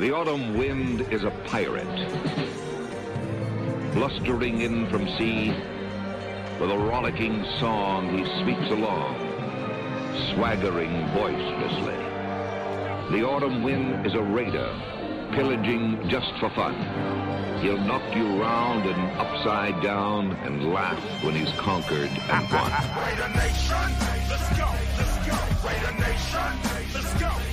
The autumn wind is a pirate, blustering in from sea. With a rollicking song, he sweeps along, swaggering boisterously. The autumn wind is a raider, pillaging just for fun. He'll knock you round and upside down and laugh when he's conquered and won. Raider Nation, let's go, let's go. Raider Nation, let's go,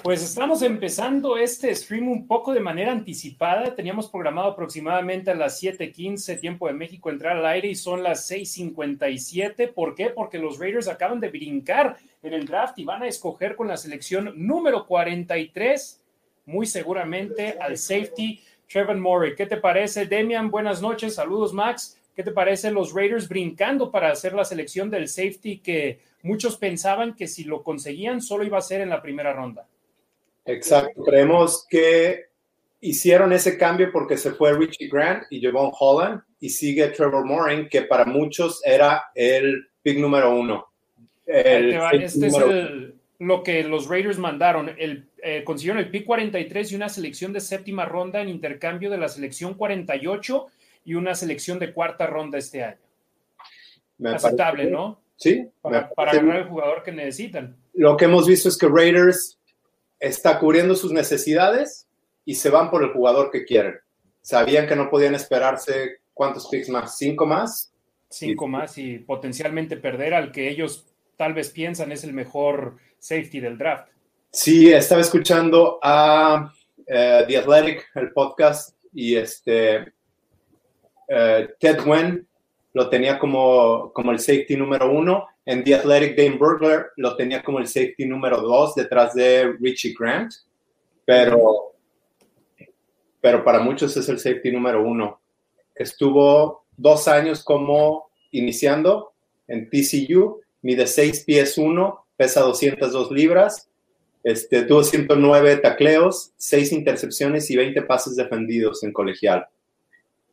Pues estamos empezando este stream un poco de manera anticipada. Teníamos programado aproximadamente a las 7:15 tiempo de México entrar al aire y son las 6:57. ¿Por qué? Porque los Raiders acaban de brincar en el draft y van a escoger con la selección número 43, muy seguramente al safety Trevor Murray. ¿Qué te parece, Demian? Buenas noches, saludos, Max. ¿Qué te parece los Raiders brincando para hacer la selección del safety que muchos pensaban que si lo conseguían solo iba a ser en la primera ronda? Exacto, creemos que hicieron ese cambio porque se fue Richie Grant y Javon Holland y sigue Trevor Morin, que para muchos era el pick número uno. El Este es el- lo que los Raiders mandaron. El, eh, consiguieron el pick 43 y una selección de séptima ronda en intercambio de la selección 48 y una selección de cuarta ronda este año. me Aceptable, parece- ¿no? Sí, Para, para agarrar el jugador que necesitan. lo que hemos visto es que Raiders está cubriendo sus necesidades y se van por el jugador que quieren. Sabían que no podían esperarse cuántos picks más, cinco más. Cinco más y potencialmente perder al que ellos tal vez piensan es el mejor safety del draft. Sí, estaba escuchando a eh, The Athletic, el podcast, y este eh, Ted Wen lo tenía como, como el safety número uno. En The Athletic, Dane Burglar lo tenía como el safety número dos detrás de Richie Grant. Pero, pero para muchos es el safety número uno. Estuvo dos años como iniciando en TCU, mide 6 pies 1, pesa 202 libras, este, tuvo 109 tacleos, 6 intercepciones y 20 pases defendidos en colegial.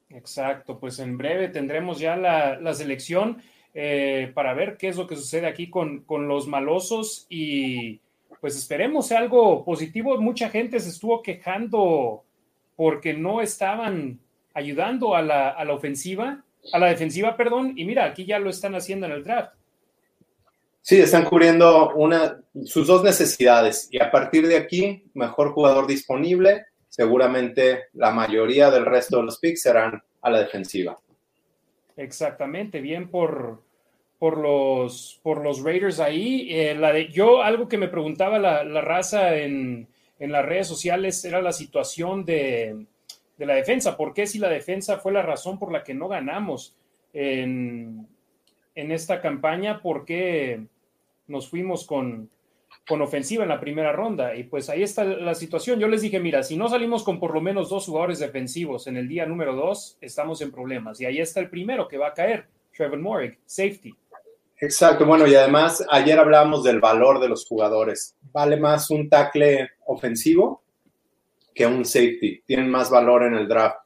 Exacto, pues en breve tendremos ya la, la selección eh, para ver qué es lo que sucede aquí con, con los malosos y pues esperemos algo positivo. Mucha gente se estuvo quejando porque no estaban ayudando a la, a la ofensiva, a la defensiva, perdón, y mira, aquí ya lo están haciendo en el draft. Sí, están cubriendo una, sus dos necesidades y a partir de aquí, mejor jugador disponible, seguramente la mayoría del resto de los picks serán a la defensiva. Exactamente, bien por, por, los, por los Raiders ahí. Eh, yo, algo que me preguntaba la, la raza en, en, las redes sociales era la situación de, de, la defensa. ¿Por qué si la defensa fue la razón por la que no ganamos en, en esta campaña? ¿Por qué nos fuimos con, con ofensiva en la primera ronda? Y pues ahí está la situación. Yo les dije, mira, si no salimos con por lo menos dos jugadores defensivos en el día número dos, estamos en problemas. Y ahí está el primero que va a caer, Trevor Morrig, safety. Exacto, bueno, y además ayer hablábamos del valor de los jugadores. Vale más un tackle ofensivo que un safety. Tienen más valor en el draft.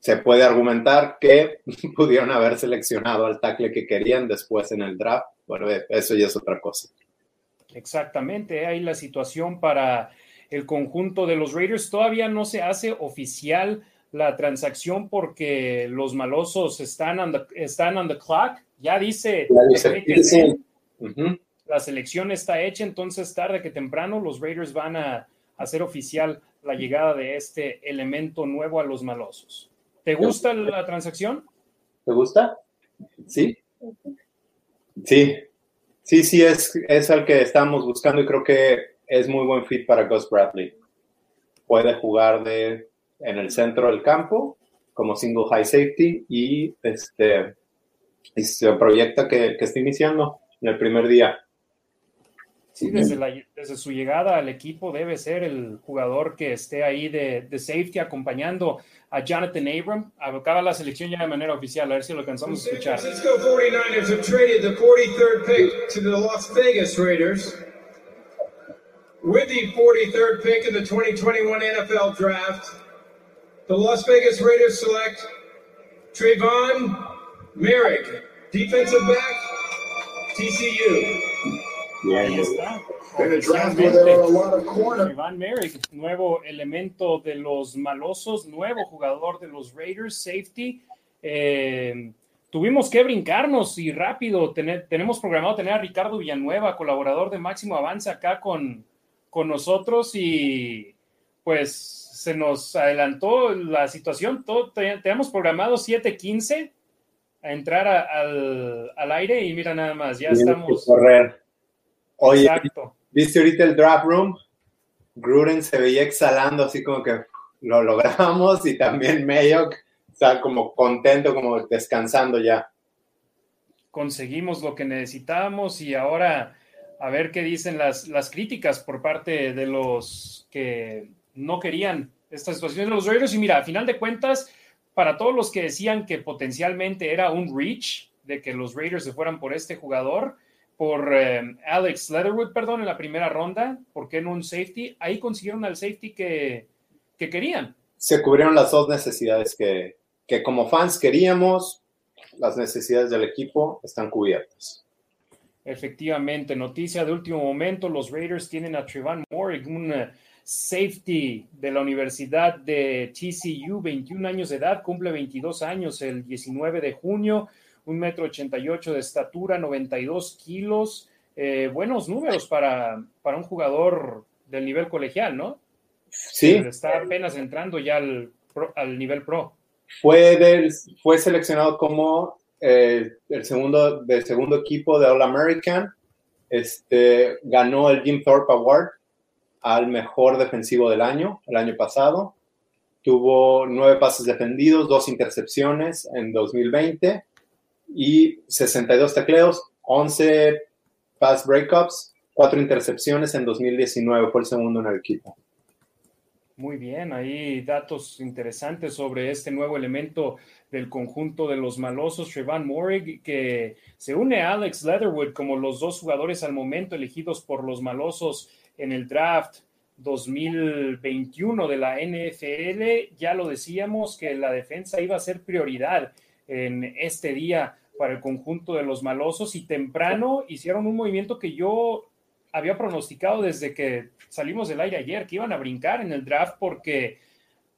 Se puede argumentar que pudieron haber seleccionado al tackle que querían después en el draft. Bueno, eso ya es otra cosa. Exactamente, ahí la situación para el conjunto de los Raiders. Todavía no se hace oficial la transacción porque los malosos están on the, están on the clock. Ya dice, ya dice que sí. uh -huh. la selección está hecha, entonces tarde que temprano los Raiders van a hacer oficial la llegada de este elemento nuevo a los malosos. ¿Te gusta la transacción? ¿Te gusta? Sí. Sí, sí, sí, es, es el que estamos buscando y creo que es muy buen fit para Gus Bradley. Puede jugar de, en el centro del campo como single high safety y, este, y se proyecta que, que está iniciando en el primer día. Sí, desde, la, desde, su llegada al equipo debe ser el jugador que esté ahí de, de, safety acompañando a Jonathan Abram. Acaba la selección ya de manera oficial, a ver si lo alcanzamos a escuchar. San Francisco 49ers have traded the 43rd pick to the Las Vegas Raiders. With the 43rd pick in the 2021 NFL Draft, the Las Vegas Raiders select Trayvon Merrick, Defensive back, TCU. Ahí está. Iván Merrick, nuevo elemento de los malosos, nuevo jugador de los Raiders, safety. Eh, tuvimos que brincarnos y rápido. tener- tenemos programado tener a Ricardo Villanueva, colaborador de Máximo Avance, acá con, con nosotros y pues se nos adelantó la situación. Todo, te- teníamos programado 7:15 a entrar a- al, al aire y mira nada más, ya Tienes estamos. correr. Oye, Exacto. ¿viste ahorita el draft room? Gruden se veía exhalando así como que lo logramos y también Mayock está como contento, como descansando ya. conseguimos lo que necesitábamos y ahora a ver qué dicen las, las críticas por parte de los que no querían esta situación de los Raiders. Y mira, a final de cuentas, para todos los que decían que potencialmente era un reach de que los Raiders se fueran por este jugador, por eh, Alex Leatherwood, perdón, en la primera ronda, ¿por qué no un safety? Ahí consiguieron al safety que, que querían. Se cubrieron las dos necesidades que, que como fans queríamos, las necesidades del equipo están cubiertas. Efectivamente, noticia de último momento, los Raiders tienen a Trevon Moore, un eh, safety de la Universidad de TCU, 21 años de edad, cumple 22 años el 19 de junio, un metro 88 de estatura, 92 kilos, eh, buenos números para, para un jugador del nivel colegial, ¿no? Sí, Está apenas entrando ya al, pro- al nivel pro. fue, del, fue seleccionado como eh, el segundo, del segundo equipo de All American. Este, ganó el Jim Thorpe Award al mejor defensivo del año, el año pasado. Tuvo nueve pases defendidos, dos intercepciones en 2020 y 62 tacleos, 11 pass breakups, cuatro intercepciones en 2019. Fue el segundo en el equipo. Muy bien, ahí datos interesantes sobre este nuevo elemento del conjunto de los malosos, Trevon Morig, que se une a Alex Leatherwood como los dos jugadores al momento elegidos por los malosos en el draft 2021 de la NFL. Ya lo decíamos que la defensa iba a ser prioridad en este día para el conjunto de los malosos y temprano hicieron un movimiento que yo había pronosticado desde que salimos del aire ayer, que iban a brincar en el draft porque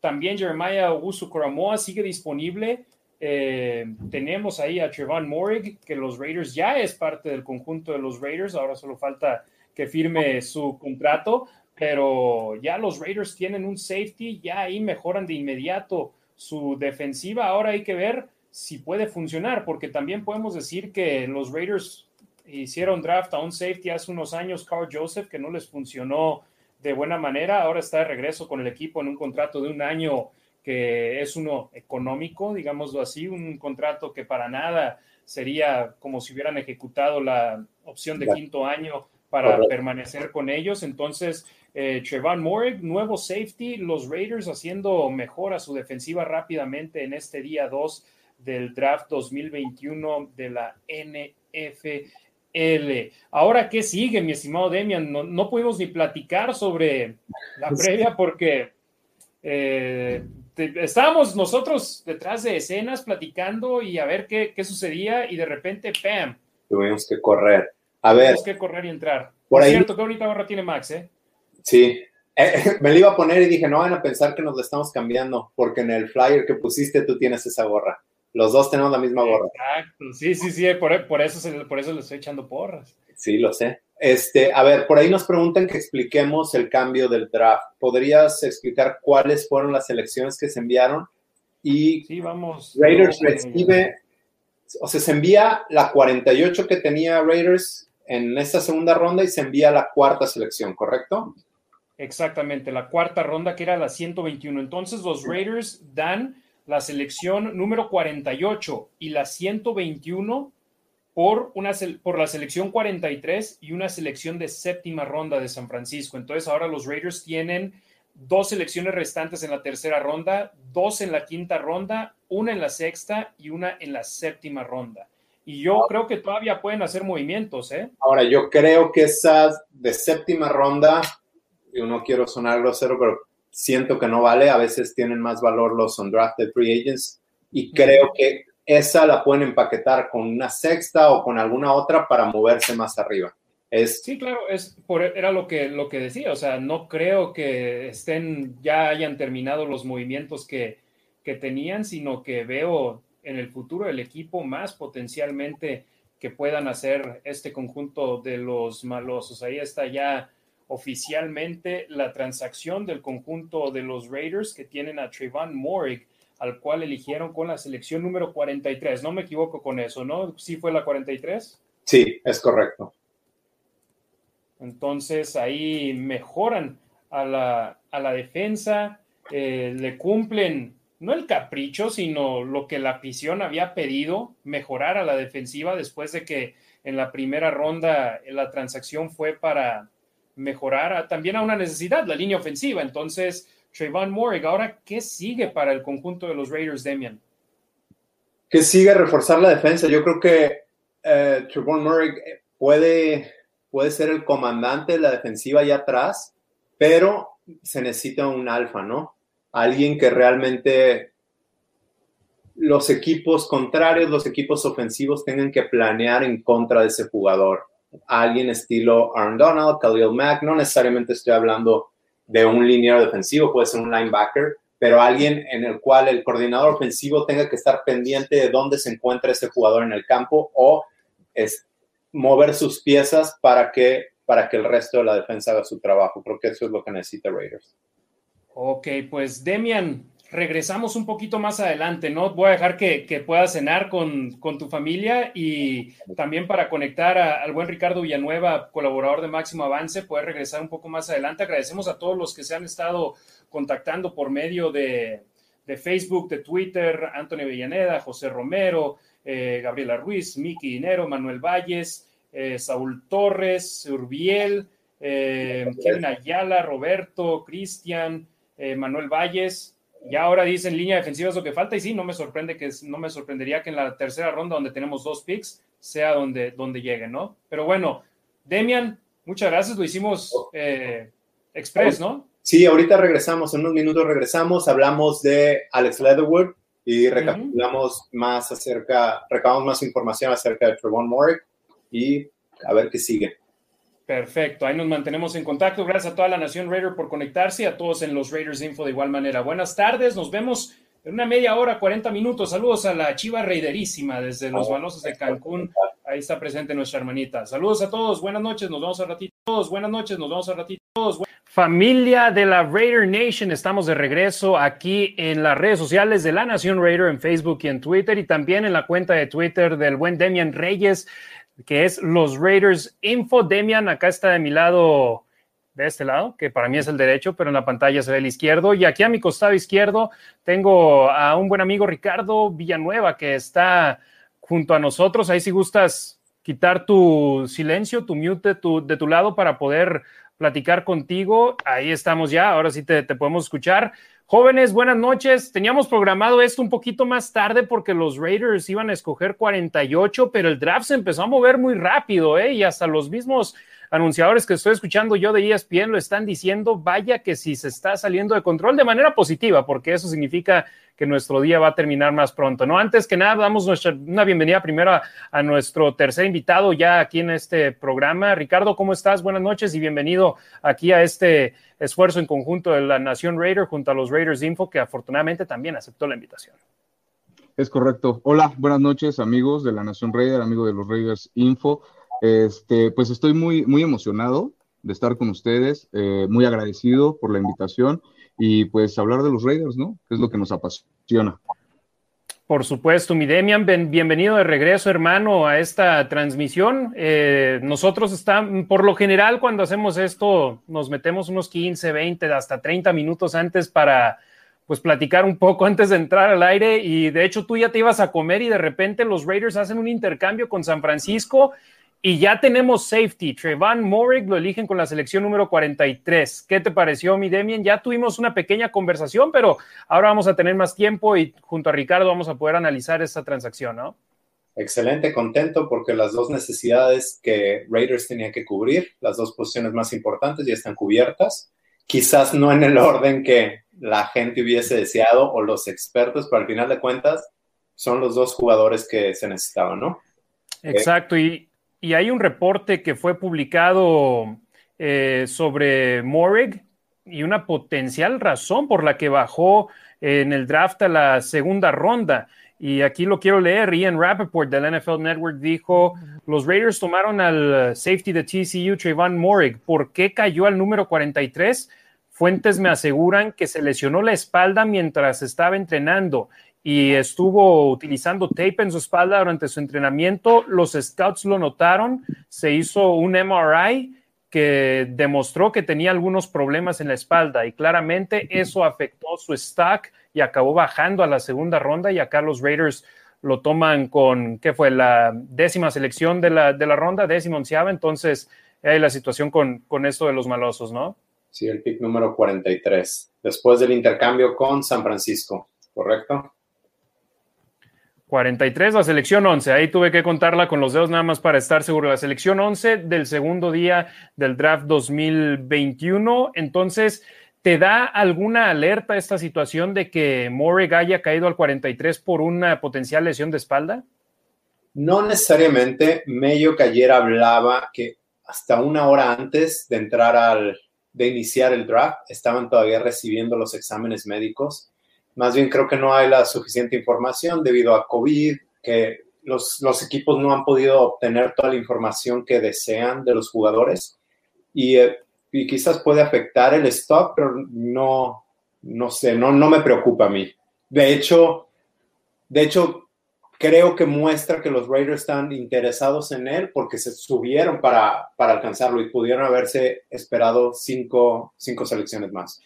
también Jeremiah Augusto Coramoa sigue disponible. Eh, tenemos ahí a Trevon Morig, que los Raiders ya es parte del conjunto de los Raiders, ahora solo falta que firme su contrato, pero ya los Raiders tienen un safety, ya ahí mejoran de inmediato su defensiva, ahora hay que ver si puede funcionar, porque también podemos decir que los Raiders hicieron draft a un safety hace unos años, Carl Joseph, que no les funcionó de buena manera. Ahora está de regreso con el equipo en un contrato de un año que es uno económico, digámoslo así, un contrato que para nada sería como si hubieran ejecutado la opción de quinto año para Correcto. permanecer con ellos. Entonces, eh, Trevon Moore, nuevo safety, los Raiders haciendo mejor a su defensiva rápidamente en este día 2 del draft 2021 de la NFL. Ahora, ¿qué sigue, mi estimado Demian? No, no pudimos ni platicar sobre la previa porque eh, te- estábamos nosotros detrás de escenas platicando y a ver qué, qué sucedía y de repente, ¡pam! Tuvimos que correr. A ver, Tuvimos que correr y entrar. Por Por ahí- cierto, qué bonita gorra tiene Max, ¿eh? sí. Eh, me lo iba a poner y dije, no van a pensar que nos la estamos cambiando, porque en el flyer que pusiste tú tienes esa gorra. Los dos tenemos la misma gorra. Exacto, sí, sí, sí, por, por eso, se- por eso le estoy echando porras. Sí, lo sé. Este, a ver, por ahí nos preguntan que expliquemos el cambio del draft. ¿Podrías explicar cuáles fueron las selecciones que se enviaron? Y Sí, vamos. Raiders vamos ello. recibe, o sea, se envía la 48 que tenía Raiders en esta segunda ronda y se envía la cuarta selección, ¿correcto? Exactamente, la cuarta ronda que era la 121. Entonces los Raiders dan la selección número 48 y la 121 por, una, por la selección 43 y una selección de séptima ronda de San Francisco. Entonces ahora los Raiders tienen dos selecciones restantes en la tercera ronda, dos en la quinta ronda, una en la sexta y una en la séptima ronda. Y yo creo que todavía pueden hacer movimientos, ¿eh? Ahora, yo creo que esas de séptima ronda, yo no quiero sonar grosero, pero siento que no vale. A veces tienen más valor los undrafted free agents y creo que esa la pueden empaquetar con una sexta o con alguna otra para moverse más arriba. Es, Sí, claro, es por, era lo que, lo que decía, o sea, no creo que estén, ya hayan terminado los movimientos que, que tenían, sino que veo en el futuro el equipo más potencialmente que puedan hacer este conjunto de los malosos. Ahí está ya oficialmente la transacción del conjunto de los Raiders que tienen a Trayvon Morig, al cual eligieron con la selección número 43. No me equivoco con eso, ¿no? ¿Sí fue la 43? sí, es correcto. Entonces ahí mejoran a la, a la defensa, eh, le cumplen no el capricho, sino lo que la afición había pedido, mejorar a la defensiva después de que en la primera ronda la transacción fue para mejorar también a una necesidad, la línea ofensiva. Entonces, Trayvon Morig, ahora, ¿qué sigue para el conjunto de los Raiders, Demian? que sigue reforzar la defensa. Yo creo que eh, Trevon Murray puede, puede ser el comandante de la defensiva allá atrás, pero se necesita un alfa, ¿no? Alguien que realmente los equipos contrarios, los equipos ofensivos tengan que planear en contra de ese jugador. Alguien estilo Aaron Donald, Khalil Mack, no necesariamente estoy hablando de un liniero defensivo, puede ser un linebacker, pero alguien en el cual el coordinador ofensivo tenga que estar pendiente de dónde se encuentra ese jugador en el campo o es mover sus piezas para que, para que el resto de la defensa haga su trabajo. Creo que eso es lo que necesita Raiders. Ok, pues Demian, regresamos un poquito más adelante, ¿no? Voy a dejar que, que puedas cenar con, con, tu familia y también para conectar al buen Ricardo Villanueva, colaborador de Máximo Avance, poder regresar un poco más adelante. Agradecemos a todos los que se han estado contactando por medio de, de Facebook, de Twitter, Antonio Villaneda, José Romero, eh, Gabriela Ruiz, Miki Dinero, Manuel Valles, eh, Saúl Torres, Urbiel, eh, Kevin Ayala, Roberto, Cristian, Manuel Valles. Ya ahora dicen línea defensiva es lo que falta y sí, no me sorprende que no me sorprendería que en la tercera ronda donde tenemos dos picks sea donde, donde lleguen, ¿no? Pero bueno, Demian, muchas gracias, lo hicimos eh, express, ¿no? Sí, ahorita regresamos, en unos minutos regresamos, hablamos de Alex Leatherwood y recapitulamos uh -huh. más acerca, recabamos más información acerca de Trevon Morik y a ver qué sigue. Perfecto, ahí nos mantenemos en contacto. Gracias a toda la Nación Raider por conectarse y a todos en los Raiders Info de igual manera. Buenas tardes, nos vemos en una media hora, 40 minutos. Saludos a la Chiva Raiderísima desde los Balosos de Cancún. Ahí está presente nuestra hermanita. Saludos a todos, buenas noches, nos vemos a ratito. Todos, buenas noches, nos vemos a ratito. Todos, Familia de la Raider Nation, estamos de regreso aquí en las redes sociales de la Nación Raider en Facebook y en Twitter y también en la cuenta de Twitter del buen Demian Reyes que es los Raiders Info. Demian, acá está de mi lado, de este lado, que para mí es el derecho, pero en la pantalla se ve el izquierdo. Y aquí a mi costado izquierdo tengo a un buen amigo Ricardo Villanueva, que está junto a nosotros. Ahí si gustas quitar tu silencio, tu mute de tu, de tu lado para poder platicar contigo. Ahí estamos ya, ahora sí te, te podemos escuchar. Jóvenes, buenas noches. Teníamos programado esto un poquito más tarde porque los Raiders iban a escoger 48, pero el draft se empezó a mover muy rápido, ¿eh? Y hasta los mismos anunciadores que estoy escuchando yo de ESPN lo están diciendo, vaya que si se está saliendo de control de manera positiva, porque eso significa que nuestro día va a terminar más pronto, ¿no? Antes que nada, damos nuestra, una bienvenida primero a, a nuestro tercer invitado ya aquí en este programa. Ricardo, ¿cómo estás? Buenas noches y bienvenido aquí a este esfuerzo en conjunto de la Nación Raider junto a los Raiders Info, que afortunadamente también aceptó la invitación. Es correcto. Hola, buenas noches, amigos de la Nación Raider, amigos de los Raiders Info. Este, pues estoy muy, muy emocionado de estar con ustedes, eh, muy agradecido por la invitación y pues hablar de los Raiders, ¿no? Que es lo que nos apasiona. Por supuesto, mi Demian, bienvenido de regreso, hermano, a esta transmisión. Eh, nosotros estamos, por lo general, cuando hacemos esto, nos metemos unos 15, 20, hasta 30 minutos antes para, pues, platicar un poco antes de entrar al aire. Y de hecho, tú ya te ibas a comer y de repente los Raiders hacen un intercambio con San Francisco y ya tenemos safety. Trevon Morig lo eligen con la selección número 43. ¿Qué te pareció, mi Demian? Ya tuvimos una pequeña conversación, pero ahora vamos a tener más tiempo y junto a Ricardo vamos a poder analizar esta transacción, ¿no? Excelente, contento porque las dos necesidades que Raiders tenía que cubrir, las dos posiciones más importantes ya están cubiertas. Quizás no en el orden que la gente hubiese deseado o los expertos, pero al final de cuentas son los dos jugadores que se necesitaban, ¿no? Exacto, y, y hay un reporte que fue publicado eh, sobre Morig y una potencial razón por la que bajó en el draft a la segunda ronda. Y aquí lo quiero leer. Ian Rappaport del NFL Network dijo: Los Raiders tomaron al safety de TCU, Trayvon Morig. ¿Por qué cayó al número 43? Fuentes me aseguran que se lesionó la espalda mientras estaba entrenando y estuvo utilizando tape en su espalda durante su entrenamiento. Los scouts lo notaron, se hizo un MRI que demostró que tenía algunos problemas en la espalda y claramente eso afectó su stack y acabó bajando a la segunda ronda y acá los Raiders lo toman con, ¿qué fue? La décima selección de la, de la ronda, décima onceava, entonces hay la situación con, con esto de los malosos, ¿no? Sí, el pick número 43, después del intercambio con San Francisco, ¿correcto? 43, la selección 11. Ahí tuve que contarla con los dedos nada más para estar seguro. La selección 11 del segundo día del draft 2021. Entonces, ¿te da alguna alerta esta situación de que Morrig haya caído al 43 por una potencial lesión de espalda? No necesariamente. Meyo que ayer hablaba que hasta una hora antes de entrar al, de iniciar el draft, estaban todavía recibiendo los exámenes médicos. Más bien creo que no hay la suficiente información debido a COVID, que los, los equipos no han podido obtener toda la información que desean de los jugadores y, eh, y quizás puede afectar el stock, pero no, no sé, no, no me preocupa a mí. De hecho, de hecho, creo que muestra que los Raiders están interesados en él porque se subieron para, para alcanzarlo y pudieron haberse esperado cinco, cinco selecciones más.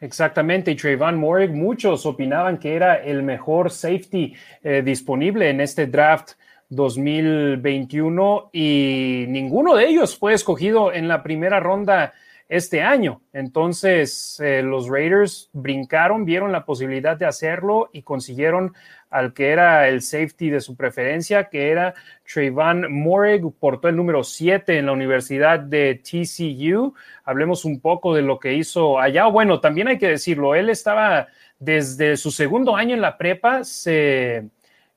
Exactamente, y Trayvon Morig, muchos opinaban que era el mejor safety eh, disponible en este draft 2021 y ninguno de ellos fue escogido en la primera ronda este año. Entonces, eh, los Raiders brincaron, vieron la posibilidad de hacerlo y consiguieron al que era el safety de su preferencia, que era Trayvon Morig, portó el número 7 en la Universidad de TCU. Hablemos un poco de lo que hizo allá. Bueno, también hay que decirlo, él estaba desde su segundo año en la prepa, se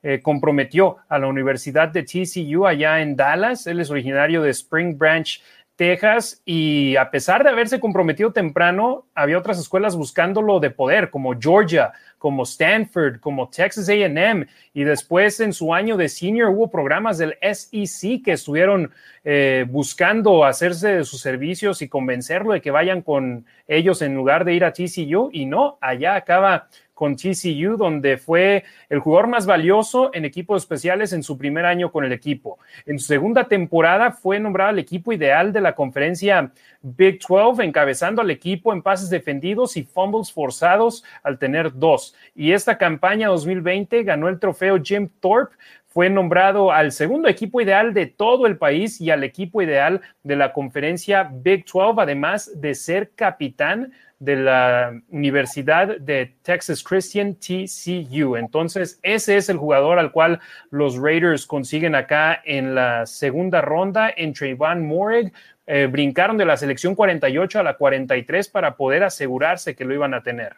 eh, comprometió a la Universidad de TCU allá en Dallas. Él es originario de Spring Branch, Texas y a pesar de haberse comprometido temprano, había otras escuelas buscándolo de poder, como Georgia, como Stanford, como Texas AM, y después en su año de senior hubo programas del SEC que estuvieron eh, buscando hacerse de sus servicios y convencerlo de que vayan con ellos en lugar de ir a TCU, y no, allá acaba con TCU, donde fue el jugador más valioso en equipos especiales en su primer año con el equipo. En su segunda temporada fue nombrado el equipo ideal de la conferencia Big 12, encabezando al equipo en pases defendidos y fumbles forzados al tener dos. Y esta campaña 2020 ganó el trofeo Jim Thorpe, fue nombrado al segundo equipo ideal de todo el país y al equipo ideal de la conferencia Big 12, además de ser capitán de la Universidad de Texas Christian TCU. Entonces, ese es el jugador al cual los Raiders consiguen acá en la segunda ronda en Trayvon Morig. Eh, brincaron de la selección 48 a la 43 para poder asegurarse que lo iban a tener.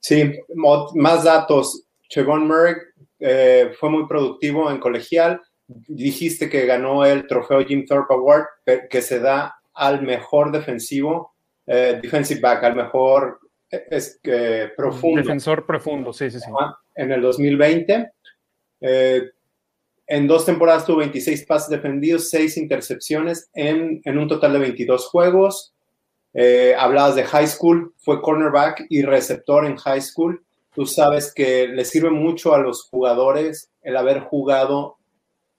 Sí, más datos. Trayvon Morig eh, fue muy productivo en colegial. Dijiste que ganó el trofeo Jim Thorpe Award, que se da al mejor defensivo eh, defensive back, al mejor es, eh, profundo. Defensor profundo, sí, sí, sí. En el 2020. Eh, en dos temporadas tuvo 26 pases defendidos, 6 intercepciones en, en un total de 22 juegos. hablabas de high school, fue cornerback y receptor en high school. Tú sabes que le sirve mucho a los jugadores el haber jugado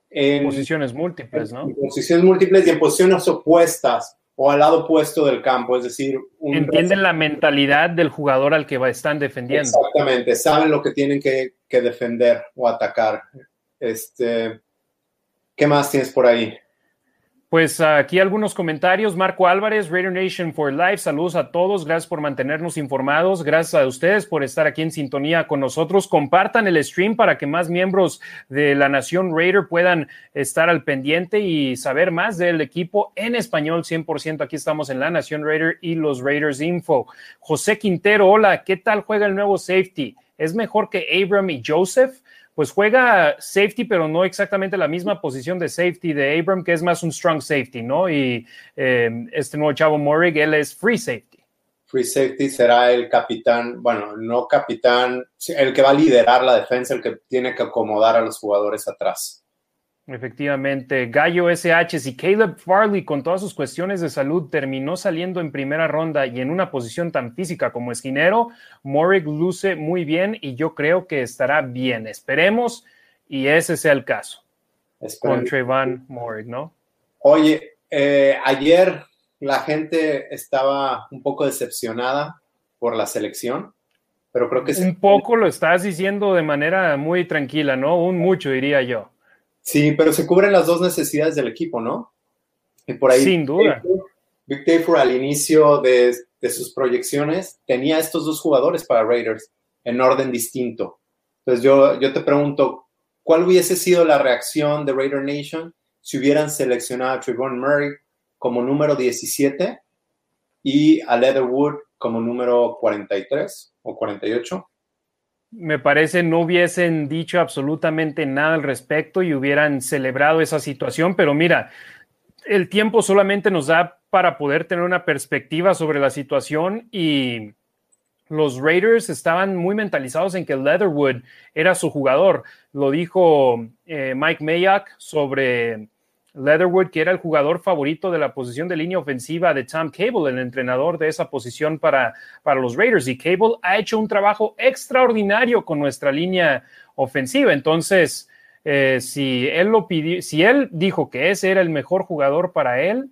en posiciones múltiples, ¿no? En posiciones múltiples y en posiciones opuestas o al lado opuesto del campo, es decir... Entienden la mentalidad del jugador al que están defendiendo. Exactamente, saben lo que tienen que, que defender o atacar. Este, ¿Qué más tienes por ahí? Pues aquí algunos comentarios. Marco Álvarez, Raider Nation for Life. Saludos a todos. Gracias por mantenernos informados. Gracias a ustedes por estar aquí en sintonía con nosotros. Compartan el stream para que más miembros de la Nación Raider puedan estar al pendiente y saber más del equipo en español 100%. Aquí estamos en la Nación Raider y los Raiders Info. José Quintero, hola. ¿Qué tal juega el nuevo safety? ¿Es mejor que Abram y Joseph? Pues juega safety, pero no exactamente la misma posición de safety de Abram, que es más un strong safety, ¿no? Y eh, este nuevo chavo Morig, él es free safety. Free safety será el capitán, bueno, no capitán, el que va a liderar la defensa, el que tiene que acomodar a los jugadores atrás. Efectivamente, Gallo SH, si Caleb Farley con todas sus cuestiones de salud terminó saliendo en primera ronda y en una posición tan física como esquinero, Morig luce muy bien y yo creo que estará bien. Esperemos y ese sea el caso con Trayvon Morig, ¿no? Oye, eh, ayer la gente estaba un poco decepcionada por la selección, pero creo que... Un poco lo estás diciendo de manera muy tranquila, ¿no? Un mucho, diría yo. Sí, pero se cubren las dos necesidades del equipo, ¿no? Y por ahí, Sin duda. Vic Tafur al inicio de, de, sus proyecciones tenía estos dos jugadores para Raiders en orden distinto. Entonces yo, yo te pregunto, ¿cuál hubiese sido la reacción de Raider Nation si hubieran seleccionado a Trevon Murray como número 17 y a Leatherwood como número 43 o 48? Me parece no hubiesen dicho absolutamente nada al respecto y hubieran celebrado esa situación, pero mira, el tiempo solamente nos da para poder tener una perspectiva sobre la situación y los Raiders estaban muy mentalizados en que Leatherwood era su jugador. Lo dijo eh, Mike Mayock sobre Leatherwood, que era el jugador favorito de la posición de línea ofensiva de Tom Cable, el entrenador de esa posición para, para los Raiders. Y Cable ha hecho un trabajo extraordinario con nuestra línea ofensiva. Entonces, eh, si él lo pidió, si él dijo que ese era el mejor jugador para él,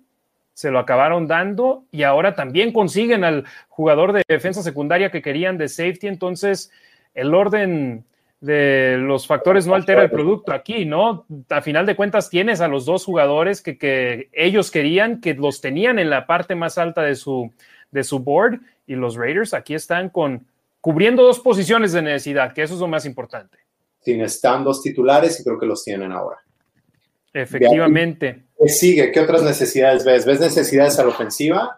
se lo acabaron dando y ahora también consiguen al jugador de defensa secundaria que querían de safety. Entonces, el orden de los factores no altera el producto aquí, ¿no? A final de cuentas tienes a los dos jugadores que, que, ellos querían, que los tenían en la parte más alta de su, de su board y los Raiders aquí están con cubriendo dos posiciones de necesidad, que eso es lo más importante. Sí, están dos titulares y creo que los tienen ahora. Efectivamente. ¿Qué sigue? ¿Qué otras necesidades ves? ¿Ves necesidades a la ofensiva?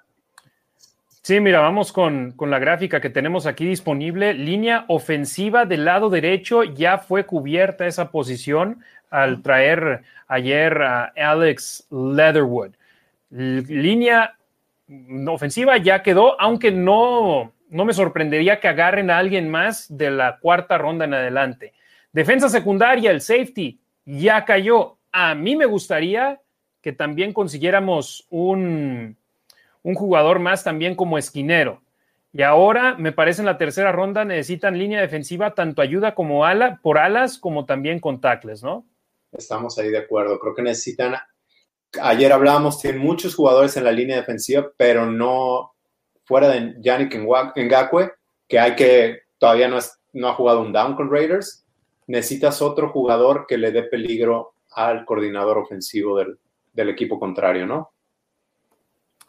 Sí, mira, vamos con, la gráfica que tenemos aquí disponible. Línea ofensiva del lado derecho, ya fue cubierta esa posición al traer ayer a Alex Leatherwood. Línea ofensiva ya quedó, aunque no, no me sorprendería que agarren a alguien más de la cuarta ronda en adelante. Defensa secundaria, el safety, ya cayó. A mí me gustaría que también consiguiéramos un un jugador más también como esquinero. Y ahora, me parece en la tercera ronda necesitan línea defensiva, tanto ayuda como ala, por alas, como también con ¿no? Estamos ahí de acuerdo. Creo que necesitan. Ayer hablábamos, tienen muchos jugadores en la línea defensiva, pero no fuera de Yannick Ngakwe, que hay que todavía no, ha jugado un down con Raiders. Necesitas otro jugador que le dé peligro al coordinador ofensivo del equipo contrario, ¿no?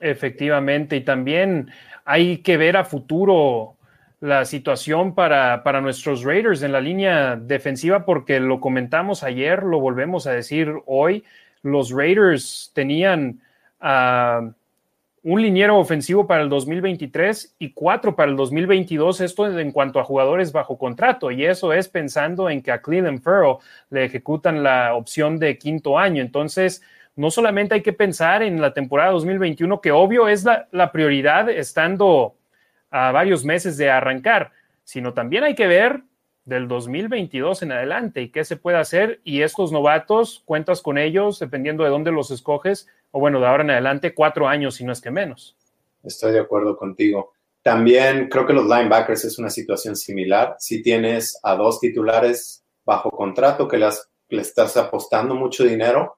Efectivamente, y también hay que ver a futuro la situación para, para, nuestros Raiders en la línea defensiva, porque lo comentamos ayer, lo volvemos a decir hoy, los Raiders tenían uh, un liniero ofensivo para el 2023 y cuatro para el 2022, esto en cuanto a jugadores bajo contrato, y eso es pensando en que a Cleveland Farrell le ejecutan la opción de quinto año. Entonces, no solamente hay que pensar en la temporada 2021, que obvio es la, prioridad estando a varios meses de arrancar, sino también hay que ver del 2022 en adelante y qué se puede hacer. Y estos novatos, cuentas con ellos, dependiendo de dónde los escoges, o bueno, de ahora en adelante, cuatro años, si no es que menos. Estoy de acuerdo contigo. También creo que los linebackers es una situación similar. Si tienes a dos titulares bajo contrato que las, le estás apostando mucho dinero,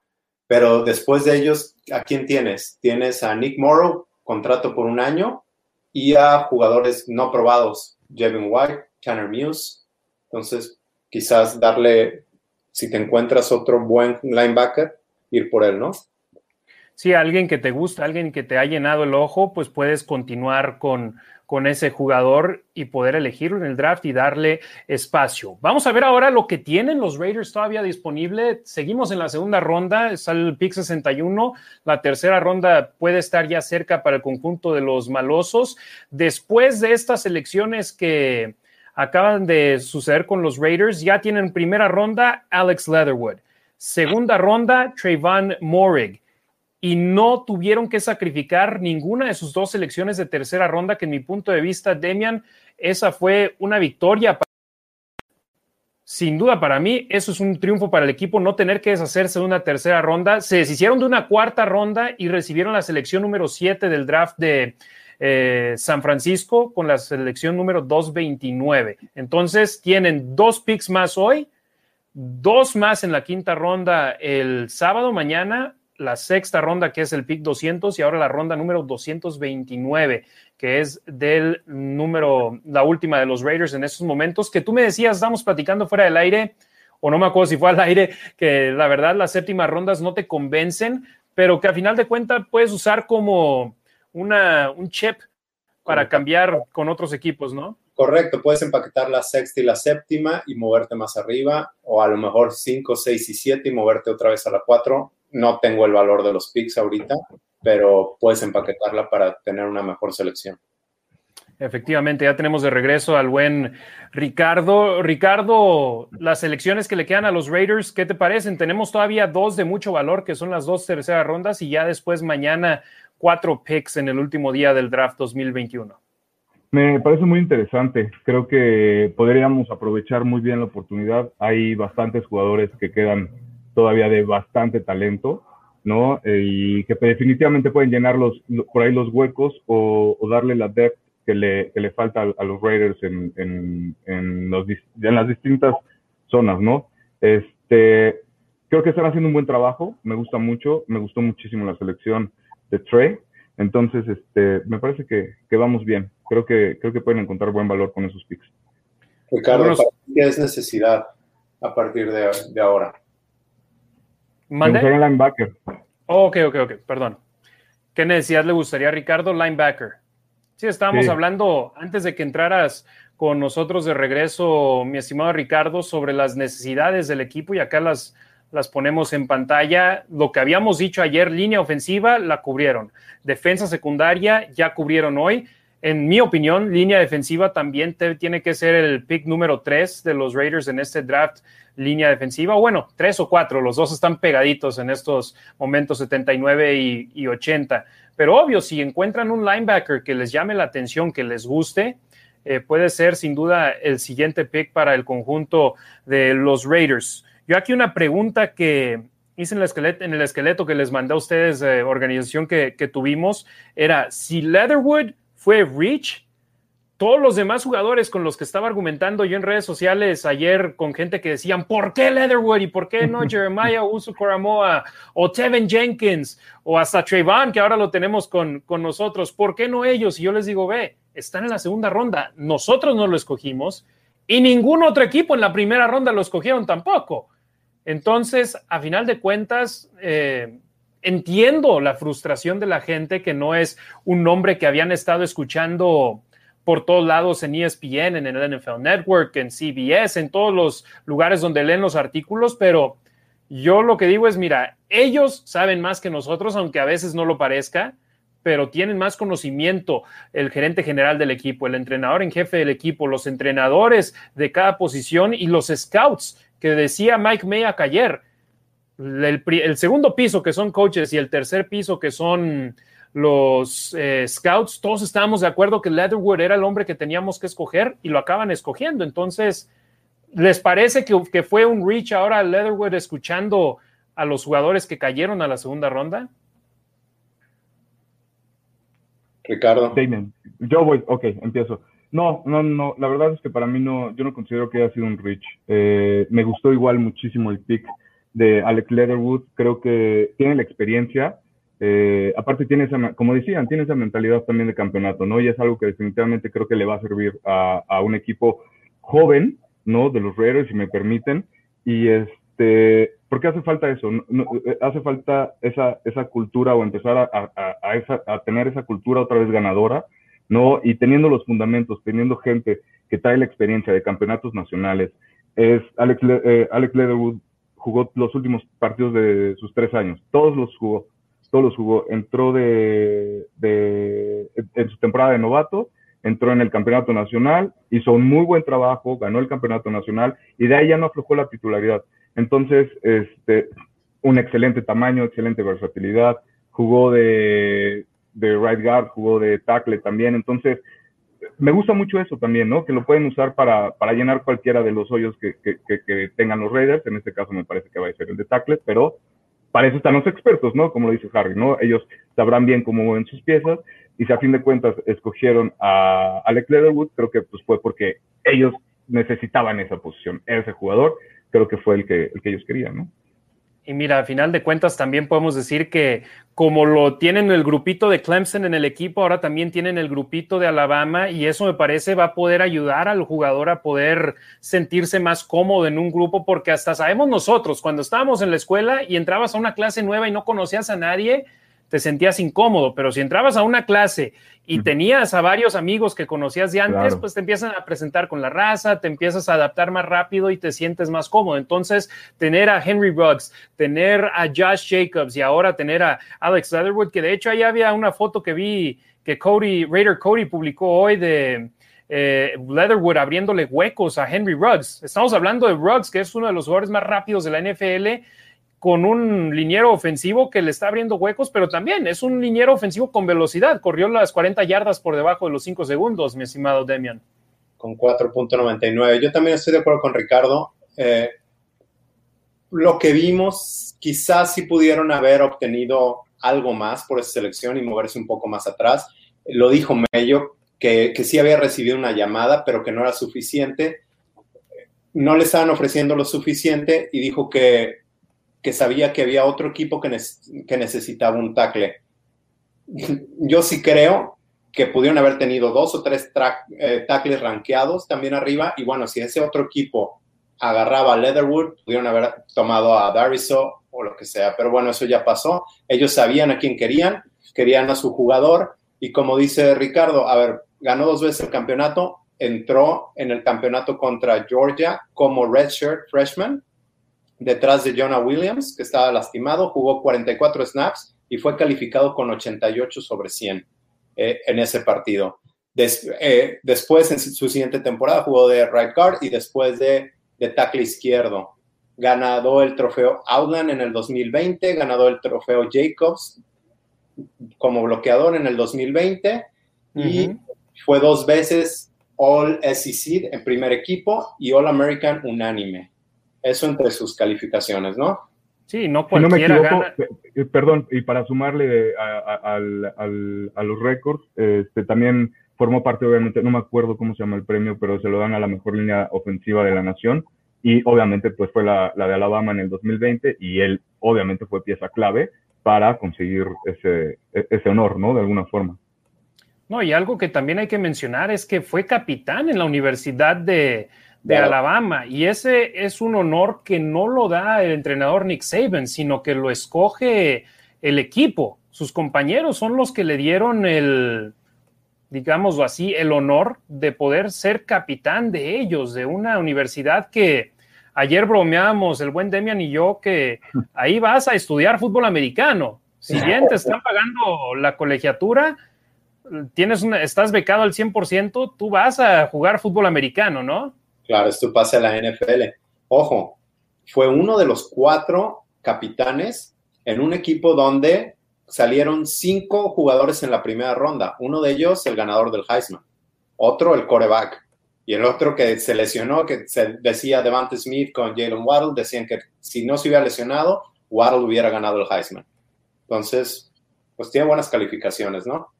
pero después de ellos, ¿a quién tienes? Tienes a Nick Morrow, contrato por un año, y a jugadores no probados, Jevin White, Tanner Muse. Entonces, quizás darle, si te encuentras otro buen linebacker, ir por él, ¿no? Sí, alguien que te gusta, alguien que te ha llenado el ojo, pues puedes continuar con, con ese jugador y poder elegirlo en el draft y darle espacio. Vamos a ver ahora lo que tienen los Raiders todavía disponible. Seguimos en la segunda ronda, es el pick 61. La tercera ronda puede estar ya cerca para el conjunto de los malosos. Después de estas elecciones que acaban de suceder con los Raiders. Ya tienen primera ronda Alex Leatherwood, segunda ronda Trayvon Morig y no tuvieron que sacrificar ninguna de sus dos selecciones de tercera ronda, que en mi punto de vista, Demian, esa fue una victoria. Sin duda para mí, eso es un triunfo para el equipo, no tener que deshacerse de una tercera ronda. Se deshicieron de una cuarta ronda y recibieron la selección número 7 del draft de eh, San Francisco con la selección número 229. Entonces tienen dos picks más hoy, dos más en la quinta ronda el sábado mañana, la sexta ronda que es el pick 200 y ahora la ronda número 229 que es del número, la última de los Raiders en estos momentos, que tú me decías, estamos platicando fuera del aire, o no me acuerdo si fue al aire, que la verdad las séptimas rondas no te convencen, pero que a final de cuentas puedes usar como una, un chip para cambiar con otros equipos, ¿no? Correcto, puedes empaquetar la sexta y la séptima y moverte más arriba, o a lo mejor 5, 6 y 7 y moverte otra vez a la 4. No tengo el valor de los picks ahorita, pero puedes empaquetarla para tener una mejor selección. Efectivamente, ya tenemos de regreso al buen Ricardo. Ricardo, las selecciones que le quedan a los Raiders, ¿qué te parecen? Tenemos todavía dos de mucho valor, que son las dos terceras rondas, y ya después mañana cuatro picks en el último día del draft 2021. Me parece muy interesante. Creo que podríamos aprovechar muy bien la oportunidad. Hay bastantes jugadores que quedan todavía de bastante talento, ¿no? Eh, y que definitivamente pueden llenar los, por ahí los huecos o, o darle la depth que le, que le falta a, a los Raiders en, en, en, los, en las distintas zonas, ¿no? Este, creo que están haciendo un buen trabajo. Me gusta mucho. Me gustó muchísimo la selección de Trey. Entonces, este, me parece que, que, vamos bien. Creo que, creo que pueden encontrar buen valor con esos picks. Ricardo, ¿qué es necesidad a partir de, de ahora? ¿Mande? Me linebacker. Oh, ok, ok, ok, perdón. ¿Qué necesidad le gustaría a Ricardo? Linebacker. Sí, estábamos Sí. hablando antes de que entraras con nosotros de regreso, mi estimado Ricardo, sobre las necesidades del equipo y acá las, las ponemos en pantalla. Lo que habíamos dicho ayer, línea ofensiva, la cubrieron. Defensa secundaria, ya cubrieron hoy. En mi opinión, línea defensiva también tiene que ser el pick número 3 de los Raiders en este draft, línea defensiva. Bueno, tres o cuatro, los dos están pegaditos en estos momentos 79 y, y 80. Pero obvio, si encuentran un linebacker que les llame la atención, que les guste, eh, puede ser sin duda el siguiente pick para el conjunto de los Raiders. Yo aquí una pregunta que hice en el esqueleto, en el esqueleto que les mandé a ustedes, eh, organización que tuvimos, era si Leatherwood fue Rich, todos los demás jugadores con los que estaba argumentando yo en redes sociales ayer con gente que decían, ¿por qué Leatherwood y por qué no Jeremiah Uso Coramoa o Tevin Jenkins o hasta Trayvon, que ahora lo tenemos con, con nosotros? ¿Por qué no ellos? Y yo les digo, ve, están en la segunda ronda, nosotros no lo escogimos y ningún otro equipo en la primera ronda lo escogieron tampoco. Entonces, a final de cuentas, eh, entiendo la frustración de la gente que no es un nombre que habían estado escuchando por todos lados en ESPN, en el NFL Network, en CBS, en todos los lugares donde leen los artículos, pero yo lo que digo es, mira, ellos saben más que nosotros, aunque a veces no lo parezca, pero tienen más conocimiento el gerente general del equipo, el entrenador en jefe del equipo, los entrenadores de cada posición y los scouts que decía Mike Mayock ayer. El, el segundo piso que son coaches y el tercer piso que son los eh, scouts, todos estábamos de acuerdo que Leatherwood era el hombre que teníamos que escoger y lo acaban escogiendo. Entonces, ¿les parece que, que fue un reach ahora Leatherwood escuchando a los jugadores que cayeron a la segunda ronda? Ricardo. Damon. Yo voy, ok, empiezo. No, no, no, la verdad es que para mí no, yo no considero que haya sido un reach. Eh, me gustó igual muchísimo el pick de Alex Leatherwood, creo que tiene la experiencia, eh, aparte tiene esa, como decían, tiene esa mentalidad también de campeonato, ¿no? Y es algo que definitivamente creo que le va a servir a, a un equipo joven, ¿no? De los Raiders, si me permiten, y este, porque hace falta eso, no, hace falta esa, esa cultura o empezar a, a, a, esa, a tener esa cultura otra vez ganadora, ¿no? Y teniendo los fundamentos, teniendo gente que trae la experiencia de campeonatos nacionales. Es Alex, eh, Alex Leatherwood jugó los últimos partidos de sus tres años, todos los jugó, todos los jugó. Entró de, de en su temporada de novato entró en el campeonato nacional, hizo un muy buen trabajo, ganó el campeonato nacional y de ahí ya no aflojó la titularidad. Entonces, este, un excelente tamaño, excelente versatilidad, jugó de, de right guard, jugó de tackle también, entonces me gusta mucho eso también, ¿no? Que lo pueden usar para, para llenar cualquiera de los hoyos que, que, tengan los Raiders. En este caso me parece que va a ser el de tackle, pero para eso están los expertos, ¿no? Como lo dice Harry, ¿no? Ellos sabrán bien cómo mueven sus piezas y si a fin de cuentas escogieron a Alec Leatherwood, creo que pues fue porque ellos necesitaban esa posición, ese jugador, creo que fue el que, el que ellos querían, ¿no? Y mira, a final de cuentas también podemos decir que como lo tienen el grupito de Clemson en el equipo, ahora también tienen el grupito de Alabama y eso me parece va a poder ayudar al jugador a poder sentirse más cómodo en un grupo porque hasta sabemos nosotros, cuando estábamos en la escuela y entrabas a una clase nueva y no conocías a nadie, te sentías incómodo, pero si entrabas a una clase y tenías a varios amigos que conocías de antes, pues te empiezan a presentar con la raza, te empiezas a adaptar más rápido y te sientes más cómodo. Entonces, tener a Henry Ruggs, tener a Josh Jacobs y ahora tener a Alex Leatherwood, que de hecho ahí había una foto que vi que Cody, Raider Cody publicó hoy de eh, Leatherwood abriéndole huecos a Henry Ruggs. Estamos hablando de Ruggs, que es uno de los jugadores más rápidos de la NFL con un liniero ofensivo que le está abriendo huecos, pero también es un liniero ofensivo con velocidad. Corrió las 40 yardas por debajo de los 5 segundos, mi estimado Demian. Con 4.99. Yo también estoy de acuerdo con Ricardo. Eh, lo que vimos, quizás sí pudieron haber obtenido algo más por esa selección y moverse un poco más atrás. Lo dijo Mello, que, que sí había recibido una llamada, pero que no era suficiente. No le estaban ofreciendo lo suficiente y dijo que que sabía que había otro equipo que, que necesitaba un tackle. Yo sí creo que pudieron haber tenido dos o tres eh, tackles rankeados también arriba. Y bueno, si ese otro equipo agarraba a Leatherwood, pudieron haber tomado a Dariso o lo que sea. Pero bueno, eso ya pasó. Ellos sabían a quién querían, querían a su jugador. Y como dice Ricardo, a ver, ganó dos veces el campeonato, entró en el campeonato contra Georgia como redshirt freshman detrás de Jonah Williams, que estaba lastimado, jugó 44 snaps y fue calificado con 88 sobre 100 eh, en ese partido. Eh, después, en su siguiente temporada, jugó de right guard y después de, de tackle izquierdo. Ganado el trofeo Outland en el 2020, ganado el trofeo Jacobs como bloqueador en el 2020 y fue dos veces All SEC en primer equipo y All American unánime. Eso entre sus calificaciones, ¿no? Sí, no cualquiera gana. Eh, perdón, y para sumarle a, los récords, este, también formó parte, obviamente, no me acuerdo cómo se llama el premio, pero se lo dan a la mejor línea ofensiva de la nación. Y obviamente, pues fue la, de Alabama en el 2020 y él, obviamente, fue pieza clave para conseguir ese, e, ese honor, ¿no? De alguna forma. No, y algo que también hay que mencionar es que fue capitán en la Universidad de, de Alabama. Y ese es un honor que no lo da el entrenador Nick Saban, sino que lo escoge el equipo. Sus compañeros son los que le dieron el, digámoslo así, el honor de poder ser capitán de ellos, de una universidad que ayer bromeábamos, el buen Demian y yo, que ahí vas a estudiar fútbol americano. Si bien te están pagando la colegiatura, tienes una, estás becado al 100%, tú vas a jugar fútbol americano, ¿no? Claro, esto pasa a la NFL. Ojo, fue uno de los cuatro capitanes en un equipo donde salieron cinco jugadores en la primera ronda. Uno de ellos, el ganador del Heisman. Otro, el coreback. Y el otro que se lesionó, que se decía Devante Smith con Jalen Waddle, decían que si no se hubiera lesionado, Waddle hubiera ganado el Heisman. Entonces, pues tiene buenas calificaciones, ¿no?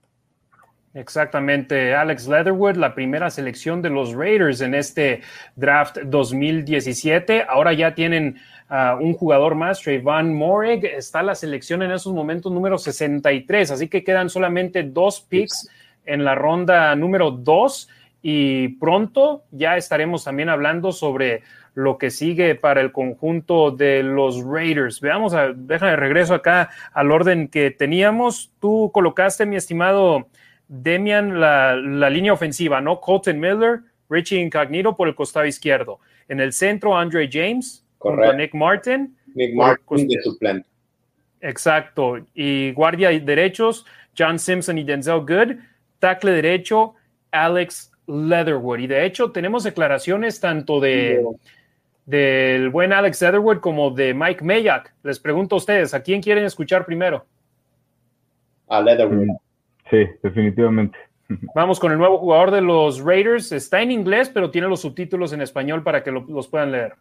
Exactamente, Alex Leatherwood, la primera selección de los Raiders en este draft 2017. Ahora ya tienen uh, un jugador más, Trayvon Morig. Está la selección en esos momentos número 63, así que quedan solamente dos picks en la ronda número 2 y pronto ya estaremos también hablando sobre lo que sigue para el conjunto de los Raiders. Veamos, a, de regreso acá al orden que teníamos. Tú colocaste, mi estimado Demian la, línea ofensiva, ¿no? Colton Miller, Richie Incognito por el costado izquierdo. En el centro, Andre James, con Nick Martin. Nick Martin de suplente. Exacto. Y guardia derechos, John Simpson y Denzel Good. Tackle derecho, Alex Leatherwood. Y de hecho tenemos declaraciones tanto de del buen Alex Leatherwood como de Mike Mayak. Les pregunto a ustedes, ¿a quién quieren escuchar primero? A Leatherwood. Sí, definitivamente. Vamos con el nuevo jugador de los Raiders. Está en inglés, pero tiene los subtítulos en español para que lo- los puedan leer.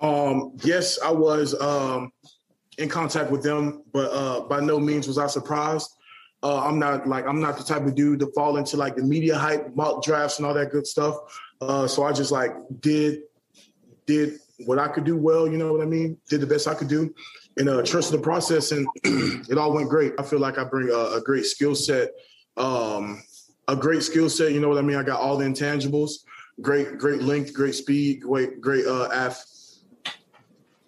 Um, yes, I was um, in contact with them, but uh, by no means was I surprised. Uh, I'm not like I'm not the type of dude to fall into like the media hype, mock drafts, and all that good stuff. Uh, so I just like did did what I could do well. You know what I mean? Did the best I could do, and uh, trusted the process, and it all went great. I feel like I bring a, a great skill set, um, a great skill set. You know what I mean? I got all the intangibles. Great, great length, great speed, great, great uh,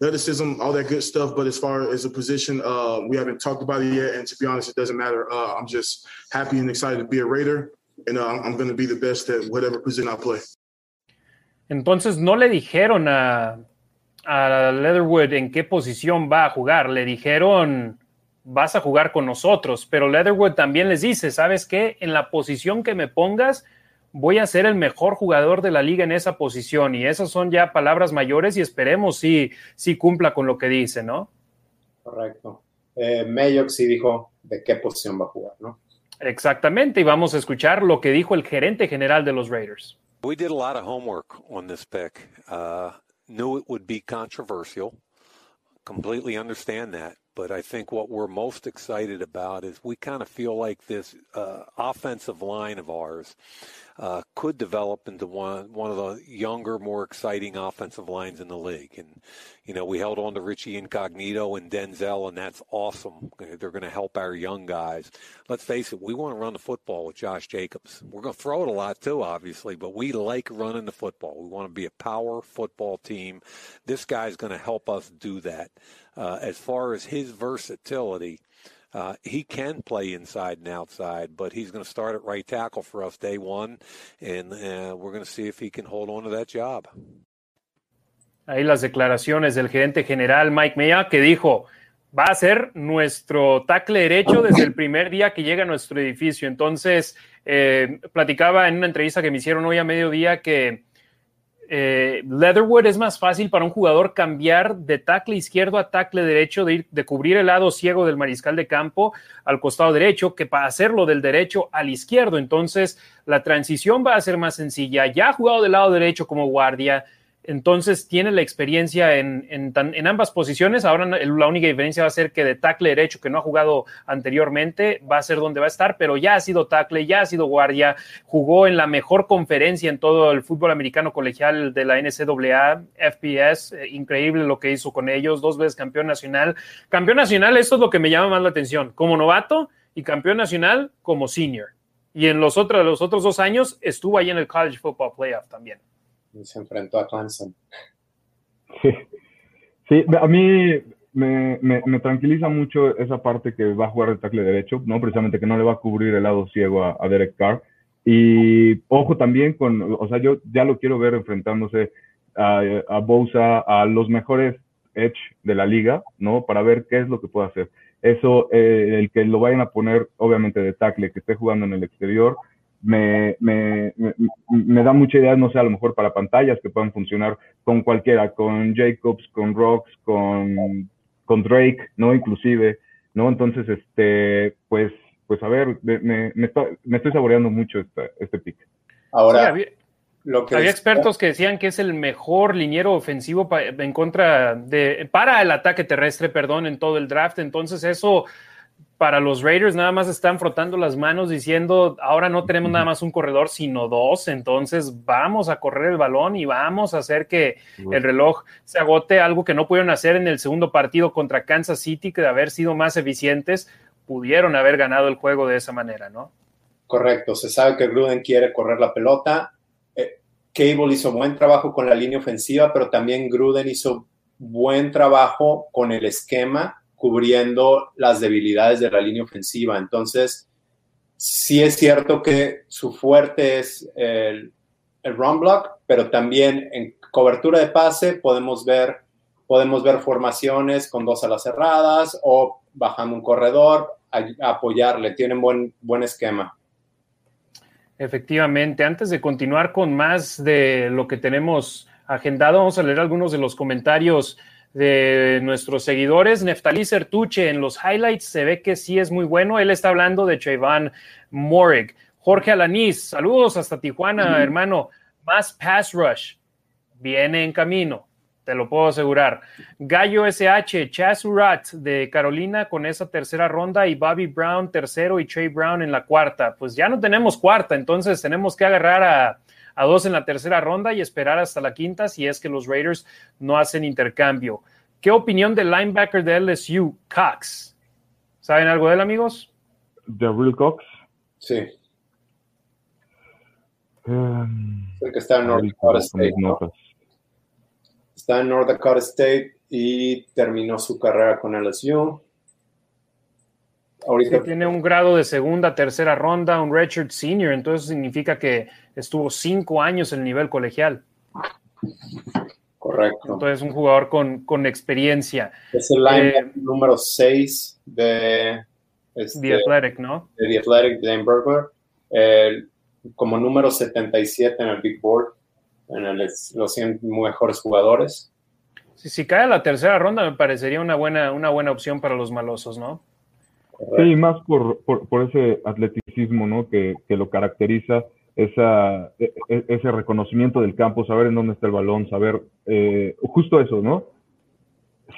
athleticism, all that good stuff. But as far as a position, uh, we haven't talked about it yet. And to be honest, it doesn't matter. Uh, I'm just happy and excited to be a Raider, and uh, I'm, I'm going to be the best at whatever position I play. Entonces no le dijeron a, a Leatherwood en qué posición va a jugar, le dijeron vas a jugar con nosotros, pero Leatherwood también les dice, ¿sabes qué? En la posición que me pongas voy a ser el mejor jugador de la liga en esa posición y esas son ya palabras mayores y esperemos si, si cumpla con lo que dice, ¿no? Correcto. Eh, Mayock sí dijo de qué posición va a jugar, ¿no? Exactamente, y vamos a escuchar lo que dijo el gerente general de los Raiders. We did a lot of homework on this pick. Uh, knew it would be controversial. Completely understand that. But I think what we're most excited about is we kind of feel like this uh, offensive line of ours uh, could develop into one one of the younger, more exciting offensive lines in the league. And you know, we held on to Richie Incognito and Denzel, and that's awesome. They're going to help our young guys. Let's face it, we want to run the football with Josh Jacobs. We're going to throw it a lot too, obviously, but we like running the football. We want to be a power football team. This guy's going to help us do that. Uh, as far as his versatility, uh, he can play inside and outside, but he's going to start at right tackle for us day one, and uh, we're going to see if he can hold on to that job. Ahí las declaraciones del gerente general Mike Mea que dijo, va a ser nuestro tackle derecho desde el primer día que llega a nuestro edificio. Entonces, eh, platicaba en una entrevista que me hicieron hoy a mediodía que eh, Leatherwood es más fácil para un jugador cambiar de tackle izquierdo a tackle derecho, de, ir, de cubrir el lado ciego del mariscal de campo al costado derecho, que para hacerlo del derecho al izquierdo. Entonces, la transición va a ser más sencilla. Ya ha jugado del lado derecho como guardia, entonces tiene la experiencia en, en, ambas posiciones. Ahora la única diferencia va a ser que de tackle derecho, que no ha jugado anteriormente, va a ser donde va a estar, pero ya ha sido tackle, ya ha sido guardia, jugó en la mejor conferencia en todo el fútbol americano colegial de la NCAA, FPS, eh, increíble lo que hizo con ellos, dos veces campeón nacional. Campeón nacional, esto es lo que me llama más la atención, como novato y campeón nacional como senior. Y en los otros, los otros dos años estuvo ahí en el College Football Playoff también y se enfrentó a Clemson. Sí, sí a mí me, me, tranquiliza mucho esa parte que va a jugar el tackle derecho, ¿no? Precisamente que no le va a cubrir el lado ciego a, Derek Carr. Y ojo también con, o sea, yo ya lo quiero ver enfrentándose a, a a los mejores edge de la liga, ¿no? Para ver qué es lo que puede hacer. Eso, eh, el que lo vayan a poner, obviamente, de tackle, que esté jugando en el exterior, me, me, me, me, da mucha idea, no sé, a lo mejor para pantallas que puedan funcionar con cualquiera, con Jacobs, con Rocks, con, con Drake, ¿no? Inclusive, ¿no? Entonces, este, pues, pues a ver, me, me, estoy, me estoy saboreando mucho este, este pick. Ahora, sí, había, lo que había expertos que decían que es el mejor liniero ofensivo pa, en contra de, para el ataque terrestre, perdón, en todo el draft, entonces eso para los Raiders nada más están frotando las manos diciendo, ahora no tenemos nada más un corredor, sino dos, entonces vamos a correr el balón y vamos a hacer que el reloj se agote, algo que no pudieron hacer en el segundo partido contra Kansas City, que de haber sido más eficientes, pudieron haber ganado el juego de esa manera, ¿no? Correcto, se sabe que Gruden quiere correr la pelota. Eh, Cable hizo buen trabajo con la línea ofensiva, pero también Gruden hizo buen trabajo con el esquema cubriendo las debilidades de la línea ofensiva. Entonces, sí es cierto que su fuerte es el, el run block, pero también en cobertura de pase podemos ver, podemos ver formaciones con dos alas cerradas o bajando un corredor, a, apoyarle. Tienen buen, buen esquema. Efectivamente, antes de continuar con más de lo que tenemos agendado, vamos a leer algunos de los comentarios de nuestros seguidores. Neftalí Sertuche en los highlights se ve que sí es muy bueno. Él está hablando de Trayvon Morig. Jorge Alaniz, saludos hasta Tijuana, hermano. Más pass rush. Viene en camino, te lo puedo asegurar. Gallo SH, Chaz Urat de Carolina con esa tercera ronda y Bobby Brown tercero y Trey Brown en la cuarta. Pues ya no tenemos cuarta, entonces tenemos que agarrar a, a dos en la tercera ronda y esperar hasta la quinta si es que los Raiders no hacen intercambio. ¿Qué opinión del linebacker de LSU, Cox? ¿Saben algo de él, amigos? ¿De Real Cox? Sí, Um, el que está en North Dakota State. Está en North Dakota State y terminó su carrera con LSU. Ahorita Sí, tiene un grado de segunda, tercera ronda, un redshirt senior, entonces significa que estuvo cinco años en el nivel colegial. correcto. Entonces, un jugador con, con experiencia. Es el linebacker número 6 de, este, The Athletic, ¿no? de The Athletic de Dan Burglar. El- como número 77 en el Big Board, en el- los 100 mejores jugadores. Si, si cae a la tercera ronda, me parecería una buena, una buena opción para los malosos, ¿no? Sí, más por, por, ese atleticismo ¿no? que, que lo caracteriza, esa, e- e- ese reconocimiento del campo, saber en dónde está el balón, saber eh, justo eso, ¿no?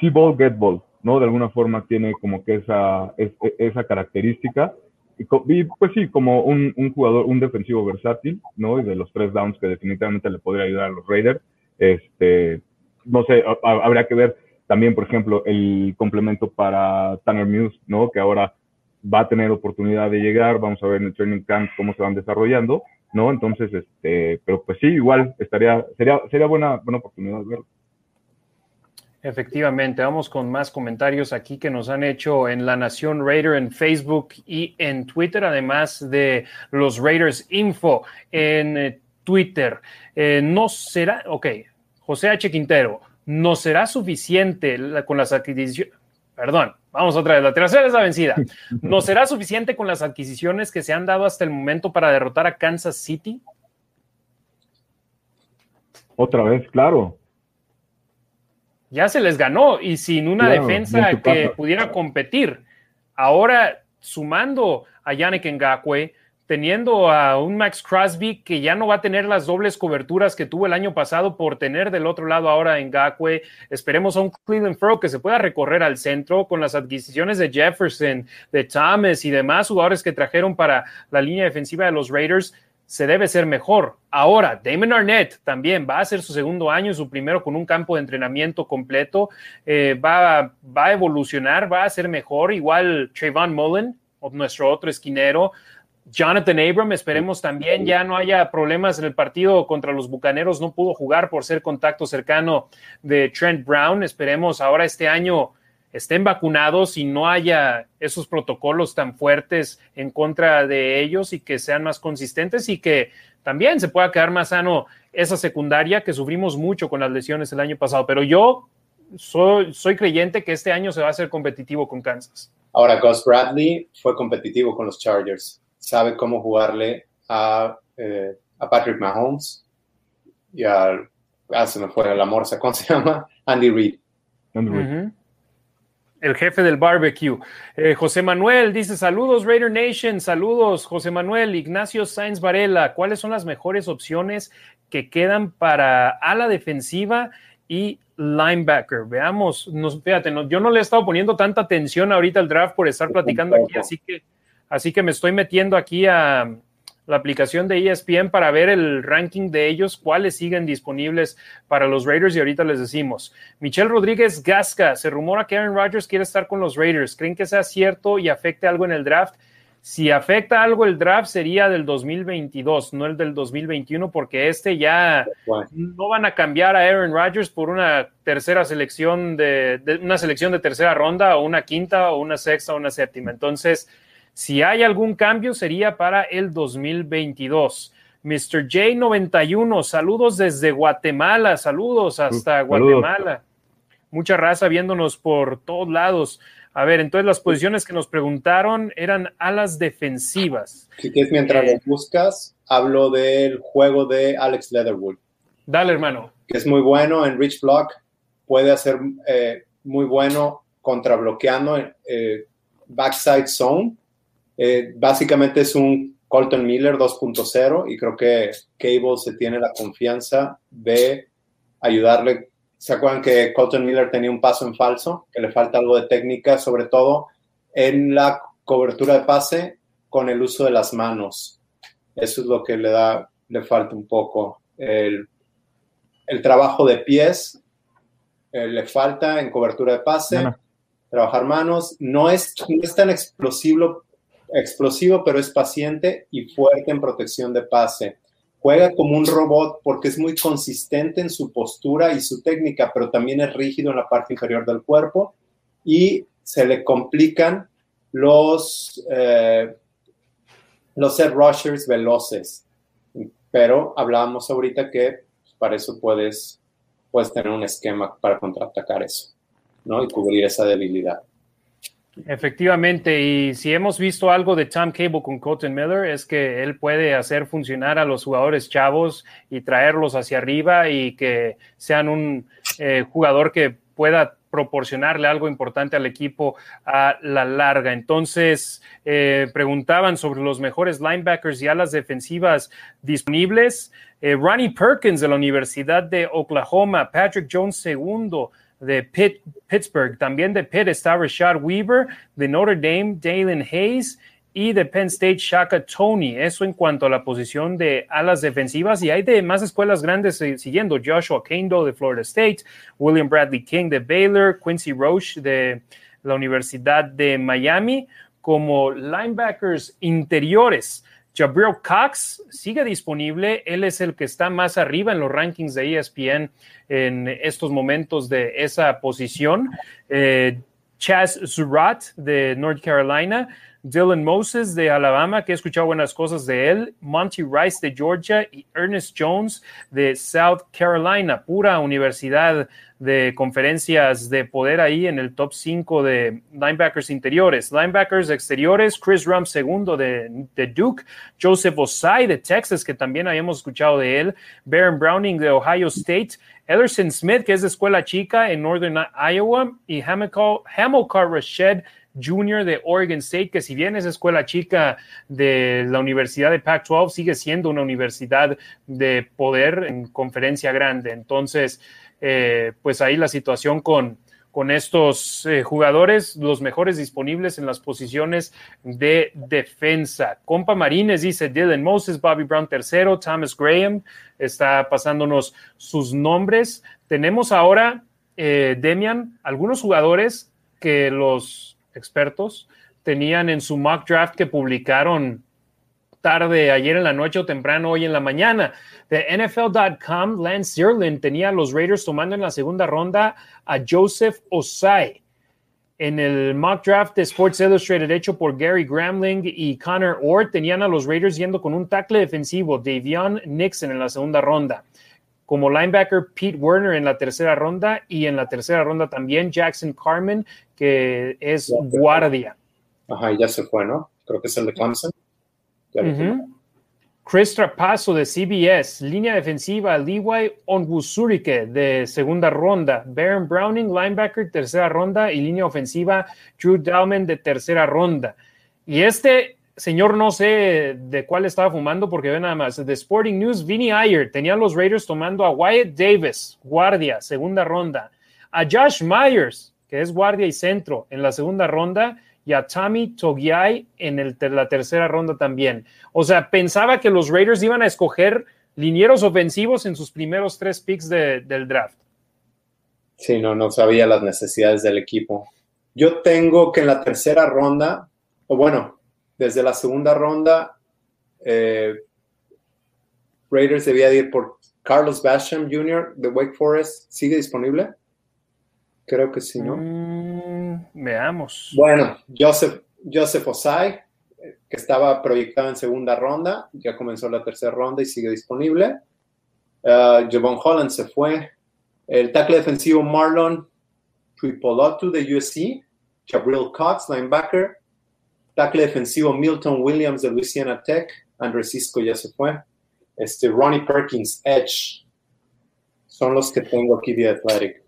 See ball, get ball, ¿no? De alguna forma tiene como que esa, es- e- esa característica. Y, pues sí, como un, un jugador, un defensivo versátil, ¿no? Y de los tres downs que definitivamente le podría ayudar a los Raiders. Este, no sé, ha- ha- habría que ver también, por ejemplo, el complemento para Tanner Muse, ¿no? Que ahora va a tener oportunidad de llegar, vamos a ver en el training camp cómo se van desarrollando, ¿no? Entonces, este, pero pues sí, igual estaría, sería, sería buena, buena oportunidad verlo. Efectivamente, vamos con más comentarios aquí que nos han hecho en La Nación Raider en Facebook y en Twitter, además de los Raiders Info en eh, Twitter. Eh, no será, ok, José H. Quintero, no será suficiente la- con las adquisiciones, perdón, vamos otra vez, la tercera es la vencida. ¿No será suficiente con las adquisiciones que se han dado hasta el momento para derrotar a Kansas City? Otra vez, claro. ya se les ganó y sin una Claro, defensa que pudiera competir. Ahora, sumando a Yannick Ngakwe, teniendo a un Max Crosby que ya no va a tener las dobles coberturas que tuvo el año pasado por tener del otro lado ahora Ngakwe, esperemos a un Cleveland Furrow que se pueda recorrer al centro con las adquisiciones de Jefferson, de Thomas y demás jugadores que trajeron para la línea defensiva de los Raiders. Se debe ser mejor. Ahora, Damon Arnett también va a hacer su segundo año, su primero con un campo de entrenamiento completo, eh, va, va a evolucionar, va a ser mejor, igual Trayvon Mullen, nuestro otro esquinero, Jonathan Abram, esperemos también ya no haya problemas en el partido contra los Bucaneros, no pudo jugar por ser contacto cercano de Trent Brown, esperemos ahora este año estén vacunados y no haya esos protocolos tan fuertes en contra de ellos y que sean más consistentes y que también se pueda quedar más sano esa secundaria que sufrimos mucho con las lesiones el año pasado. Pero yo soy, soy creyente que este año se va a hacer competitivo con Kansas. Ahora, Gus Bradley fue competitivo con los Chargers. Sabe cómo jugarle a, eh, a Patrick Mahomes y a, ah, se me fue la morsa, ¿cómo se llama? Andy Reid. Andrew Reid. El jefe del barbecue. Eh, José Manuel dice: Saludos, Raider Nation. Saludos, José Manuel. Ignacio Sainz Varela. ¿Cuáles son las mejores opciones que quedan para ala defensiva y linebacker? Veamos. Nos, fíjate, no- yo no le he estado poniendo tanta atención ahorita al draft por estar platicando aquí, así que, así que me estoy metiendo aquí a la aplicación de ESPN para ver el ranking de ellos, cuáles siguen disponibles para los Raiders y ahorita les decimos. Michelle Rodríguez Gasca, se rumora que Aaron Rodgers quiere estar con los Raiders. ¿Creen que sea cierto y afecte algo en el draft? Si afecta algo el draft sería del 2022, no el del 2021, porque este ya no van a cambiar a Aaron Rodgers por una tercera selección de, de- una selección de tercera ronda o una quinta o una sexta o una séptima. Entonces, si hay algún cambio sería para el 2022. Mr. J91, saludos desde Guatemala, saludos hasta. Guatemala. mucha raza viéndonos por todos lados. A ver, entonces las posiciones que nos preguntaron eran alas defensivas. Si quieres, mientras Eh. lo buscas, hablo del juego de Alex Leatherwood, Dale, hermano. que es muy bueno en Rich Block, puede hacer eh, muy bueno contrabloqueando eh, backside zone. Eh, básicamente es un Colton Miller 2.0 y creo que Cable se tiene la confianza de ayudarle. ¿Se acuerdan que Colton Miller tenía un paso en falso? Que le falta algo de técnica, sobre todo en la cobertura de pase con el uso de las manos. Eso es lo que le da, le falta un poco. El, el trabajo de pies eh, le falta en cobertura de pase, trabajar manos. No es, no es tan explosivo, explosivo, pero es paciente y fuerte en protección de pase. Juega como un robot porque es muy consistente en su postura y su técnica, pero también es rígido en la parte inferior del cuerpo y se le complican los, eh, los set rushers veloces. Pero hablábamos ahorita que para eso puedes, puedes tener un esquema para contraatacar eso, ¿no? Y cubrir esa debilidad. Efectivamente, y si hemos visto algo de Tom Cable con Colton Miller, es que él puede hacer funcionar a los jugadores chavos y traerlos hacia arriba y que sean un eh, jugador que pueda proporcionarle algo importante al equipo a la larga. Entonces, eh, preguntaban sobre los mejores linebackers y alas defensivas disponibles. Eh, Ronnie Perkins de la Universidad de Oklahoma, Patrick Jones segundo de Pitt, Pittsburgh, también de Pitt está Rashad Weaver, de Notre Dame, Dalen Hayes y de Penn State, Shaka Tony. Eso en cuanto a la posición de alas defensivas. Y hay de más escuelas grandes eh, siguiendo. Joshua Kendo de Florida State, William Bradley King de Baylor, Quincy Roche de la Universidad de Miami, como linebackers interiores. Jabril Cox sigue disponible. Él es el que está más arriba en los rankings de ESPN en estos momentos de esa posición. Eh, Chaz Surratt de North Carolina, Dylan Moses de Alabama, que he escuchado buenas cosas de él, Monty Rice de Georgia y Ernest Jones de South Carolina, pura universidad de conferencias de poder ahí en el top 5 de linebackers interiores. Linebackers exteriores, Chris Rum segundo de, Duke, Joseph Osai de Texas, que también habíamos escuchado de él, Baron Browning de Ohio State, Ederson Smith, que es de escuela chica en Northern Iowa, y Hamilcar Rashed Jr. de Oregon State, que si bien es escuela chica de la Universidad de Pac-12, sigue siendo una universidad de poder en conferencia grande. Entonces, eh, pues ahí la situación con, con estos eh, jugadores, los mejores disponibles en las posiciones de defensa. Compa Marines dice Dylan Moses, Bobby Brown tercero, Thomas Graham está pasándonos sus nombres. Tenemos ahora, eh, Demian, algunos jugadores que los expertos tenían en su mock draft que publicaron tarde, ayer en la noche o temprano hoy en la mañana. De NFL.com, Lance Zierlin tenía a los Raiders tomando en la segunda ronda a Joseph Osai. En el mock draft de Sports Illustrated hecho por Gary Gramling y Connor Orr, tenían a los Raiders yendo con un tackle defensivo, Davion Nixon en la segunda ronda. Como linebacker, Pete Werner en la tercera ronda y en la tercera ronda también Jackson Carmen, que es guardia. Ajá, ya se fue, ¿no? Creo que es el de Clemson. Ya. Chris Trapasso de CBS, línea defensiva, Levi Onwuzurike de segunda ronda, Baron Browning, linebacker, tercera ronda, y línea ofensiva, Drew Dalman de tercera ronda. Y este señor no sé de cuál estaba fumando porque ve nada más. De Sporting News, Vinny Ayer tenía los Raiders tomando a Wyatt Davis, guardia, segunda ronda, a Josh Myers, que es guardia y centro, en la segunda ronda, y a Tommy Togiai en la tercera ronda también. O sea, pensaba que los Raiders iban a escoger linieros ofensivos en sus primeros tres picks de- del draft. Sí, no, no sabía las necesidades del equipo. Yo tengo que en la tercera ronda, o bueno, desde la segunda ronda, eh, Raiders debía de ir por Carlos Basham Jr. de Wake Forest. ¿Sigue disponible? Creo que sí, ¿no? Mm, veamos. Bueno, Joseph, Joseph Osai, que estaba proyectado en segunda ronda, ya comenzó la tercera ronda y sigue disponible. Uh, Javon Holland se fue. El tackle defensivo Marlon Tuipolotu de USC, Jabril Cox, linebacker, tackle defensivo Milton Williams de Louisiana Tech, Andres Cisco ya se fue, este, Ronnie Perkins, Edge, son los que tengo aquí de Athletic.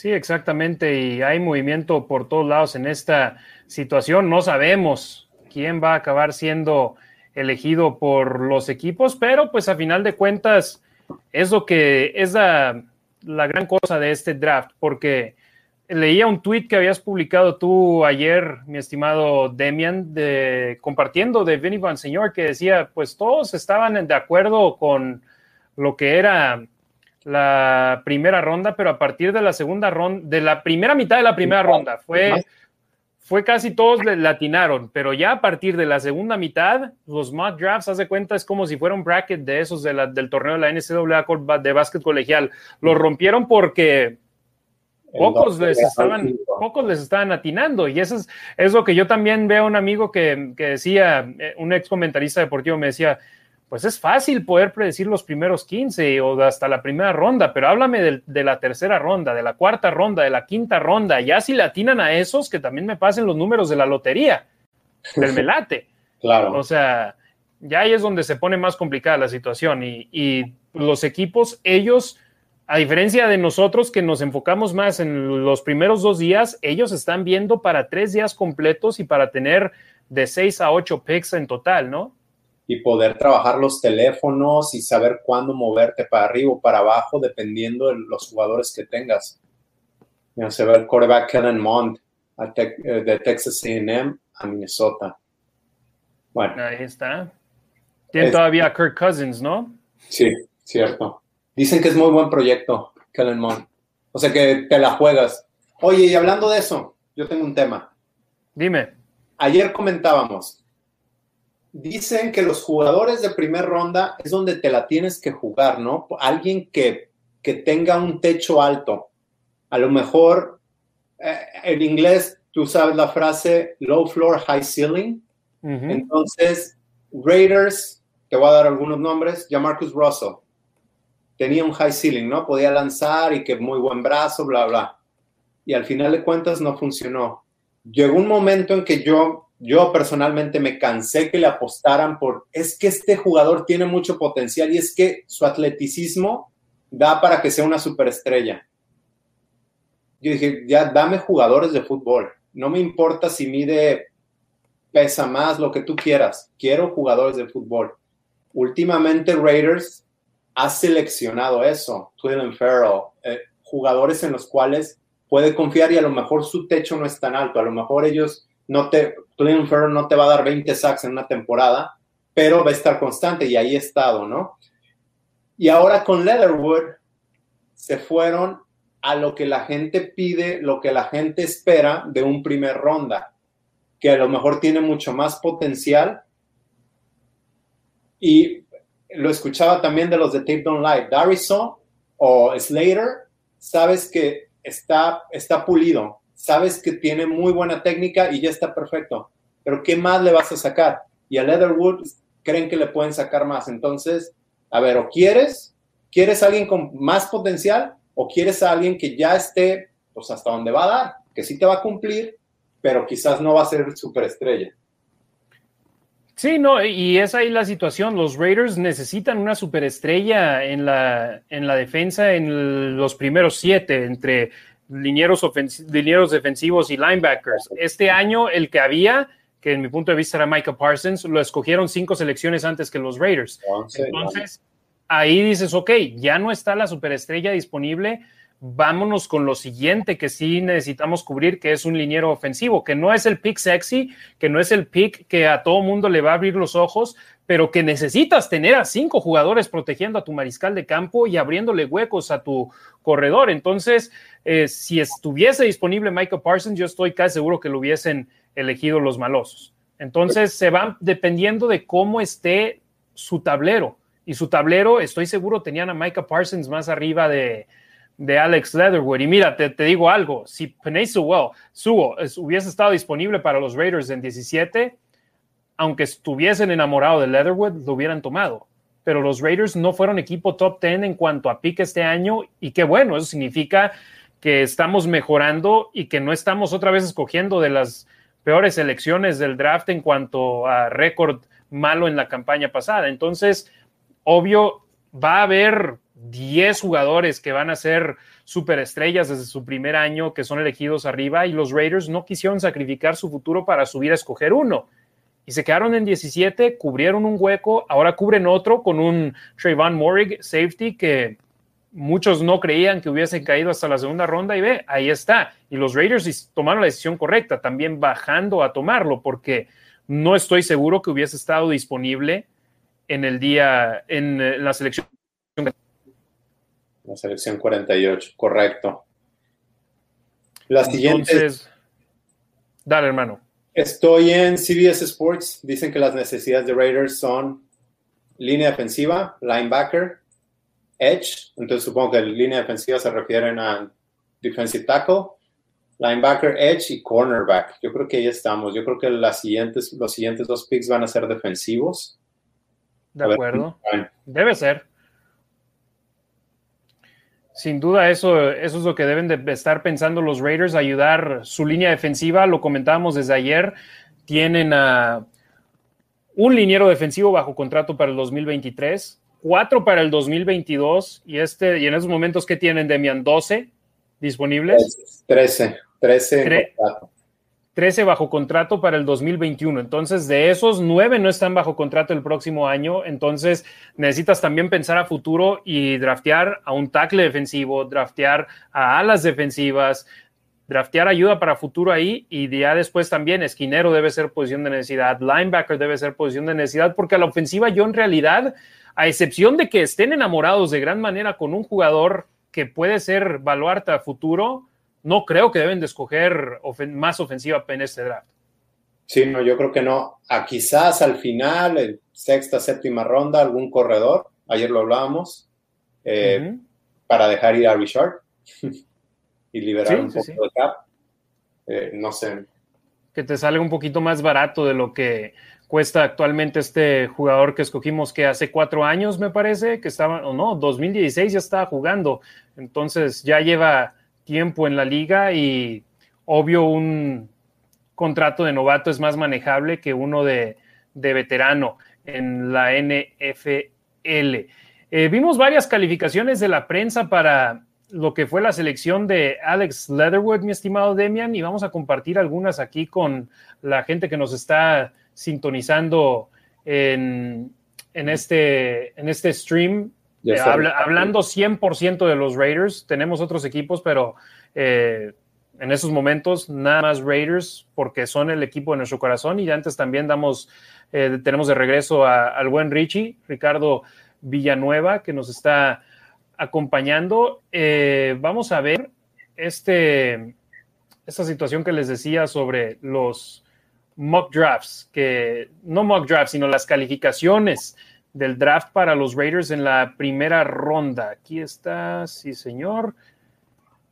Sí, exactamente, y hay movimiento por todos lados en esta situación. No sabemos quién va a acabar siendo elegido por los equipos, pero pues a final de cuentas es lo que es la, la gran cosa de este draft, porque leía un tweet que habías publicado tú ayer, mi estimado Demian, de, compartiendo de Vinny Van Señor, que decía, pues todos estaban de acuerdo con lo que era la primera ronda, pero a partir de la segunda ronda, de la primera mitad de la primera ronda, fue, fue casi todos le latinaron, pero ya a partir de la segunda mitad, los mock drafts, haz de cuenta, es como si fuera un bracket de esos de la, del torneo de la NCAA de básquet colegial. Lo rompieron porque pocos les estaban, pocos les estaban atinando. Y eso es, es lo que yo también veo un amigo que, que decía, eh, un ex comentarista deportivo me decía, pues es fácil poder predecir los primeros 15 o hasta la primera ronda, pero háblame de, de, la tercera ronda, de la cuarta ronda, de la quinta ronda, ya si le atinan a esos, que también me pasen los números de la lotería, del melate. claro. O sea, ya ahí es donde se pone más complicada la situación y, y los equipos, ellos, a diferencia de nosotros que nos enfocamos más en los primeros dos días, ellos están viendo para tres días completos y para tener de seis a ocho picks en total, ¿no? Y poder trabajar los teléfonos y saber cuándo moverte para arriba o para abajo dependiendo de los jugadores que tengas. Se ve el quarterback Kellen Mond de Texas A&M a Minnesota. Bueno. Ahí está. Tiene todavía a Kirk Cousins, ¿no? Sí, cierto. Dicen que es muy buen proyecto, Kellen Mond. O sea que te la juegas. Oye, y hablando de eso, yo tengo un tema. Dime. Ayer comentábamos, dicen que los jugadores de primer ronda es donde te la tienes que jugar, ¿no? Alguien que, que tenga un techo alto. A lo mejor eh, en inglés tú sabes la frase low floor, high ceiling. Uh -huh. Entonces, Raiders, te voy a dar algunos nombres, ya Marcus Russell. Tenía un high ceiling, ¿no? Podía lanzar y que muy buen brazo, bla, bla. Y al final de cuentas no funcionó. Llegó un momento en que yo yo personalmente me cansé que le apostaran por, es que este jugador tiene mucho potencial y es que su atleticismo da para que sea una superestrella. Yo dije, ya dame jugadores de fútbol. No me importa si mide, pesa más, lo que tú quieras. Quiero jugadores de fútbol. Últimamente Raiders ha seleccionado eso. Twillen Farrell, eh, jugadores en los cuales puede confiar y a lo mejor su techo no es tan alto. A lo mejor ellos no te, Cleveland no te va a dar 20 sacks en una temporada, pero va a estar constante y ahí ha estado, ¿no? Y ahora con Leatherwood se fueron a lo que la gente pide, lo que la gente espera de un primer ronda, que a lo mejor tiene mucho más potencial. Y lo escuchaba también de los de Tape Don't Live. Darrison o Slater, sabes que está, está pulido, sabes que tiene muy buena técnica y ya está perfecto. Pero ¿qué más le vas a sacar? Y a Leatherwood creen que le pueden sacar más. Entonces, a ver, o quieres, quieres a alguien con más potencial o quieres a alguien que ya esté, pues hasta donde va a dar, que sí te va a cumplir, pero quizás no va a ser superestrella. Sí, no, y es ahí la situación. Los Raiders necesitan una superestrella en la, en la defensa en los primeros siete, entre linieros, linieros defensivos y linebackers. Este año el que había, que en mi punto de vista era Micah Parsons, lo escogieron cinco selecciones antes que los Raiders. Entonces, ahí dices, ok, ya no está la superestrella disponible, vámonos con lo siguiente que sí necesitamos cubrir, que es un liniero ofensivo, que no es el pick sexy, que no es el pick que a todo mundo le va a abrir los ojos, pero que necesitas tener a cinco jugadores protegiendo a tu mariscal de campo y abriéndole huecos a tu corredor. Entonces, eh, si estuviese disponible Michael Parsons, yo estoy casi seguro que lo hubiesen elegido los malosos. Entonces, se van dependiendo de cómo esté su tablero. Y su tablero, estoy seguro, tenían a Micah Parsons más arriba de, de Alex Leatherwood. Y mira, te, te digo algo, si Penay Sewell, Suo, hubiese estado disponible para los Raiders en 17, aunque estuviesen enamorados de Leatherwood, lo hubieran tomado. Pero los Raiders no fueron equipo top 10 en cuanto a pick este año y qué bueno, eso significa que estamos mejorando y que no estamos otra vez escogiendo de las peores selecciones del draft en cuanto a récord malo en la campaña pasada. Entonces, obvio, va a haber 10 jugadores que van a ser superestrellas desde su primer año, que son elegidos arriba, y los Raiders no quisieron sacrificar su futuro para subir a escoger uno. Y se quedaron en 17, cubrieron un hueco, ahora cubren otro con un Trayvon Morig safety que muchos no creían que hubiesen caído hasta la segunda ronda y ve, ahí está. Y los Raiders tomaron la decisión correcta, también bajando a tomarlo, porque no estoy seguro que hubiese estado disponible en el día, en, eh, la selección. La selección 48, correcto. La siguiente. Entonces, dale, hermano. Estoy en CBS Sports. Dicen que las necesidades de Raiders son línea defensiva, linebacker, edge. Entonces supongo que línea defensiva se refieren a defensive tackle, linebacker, edge y cornerback. Yo creo que ahí estamos. Yo creo que las siguientes, los siguientes dos picks van a ser defensivos. De acuerdo. Debe ser. Sin duda, eso, eso es lo que deben de estar pensando los Raiders, ayudar su línea defensiva. Lo comentábamos desde ayer. Tienen a un liniero defensivo bajo contrato para el 2023, cuatro para el 2022 y, este, y en esos momentos, ¿qué tienen, Demian? ¿12 disponibles? 13, 13 Tre 13 bajo contrato para el 2021. Entonces, de esos, nueve no están bajo contrato el próximo año. Entonces, necesitas también pensar a futuro y draftear a un tackle defensivo, draftear a alas defensivas, draftear ayuda para futuro ahí y ya después también esquinero debe ser posición de necesidad, linebacker debe ser posición de necesidad, porque a la ofensiva yo en realidad, a excepción de que estén enamorados de gran manera con un jugador que puede ser baluarte a futuro, no creo que deben de escoger ofen más ofensiva en este draft. Sí, no, yo creo que no. A quizás al final, en sexta, séptima ronda, algún corredor, ayer lo hablábamos, eh, uh -huh. para dejar ir a Richard y liberar sí, un poco sí, sí. de cap. Eh, no sé. Que te sale un poquito más barato de lo que cuesta actualmente este jugador que escogimos que hace cuatro años, me parece, que estaba, o no, 2016 ya estaba jugando. Entonces ya lleva tiempo en la liga y obvio un contrato de novato es más manejable que uno de, de veterano en la NFL. Eh, vimos varias calificaciones de la prensa para lo que fue la selección de Alex Leatherwood, mi estimado Demian, y vamos a compartir algunas aquí con la gente que nos está sintonizando en, en, este, en este stream habla, hablando 100% de los Raiders, tenemos otros equipos, pero eh, en esos momentos nada más Raiders porque son el equipo de nuestro corazón y antes también damos, eh, tenemos de regreso a, al buen Richie, Ricardo Villanueva, que nos está acompañando. Eh, vamos a ver este, esta situación que les decía sobre los mock drafts, que no mock drafts, sino las calificaciones del draft para los Raiders en la primera ronda. Aquí está, sí señor.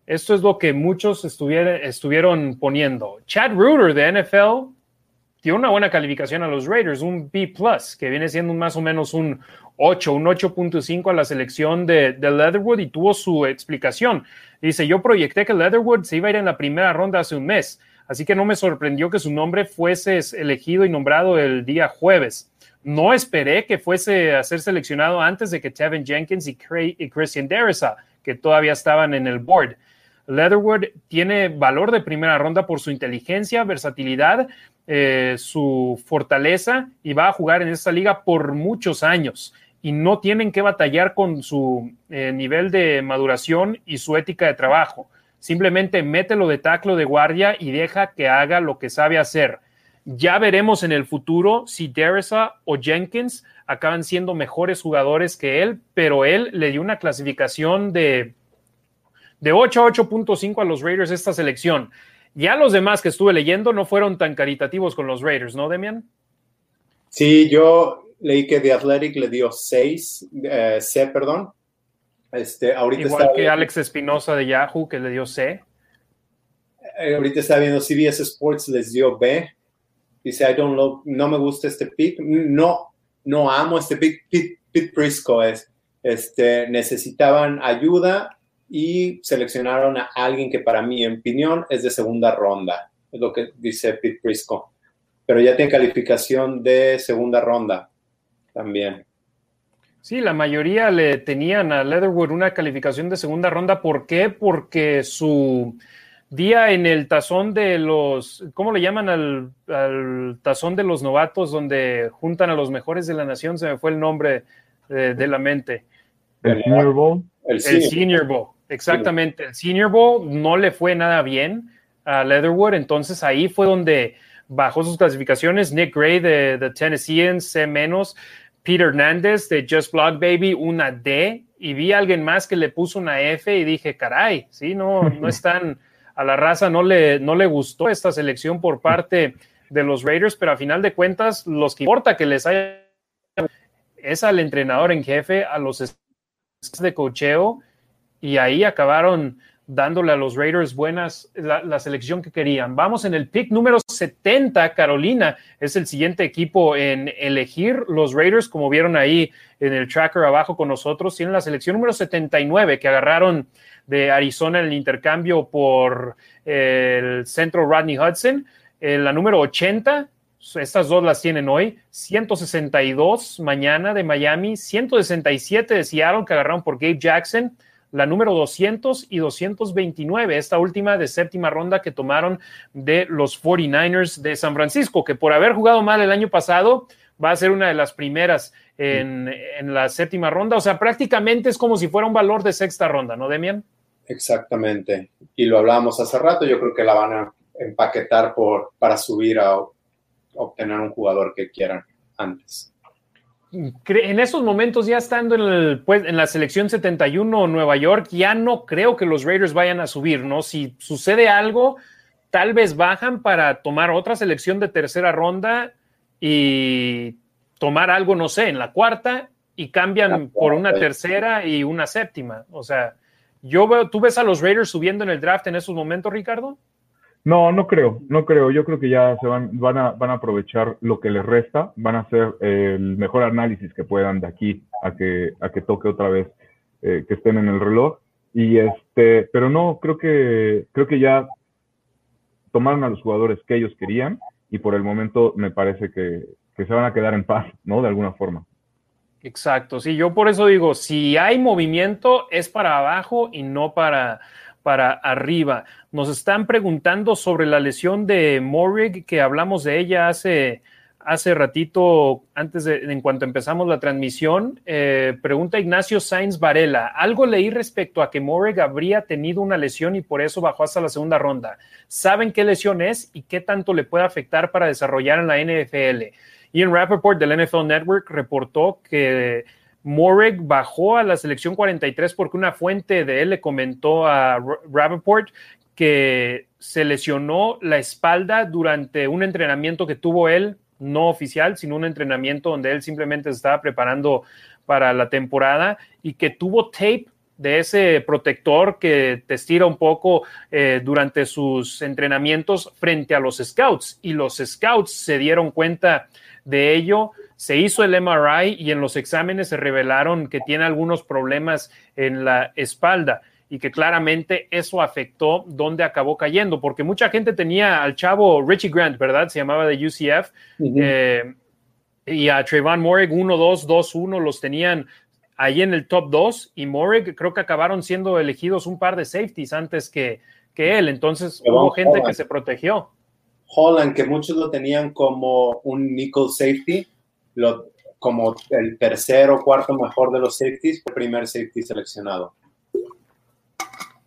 Esto es lo que muchos estuvieron poniendo. Chad Reuter de NFL tiene una buena calificación a los Raiders, un B, que viene siendo más o menos un 8, un 8.5 a la selección de, de, Leatherwood y tuvo su explicación. Dice: Yo proyecté que Leatherwood se iba a ir en la primera ronda hace un mes, así que no me sorprendió que su nombre fuese elegido y nombrado el día jueves. No esperé que fuese a ser seleccionado antes de que Tevin Jenkins y, y Christian Deresa, que todavía estaban en el board. Leatherwood tiene valor de primera ronda por su inteligencia, versatilidad, eh, su fortaleza y va a jugar en esta liga por muchos años y no tienen que batallar con su eh, nivel de maduración y su ética de trabajo. Simplemente mételo de taclo de guardia y deja que haga lo que sabe hacer. Ya veremos en el futuro si Deresa o Jenkins acaban siendo mejores jugadores que él, pero él le dio una clasificación de de 8 a 8.5 a los Raiders esta selección. Ya los demás que estuve leyendo no fueron tan caritativos con los Raiders, ¿no, Demian? Sí, yo leí que The Athletic le dio 6, eh, C, perdón. Este, ahorita Igual está que viendo, Alex Espinosa de Yahoo, que le dio C. Eh, ahorita está viendo CBS Sports, les dio B. Dice, I don't know, no me gusta este pick. No, no amo este pick. Pete, Pete Prisco es. Este, necesitaban ayuda y seleccionaron a alguien que para mí, en opinión, es de segunda ronda, es lo que dice Pete Prisco, pero ya tiene calificación de segunda ronda también. Sí, la mayoría le tenían a Leatherwood una calificación de segunda ronda. ¿Por qué? Porque su día en el tazón de los, ¿cómo le llaman al, al tazón de los novatos donde juntan a los mejores de la nación? Se me fue el nombre de, de la mente. El Senior Bowl. El El senior. Senior Bowl, exactamente. El Senior Bowl no le fue nada bien a Leatherwood, entonces ahí fue donde bajó sus clasificaciones. Nick Gray de, de Tennesseans, C menos. Peter Hernández de Just Blog Baby, una D. Y vi a alguien más que le puso una F y dije, caray, sí, no, no están, a la raza no le, no le gustó esta selección por parte de los Raiders, pero a final de cuentas, los que importa que les haya es al entrenador en jefe, a los de cocheo y ahí acabaron dándole a los Raiders buenas la, selección que querían. Vamos en el pick número 70, Carolina es el siguiente equipo en elegir los Raiders, como vieron ahí en el tracker abajo con nosotros, tienen la selección número 79 que agarraron de Arizona en el intercambio por el centro Rodney Hudson, en la número 80 estas dos las tienen hoy. 162 mañana de Miami, 167 de Seattle que agarraron por Gabe Jackson, la número 200 y 229, esta última de séptima ronda que tomaron de los 49ers de San Francisco, que por haber jugado mal el año pasado va a ser una de las primeras en, en la séptima ronda. O sea, prácticamente es como si fuera un valor de sexta ronda, ¿no, Demian? Exactamente. Y lo hablábamos hace rato, yo creo que la van a empaquetar por, para subir a obtener un jugador que quieran antes. En esos momentos, ya estando en, el, pues, en la selección 71 Nueva York, ya no creo que los Raiders vayan a subir, ¿no? Si sucede algo, tal vez bajan para tomar otra selección de tercera ronda y tomar algo, no sé, en la cuarta y cambian por una tercera y una séptima. O sea, yo veo, ¿tú ves a los Raiders subiendo en el draft en esos momentos, Ricardo? No, no creo, no creo. Yo creo que ya se van, van a, van a aprovechar lo que les resta, van a hacer el mejor análisis que puedan de aquí a que, a que toque otra vez, eh, que estén en el reloj. Y este, pero no, creo que, creo que ya tomaron a los jugadores que ellos querían y por el momento me parece que, que se van a quedar en paz, ¿no? De alguna forma. Exacto, sí, yo por eso digo, si hay movimiento es para abajo y no para, para arriba. Nos están preguntando sobre la lesión de Morrig, que hablamos de ella hace, hace ratito, antes de, en cuanto empezamos la transmisión. Eh, pregunta Ignacio Sainz Varela, algo leí respecto a que Morrig habría tenido una lesión y por eso bajó hasta la segunda ronda. ¿Saben qué lesión es y qué tanto le puede afectar para desarrollar en la NFL? Ian Rappaport del NFL Network reportó que Morrig bajó a la selección 43 porque una fuente de él le comentó a Rappaport que se lesionó la espalda durante un entrenamiento que tuvo él, no oficial, sino un entrenamiento donde él simplemente se estaba preparando para la temporada y que tuvo tape de ese protector que te estira un poco eh, durante sus entrenamientos frente a los scouts y los scouts se dieron cuenta de ello. Se hizo el MRI y en los exámenes se revelaron que tiene algunos problemas en la espalda y que claramente eso afectó dónde acabó cayendo, porque mucha gente tenía al chavo Richie Grant, ¿verdad? Se llamaba de UCF, uh -huh. eh, y a Trayvon Morrig 1, 2, 2, 1 los tenían ahí en el top 2 y Morrig creo que acabaron siendo elegidos un par de safeties antes que, que él, entonces Pero hubo gente Holland. que se protegió. Holland, que muchos lo tenían como un nickel safety, lo, como el tercero o cuarto mejor de los safeties, el primer safety seleccionado.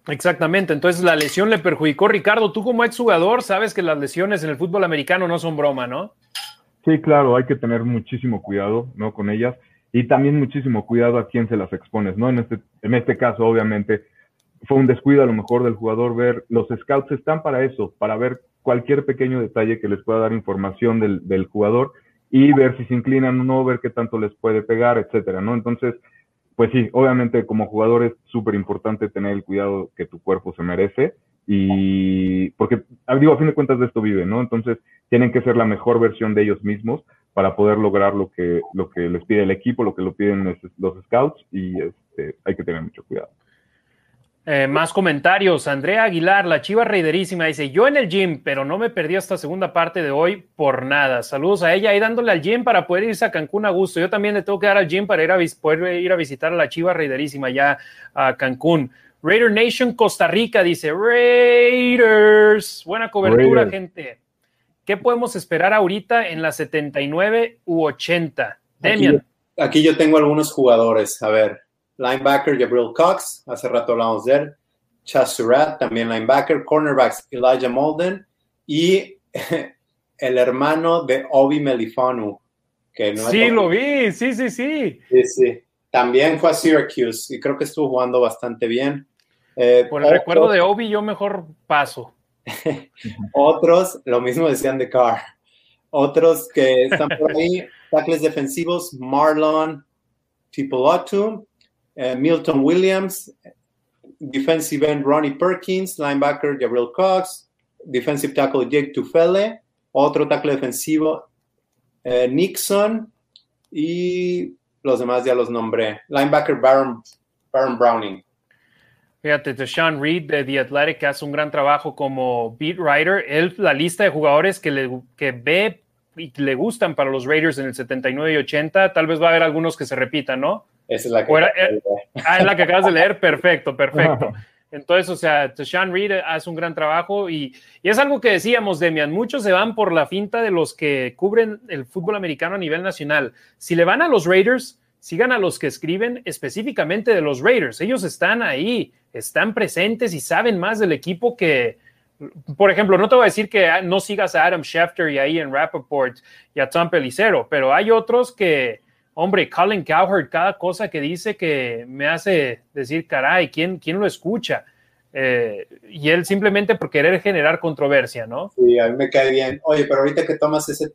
Exactamente, entonces la lesión le perjudicó. Ricardo, tú como exjugador sabes que las lesiones en el fútbol americano no son broma, ¿no? Sí, claro, hay que tener muchísimo cuidado, ¿no? Con ellas y también muchísimo cuidado a quién se las expones, ¿no? En este, en este caso, obviamente, fue un descuido a lo mejor del jugador ver, los scouts están para eso, para ver cualquier pequeño detalle que les pueda dar información del, del jugador y ver si se inclinan o no, ver qué tanto les puede pegar, etcétera, ¿no? Entonces, pues sí, obviamente como jugador es súper importante tener el cuidado que tu cuerpo se merece y porque, digo, a fin de cuentas de esto vive, ¿no? Entonces, tienen que ser la mejor versión de ellos mismos para poder lograr lo que, lo que les pide el equipo, lo que lo piden los, los scouts y este, hay que tener mucho cuidado. Eh, más comentarios. Andrea Aguilar, la chiva reiderísima, dice: Yo en el gym, pero no me perdí esta segunda parte de hoy por nada. Saludos a ella ahí dándole al gym para poder irse a Cancún a gusto. Yo también le tengo que dar al gym para ir a, poder ir a visitar a la chiva reiderísima ya a Cancún. Raider Nation Costa Rica dice: Raiders. Buena cobertura, Raiders. gente. ¿Qué podemos esperar ahorita en la 79 u 80? Demian. Aquí yo tengo algunos jugadores. A ver, linebacker Gabriel Cox, hace rato hablamos de él. Chas Surratt, también linebacker. Cornerbacks Elijah Molden y el hermano de Obi Melifonu. Que no Sí, lo vi, sí, sí, sí. Sí, sí. También fue a Syracuse y creo que estuvo jugando bastante bien. Eh, Por el recuerdo de Obi, yo mejor paso. Otros, lo mismo decían de Carr. Otros que están por ahí, tackles defensivos, Marlon Tipolotu, eh, Milton Williams, defensive end Ronnie Perkins, linebacker Gabriel Cox, defensive tackle Jake Tufele, otro tackle defensivo eh, Nixon y los demás ya los nombré. Linebacker Baron, Baron Browning. Fíjate, Deshaun Reed de The Athletic hace un gran trabajo como beat writer. Él, la lista de jugadores que, le, que ve y le gustan para los Raiders en el 79 y 80, tal vez va a haber algunos que se repitan, ¿no? Esa es la que... Era- eh, Ah, es la que acabas de leer, perfecto, perfecto. Entonces, o sea, Deshaun Reed hace un gran trabajo y, y es algo que decíamos, Demian, muchos se van por la finta de los que cubren el fútbol americano a nivel nacional. Si le van a los Raiders, sigan a los que escriben específicamente de los Raiders. Ellos están ahí, están presentes y saben más del equipo que, por ejemplo, no te voy a decir que no sigas a Adam Schefter y ahí en Rappaport y a Tom Pelicero, pero hay otros que, hombre, Colin Cowherd, cada cosa que dice que me hace decir, caray, ¿quién, quién lo escucha? Eh, y él simplemente por querer generar controversia, ¿no? Sí, a mí me cae bien. Oye, pero ahorita que tomas ese,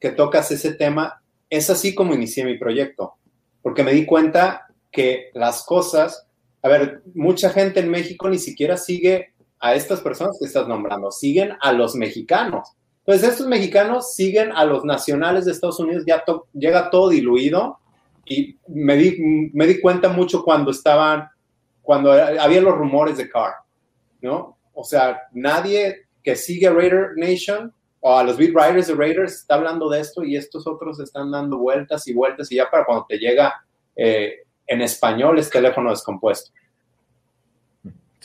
que tocas ese tema, es así como inicié mi proyecto, porque me di cuenta que las cosas, a ver, mucha gente en México ni siquiera sigue a estas personas que estás nombrando, siguen a los mexicanos. Entonces, estos mexicanos siguen a los nacionales de Estados Unidos, ya llega todo diluido y me di, me di cuenta mucho cuando estaban, cuando había los rumores de Carr, ¿no? O sea, nadie que sigue a Raider Nation o a los beat writers de Raiders está hablando de esto y estos otros están dando vueltas y vueltas y ya para cuando te llega eh, en español es teléfono descompuesto.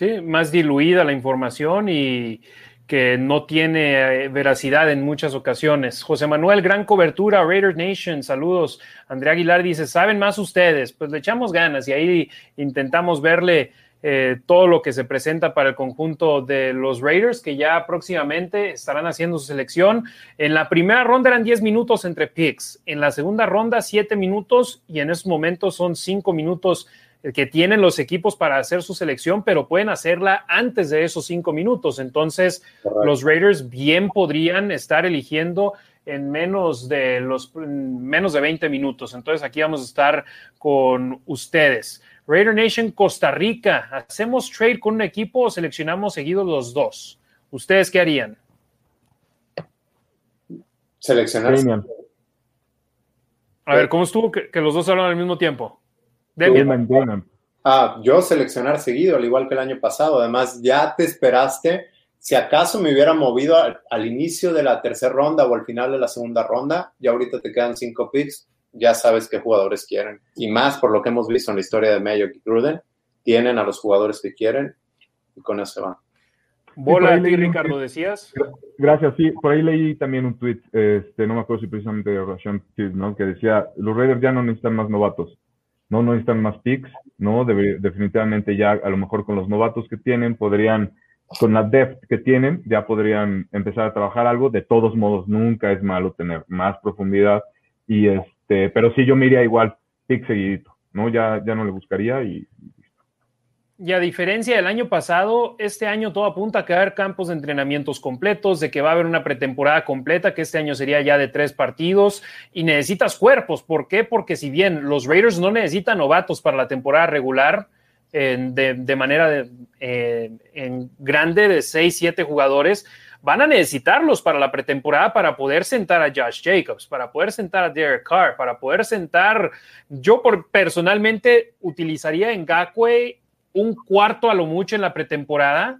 Sí, más diluida la información y que no tiene eh, veracidad en muchas ocasiones. José Manuel, gran cobertura, Raider Nation, saludos. Andrea Aguilar dice, ¿saben más ustedes? Pues le echamos ganas y ahí intentamos verle eh, todo lo que se presenta para el conjunto de los Raiders, que ya próximamente estarán haciendo su selección. En la primera ronda eran 10 minutos entre picks, en la segunda ronda 7 minutos y en esos momentos son 5 minutos que tienen los equipos para hacer su selección, pero pueden hacerla antes de esos cinco minutos. Entonces, Correcto. los Raiders bien podrían estar eligiendo en menos de los en menos de 20 minutos. Entonces, aquí vamos a estar con ustedes. Raider Nation Costa Rica, ¿hacemos trade con un equipo o seleccionamos seguidos los dos? ¿Ustedes qué harían? Seleccionar. A ver, ¿cómo estuvo que, que los dos hablan al mismo tiempo? Demian. Ah, yo seleccionar seguido, al igual que el año pasado. Además, ya te esperaste. Si acaso me hubiera movido al, al inicio de la tercera ronda o al final de la segunda ronda, ya ahorita te quedan cinco picks, ya sabes qué jugadores quieren. Y más por lo que hemos visto en la historia de Mayo y Gruden, tienen a los jugadores que quieren y con eso se van. Bola por a ti, Ricardo, decías. Gracias, sí, por ahí leí también un tweet, este, no me acuerdo si precisamente de Rashan Field, ¿no? Que decía, los Raiders ya no necesitan más novatos, no no necesitan más picks, ¿no? Definitivamente ya a lo mejor con los novatos que tienen podrían, con la depth que tienen, ya podrían empezar a trabajar algo. De todos modos, nunca es malo tener más profundidad y este, pero sí yo me igual, pick seguidito, ¿no? Ya, ya no le buscaría y Y a diferencia del año pasado, este año todo apunta a haber campos de entrenamientos completos, de que va a haber una pretemporada completa, que este año sería ya de tres partidos, y necesitas cuerpos. ¿Por qué? Porque si bien los Raiders no necesitan novatos para la temporada regular, de, de manera de, eh, en grande de seis, siete jugadores, van a necesitarlos para la pretemporada para poder sentar a Josh Jacobs, para poder sentar a Derek Carr, para poder sentar, yo por, personalmente utilizaría en Gakwe un cuarto a lo mucho en la pretemporada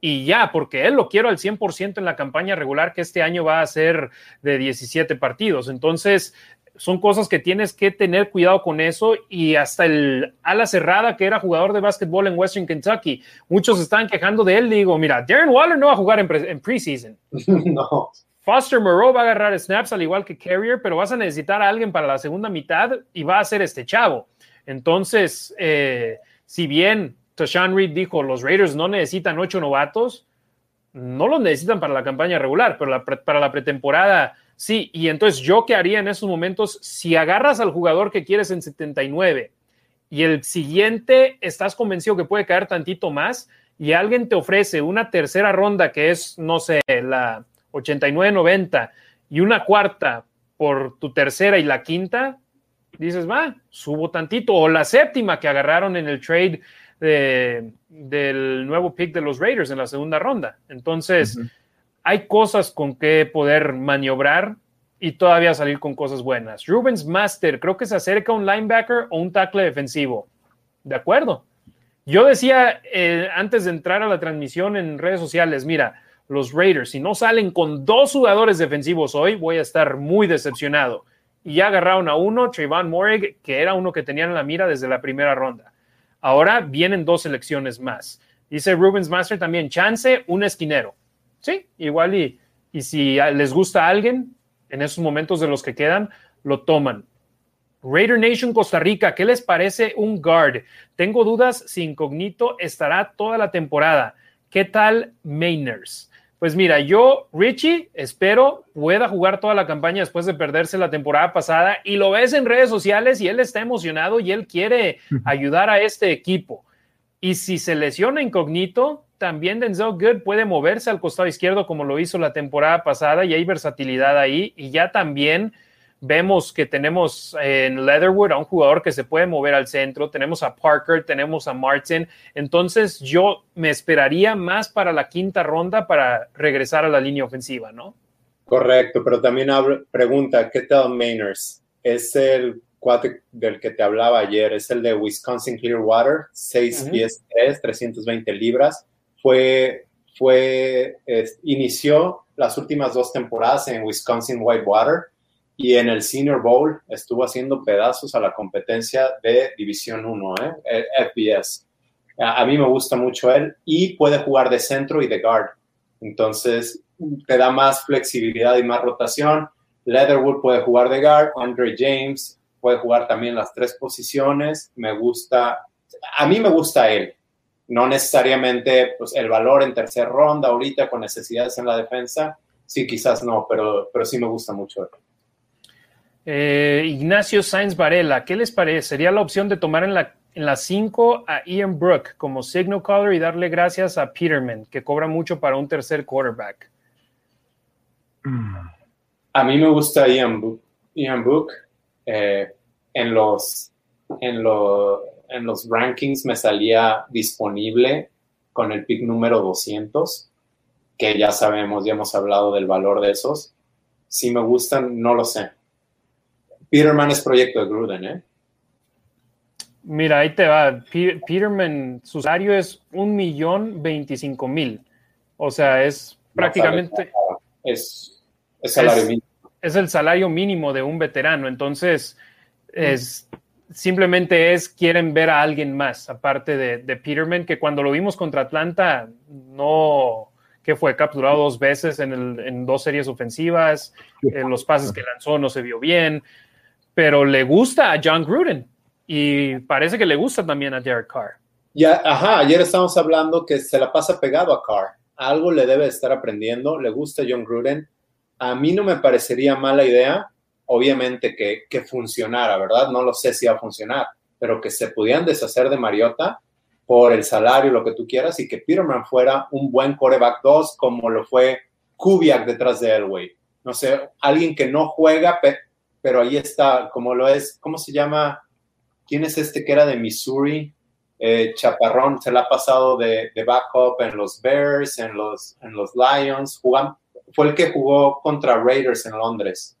y ya, porque él lo quiero al 100% en la campaña regular que este año va a ser de 17 partidos. Entonces, son cosas que tienes que tener cuidado con eso y hasta el ala cerrada que era jugador de básquetbol en Western Kentucky, muchos estaban quejando de él. Digo, mira, Darren Waller no va a jugar en, pre en preseason. no. Foster Moreau va a agarrar snaps al igual que Carrier, pero vas a necesitar a alguien para la segunda mitad y va a ser este chavo. Entonces, eh, si bien Tashawn Reed dijo, los Raiders no necesitan ocho novatos, no los necesitan para la campaña regular, pero para la pretemporada sí. Y entonces, ¿yo qué haría en esos momentos? Si agarras al jugador que quieres en 79 y el siguiente estás convencido que puede caer tantito más y alguien te ofrece una tercera ronda que es, no sé, la 89-90 y una cuarta por tu tercera y la quinta, dices, va, subo tantito. O la séptima que agarraron en el trade de, del nuevo pick de los Raiders en la segunda ronda. Entonces, uh -huh. hay cosas con que poder maniobrar y todavía salir con cosas buenas. Rubens Master, creo que se acerca un linebacker o un tackle defensivo. De acuerdo. Yo decía eh, antes de entrar a la transmisión en redes sociales, mira, los Raiders, si no salen con dos jugadores defensivos hoy, voy a estar muy decepcionado. Y ya agarraron a uno, Trayvon Morig, que era uno que tenían en la mira desde la primera ronda. Ahora vienen dos selecciones más. Dice Rubens Master también, chance, un esquinero. Sí, igual y, y si les gusta a alguien, en esos momentos de los que quedan, lo toman. Raider Nation Costa Rica, ¿qué les parece un guard? Tengo dudas si Incognito estará toda la temporada. ¿Qué tal Mainers? Pues mira, yo, Richie, espero pueda jugar toda la campaña después de perderse la temporada pasada y lo ves en redes sociales y él está emocionado y él quiere ayudar a este equipo. Y si se lesiona incógnito, también Denzel Good puede moverse al costado izquierdo como lo hizo la temporada pasada y hay versatilidad ahí. Y ya también vemos que tenemos en Leatherwood a un jugador que se puede mover al centro, tenemos a Parker, tenemos a Martin, entonces yo me esperaría más para la quinta ronda para regresar a la línea ofensiva, ¿no? Correcto, pero también hablo, pregunta, ¿qué tal Mainers? Es el cuate del que te hablaba ayer, es el de Wisconsin Clearwater, 6 uh pies 3, 320 libras, fue, fue, inició las últimas dos temporadas en Wisconsin Whitewater, y en el Senior Bowl estuvo haciendo pedazos a la competencia de División 1, ¿eh? FBS. A, mí me gusta mucho él y puede jugar de centro y de guard. Entonces, te da más flexibilidad y más rotación. Leatherwood puede jugar de guard, Andre James puede jugar también las tres posiciones. Me gusta, a mí me gusta él. No necesariamente pues, el valor en tercera ronda ahorita con necesidades en la defensa. Sí, quizás no, pero, pero sí me gusta mucho él. Eh, Ignacio Sainz Varela, ¿qué les parece? ¿Sería la opción de tomar en la en las 5 a Ian Brook como signal caller y darle gracias a Peterman, que cobra mucho para un tercer quarterback? A mí me gusta Ian Book. Ian Book eh, en, los, en, en los rankings me salía disponible con el pick número 200, que ya sabemos, ya hemos hablado del valor de esos. Si me gustan, no lo sé Peterman es proyecto de Gruden, ¿eh? Mira, ahí te va. Peterman, su salario es un millón veinticinco mil. O sea, es prácticamente. Es, es salario es, mínimo. Es el salario mínimo de un veterano. Entonces, es simplemente es quieren ver a alguien más, aparte de, de Peterman, que cuando lo vimos contra Atlanta, no que fue capturado dos veces en, el, en dos series ofensivas, en los pases que lanzó no se vio bien pero le gusta a John Gruden y parece que le gusta también a Derek Carr. Ya, ajá, ayer estábamos hablando que se la pasa pegado a Carr. Algo le debe estar aprendiendo, le gusta John Gruden. A mí no me parecería mala idea, obviamente que, que funcionara, ¿verdad? No lo sé si va a funcionar, pero que se pudieran deshacer de Mariota por el salario, lo que tú quieras, y que Peterman fuera un buen coreback 2 como lo fue Kubiak detrás de Elway. No sé, alguien que no juega, pero ahí está, como lo es, ¿cómo se llama? ¿Quién es este que era de Missouri? Eh, Chaparrón se la ha pasado de, de, backup en los Bears, en los, en los Lions. Jugan, fue el que jugó contra Raiders en Londres.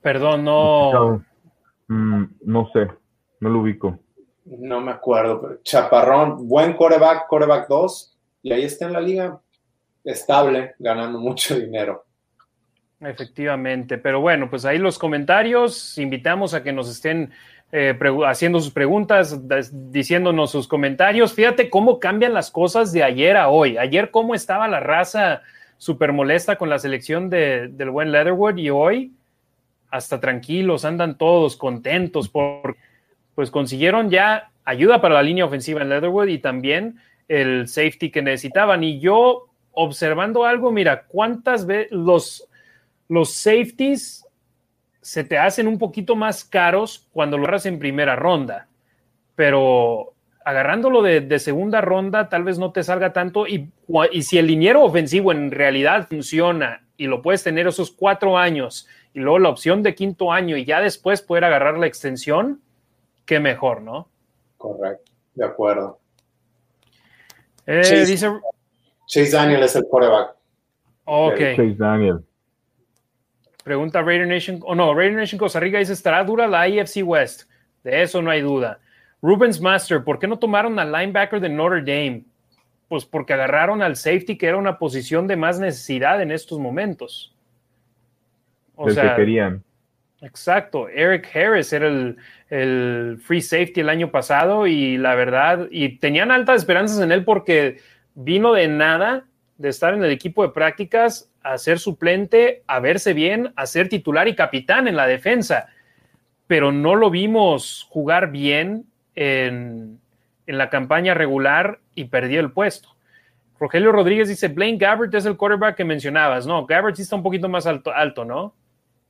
Perdón, no. Mm, no sé, no lo ubico. No me acuerdo, pero Chaparrón, buen coreback, coreback 2, y ahí está en la liga estable, ganando mucho dinero. Efectivamente, pero bueno, pues ahí los comentarios, invitamos a que nos estén eh, haciendo sus preguntas, diciéndonos sus comentarios. Fíjate cómo cambian las cosas de ayer a hoy. Ayer cómo estaba la raza súper molesta con la selección de, del buen Leatherwood y hoy hasta tranquilos, andan todos contentos porque pues consiguieron ya ayuda para la línea ofensiva en Leatherwood y también el safety que necesitaban. Y yo observando algo, mira, cuántas veces los, los safeties se te hacen un poquito más caros cuando lo agarras en primera ronda, pero agarrándolo de, segunda ronda tal vez no te salga tanto y, y si el liniero ofensivo en realidad funciona y lo puedes tener esos cuatro años y luego la opción de quinto año y ya después poder agarrar la extensión, qué mejor, ¿no? Correcto, de acuerdo. Eh, Chase, dice... Chase Daniel es el quarterback. Ok. Chase Daniel. Pregunta Raider Nation, o no, Raider Nation Costa Rica dice, ¿estará dura la IFC West? De eso no hay duda. Rubens Master, ¿por qué no tomaron al linebacker de Notre Dame? Pues porque agarraron al safety, que era una posición de más necesidad en estos momentos. O sea, que querían. Exacto. Eric Harris era el, el, free safety el año pasado y la verdad, y tenían altas esperanzas en él porque vino de nada, de estar en el equipo de prácticas, a ser suplente, a verse bien, a ser titular y capitán en la defensa. Pero no lo vimos jugar bien en, la campaña regular y perdió el puesto. Rogelio Rodríguez dice, Blaine Gabbert es el quarterback que mencionabas. No, Gabbert sí está un poquito más alto, alto ¿no?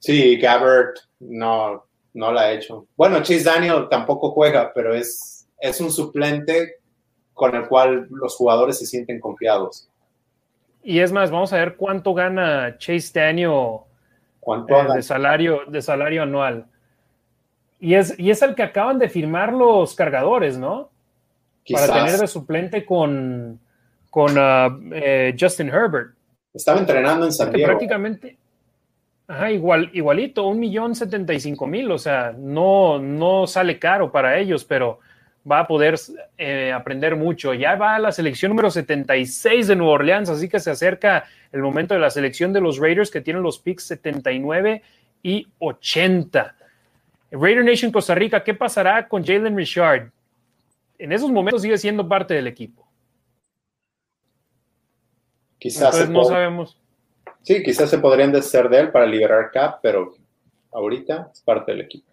Sí, Gabbert no, no la ha hecho. Bueno, Chase Daniel tampoco juega, pero es, es un suplente con el cual los jugadores se sienten confiados. Y es más, vamos a ver cuánto gana Chase Daniel ¿Cuánto eh, de, salario, de salario anual. Y es, y es el que acaban de firmar los cargadores, ¿no? Para tener de suplente con, con uh, eh, Justin Herbert. Estaba entrenando en San Diego. Prácticamente, ajá, igual, igualito, un millón setenta y cinco mil, o sea, no, no sale caro para ellos, pero va a poder eh, aprender mucho. Ya va a la selección número 76 de Nueva Orleans, así que se acerca el momento de la selección de los Raiders que tienen los picks 79 y 80. Raider Nation Costa Rica, ¿qué pasará con Jalen Richard? En esos momentos sigue siendo parte del equipo. Quizás no sabemos. Sí, quizás se podrían deshacer de él para liberar cap, pero ahorita es parte del equipo.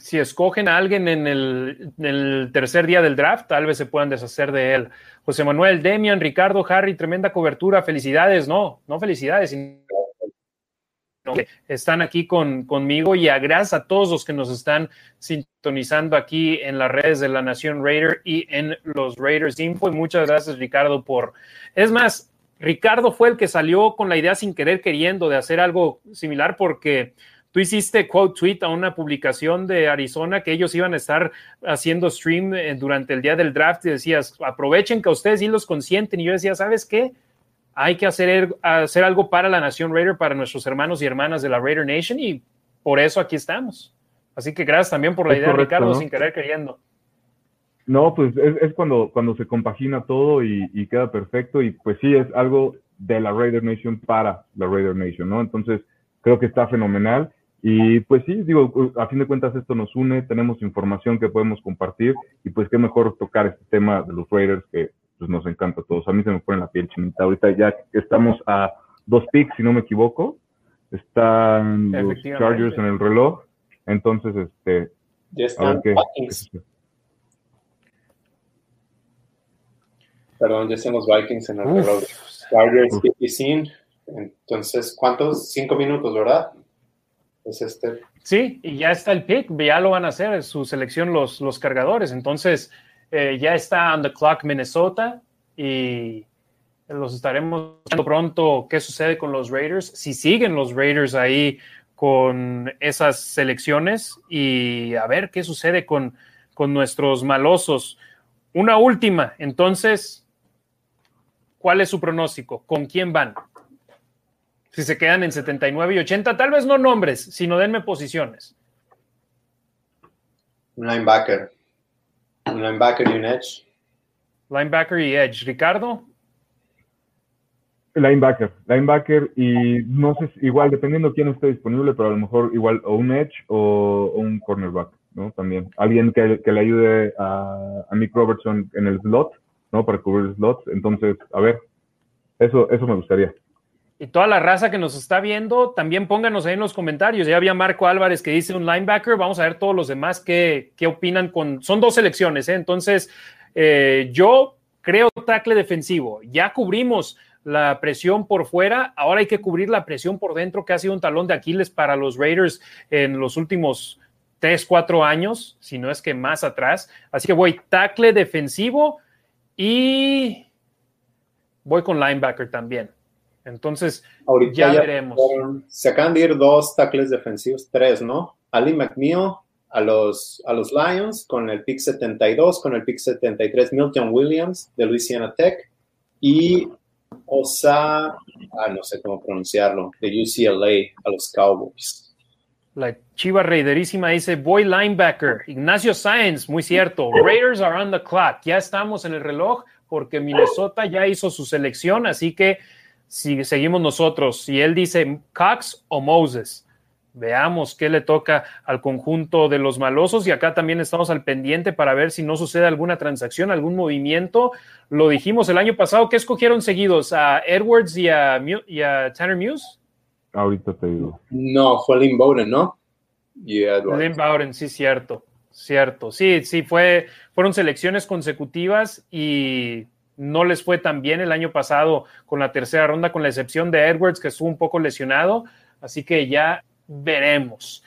Si, escogen a alguien en el, en el, tercer día del draft, tal vez se puedan deshacer de él. José Manuel, Demian, Ricardo, Harry, tremenda cobertura, felicidades. No, no felicidades, están aquí con, conmigo y a gracias a todos los que nos están sintonizando aquí en las redes de la Nación Raider y en los Raiders Info. Y muchas gracias, Ricardo, por... Es más, Ricardo fue el que salió con la idea sin querer queriendo de hacer algo similar porque tú hiciste quote tweet a una publicación de Arizona que ellos iban a estar haciendo stream eh, durante el día del draft y decías, aprovechen que ustedes sí los consienten. Y yo decía, ¿sabes qué? hay que hacer, hacer algo para la Nación Raider, para nuestros hermanos y hermanas de la Raider Nation y por eso aquí estamos. Así que gracias también por la idea, Ricardo, sin querer queriendo. No, pues es, cuando, cuando se compagina todo y, queda perfecto y pues sí, es algo de la Raider Nation para la Raider Nation, ¿no? Entonces creo que está fenomenal y pues sí, digo, a fin de cuentas esto nos une, tenemos información que podemos compartir y pues qué mejor tocar este tema de los Raiders que pues nos encanta a todos. A mí se me pone la piel chinita. Ahorita ya estamos a dos picks, si no me equivoco. Están los Chargers en el reloj. Entonces, este. Ya están Vikings. Perdón, ya están los Vikings en el reloj. Chargers y Sin. Entonces, ¿cuántos? Cinco minutos, ¿verdad? Es este. Sí, y ya está el pick, ya lo van a hacer, su selección los, los cargadores. Entonces, eh, ya está on the clock Minnesota y los estaremos viendo pronto qué sucede con los Raiders, si siguen los Raiders ahí con esas selecciones y a ver qué sucede con, con nuestros malosos. Una última, entonces, ¿cuál es su pronóstico? ¿Con quién van? Si se quedan en 79 y 80, tal vez no nombres, sino denme posiciones. Linebacker. Un linebacker y un edge. Linebacker y edge. Ricardo. Linebacker, linebacker y no sé, igual dependiendo quién esté disponible, pero a lo mejor igual o un edge o, o un cornerback, ¿no? También. Alguien que, que le ayude a, a Mick Robertson en el slot, ¿no? Para cubrir slots. Entonces, a ver, eso, eso me gustaría. Y toda la raza que nos está viendo, también pónganos ahí en los comentarios. Ya había Marco Álvarez que dice un linebacker. Vamos a ver todos los demás qué, qué opinan. Son dos selecciones, ¿eh? Entonces, eh, yo creo tackle defensivo. Ya cubrimos la presión por fuera. Ahora hay que cubrir la presión por dentro, que ha sido un talón de Aquiles para los Raiders en los últimos tres, cuatro años, si no es que más atrás. Así que voy tackle defensivo y voy con linebacker también. Entonces, Ahorita ya, ya veremos. fueron- se acaban de ir dos tackles defensivos, tres, ¿no? Ali McNeil a los, a los Lions con el pick 72, con el pick 73 Milton Williams de Louisiana Tech y Osa, ah, no sé cómo pronunciarlo, de UCLA a los Cowboys. La chiva reiderísima dice, voy linebacker. Ignacio Sáenz, muy cierto. Raiders are on the clock. Ya estamos en el reloj porque Minnesota ya hizo su selección, así que si seguimos nosotros. Si él dice Cox o Moses, veamos qué le toca al conjunto de los malosos y acá también estamos al pendiente para ver si no sucede alguna transacción, algún movimiento. Lo dijimos el año pasado, ¿qué escogieron seguidos? ¿A Edwards y a, y a Tanner Muse? Ahorita te digo. No, fue Lynn Bowden, ¿no? Y Edwards. Lynn Bowden, sí, cierto, cierto. Sí, sí, fue, fueron selecciones consecutivas y no les fue tan bien el año pasado con la tercera ronda, con la excepción de Edwards, que estuvo un poco lesionado. Así que ya veremos.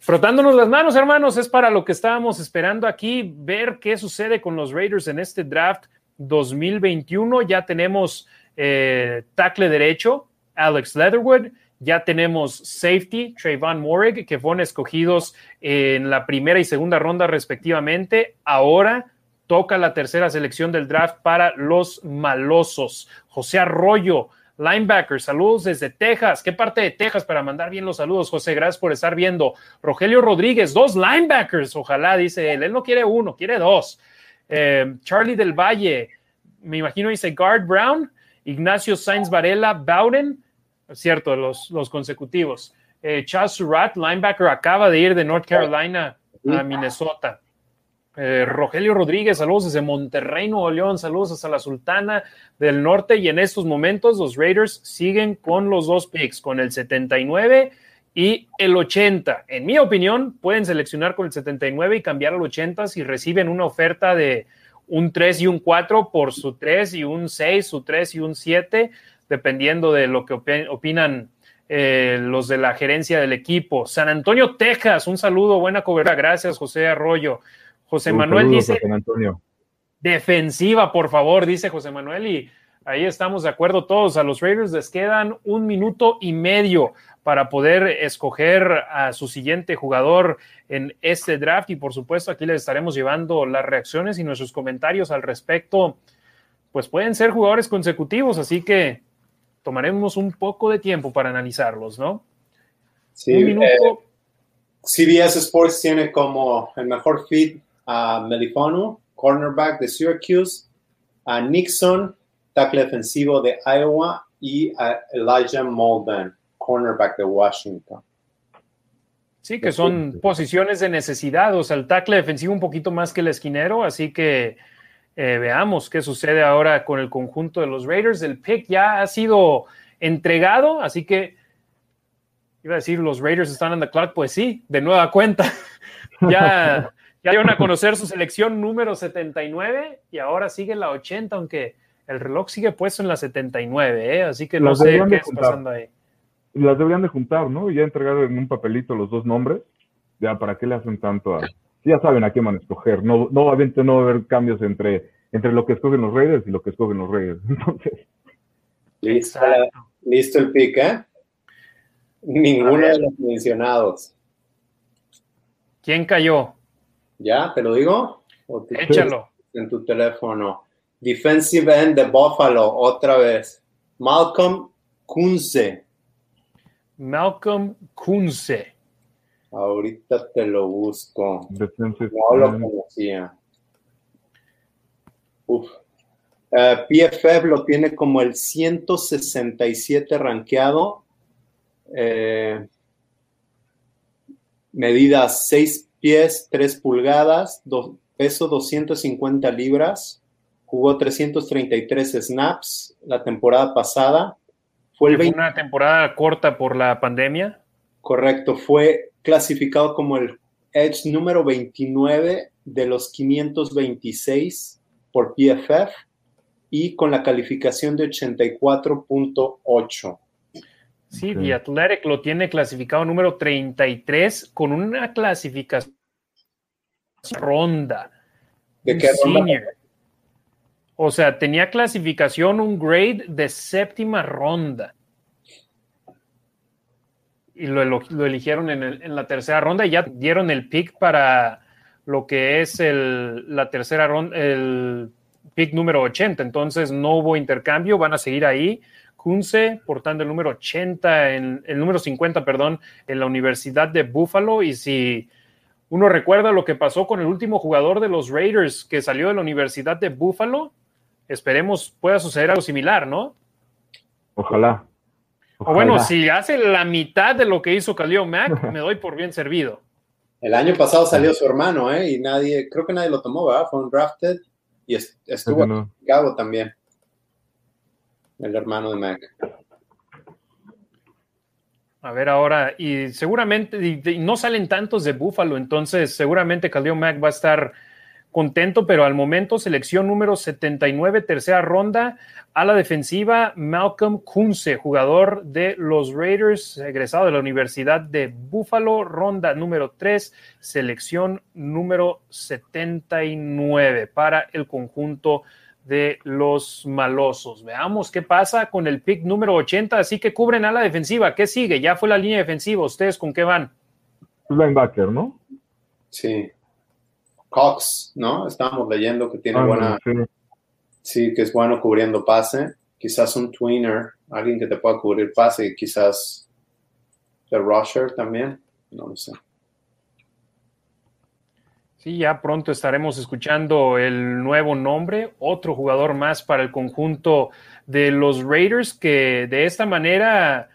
Frotándonos las manos, hermanos, es para lo que estábamos esperando aquí, ver qué sucede con los Raiders en este draft 2021. Ya tenemos eh, tackle derecho, Alex Leatherwood. Ya tenemos safety, Trayvon Morig, que fueron escogidos en la primera y segunda ronda respectivamente. Ahora toca la tercera selección del draft para los malosos. José Arroyo, linebacker, saludos desde Texas. ¿Qué parte de Texas para mandar bien los saludos, José? Gracias por estar viendo. Rogelio Rodríguez, dos linebackers, ojalá, dice él. Él no quiere uno, quiere dos. Eh, Charlie del Valle, me imagino dice Guard Brown, Ignacio Sainz Varela, Bowden, cierto, los, los consecutivos. Eh, Chaz Surratt, linebacker, acaba de ir de North Carolina a Minnesota. Eh, Rogelio Rodríguez, saludos desde Monterrey, Nuevo León, saludos hasta la Sultana del Norte. Y en estos momentos los Raiders siguen con los dos picks, con el 79 y el 80. En mi opinión, pueden seleccionar con el 79 y cambiar al 80 si reciben una oferta de un 3 y un 4 por su 3 y un 6, su 3 y un 7, dependiendo de lo que opi- opinan eh, los de la gerencia del equipo. San Antonio, Texas, un saludo, buena cobertura. Gracias, José Arroyo. José Un Manuel dice, Antonio. defensiva, por favor, dice José Manuel, y ahí estamos de acuerdo todos. A los Raiders les quedan un minuto y medio para poder escoger a su siguiente jugador en este draft y por supuesto aquí les estaremos llevando las reacciones y nuestros comentarios al respecto. Pues pueden ser jugadores consecutivos, así que tomaremos un poco de tiempo para analizarlos, ¿no? Sí, un eh, minuto. CBS Sports tiene como el mejor fit a Melifonu, cornerback de Syracuse, a Nixon, tackle defensivo de Iowa, y a Elijah Molden, cornerback de Washington. Sí, que son posiciones de necesidad, o sea, el tackle defensivo un poquito más que el esquinero, así que eh, veamos qué sucede ahora con el conjunto de los Raiders. El pick ya ha sido entregado, así que iba a decir los Raiders están en the clock, pues sí, de nueva cuenta. ya, ya dieron a conocer su selección número 79 y ahora sigue la 80, aunque el reloj sigue puesto en la 79, ¿eh? así que no Las sé deberían qué de está juntar. pasando ahí. Las deberían de juntar, ¿no? Y ya entregar en un papelito los dos nombres. Ya, ¿para qué le hacen tanto a...? Ya saben a quién van a escoger. No, no, obviamente no va a haber cambios entre, entre lo que escogen los Raiders y lo que escogen los Raiders. Entonces, Listo, listo el pick, ¿eh? Ninguno de los mencionados. ¿Quién cayó? ¿Ya? ¿Te lo digo? ¿O Échalo. En tu teléfono. Defensive end de Buffalo, otra vez. Malcolm Kunze. Malcolm Kunze. Ahorita te lo busco. defensive No lo conocía. Uf. Eh, PFF lo tiene como el 167 rankeado. Eh, medidas 6 pies, 3 pulgadas, do- peso 250 libras. Jugó 333 snaps la temporada pasada. Fue el Que fue 20 una temporada corta por la pandemia. Correcto, fue clasificado como el Edge número 29 de los 526 por PFF y con la calificación de 84.8. Sí, Ok. The Athletic lo tiene clasificado número 33 con una clasificación ronda. ¿De qué ronda? senior. O sea, tenía clasificación, un grade de séptima ronda. Y lo, lo eligieron en, el- en la tercera ronda y ya dieron el pick para lo que es el, la tercera ronda, el pick número 80. Entonces no hubo intercambio, van a seguir ahí. Kunze portando el número 80, en, el número 50, perdón, en la Universidad de Buffalo. Y si uno recuerda lo que pasó con el último jugador de los Raiders que salió de la Universidad de Buffalo, esperemos pueda suceder algo similar, ¿no? Ojalá. O bueno, si hace la mitad de lo que hizo Khalil Mack, me doy por bien servido. El año pasado salió su hermano, ¿eh? Y nadie, creo que nadie lo tomó, ¿verdad? Fue un drafted y es- estuvo en Chicago también. El hermano de Mac. A ver ahora, y seguramente, no salen tantos de Buffalo, entonces seguramente Khalil Mack va a estar contento, pero al momento selección número 79, tercera ronda, a la defensiva, Malcolm Kunze, jugador de los Raiders, egresado de la Universidad de Buffalo, ronda número 3, selección número 79 para el conjunto de los malosos. Veamos qué pasa con el pick número 80, así que cubren a la defensiva. ¿Qué sigue? Ya fue la línea defensiva. ¿Ustedes con qué van? Linebacker, ¿no? Sí. Cox, ¿no? Estábamos leyendo que tiene Ah, buena, sí. sí, que es bueno cubriendo pase. Quizás un tweener, alguien que te pueda cubrir pase y quizás el rusher también. No lo sé. Sí, ya pronto estaremos escuchando el nuevo nombre, otro jugador más para el conjunto de los Raiders que de esta manera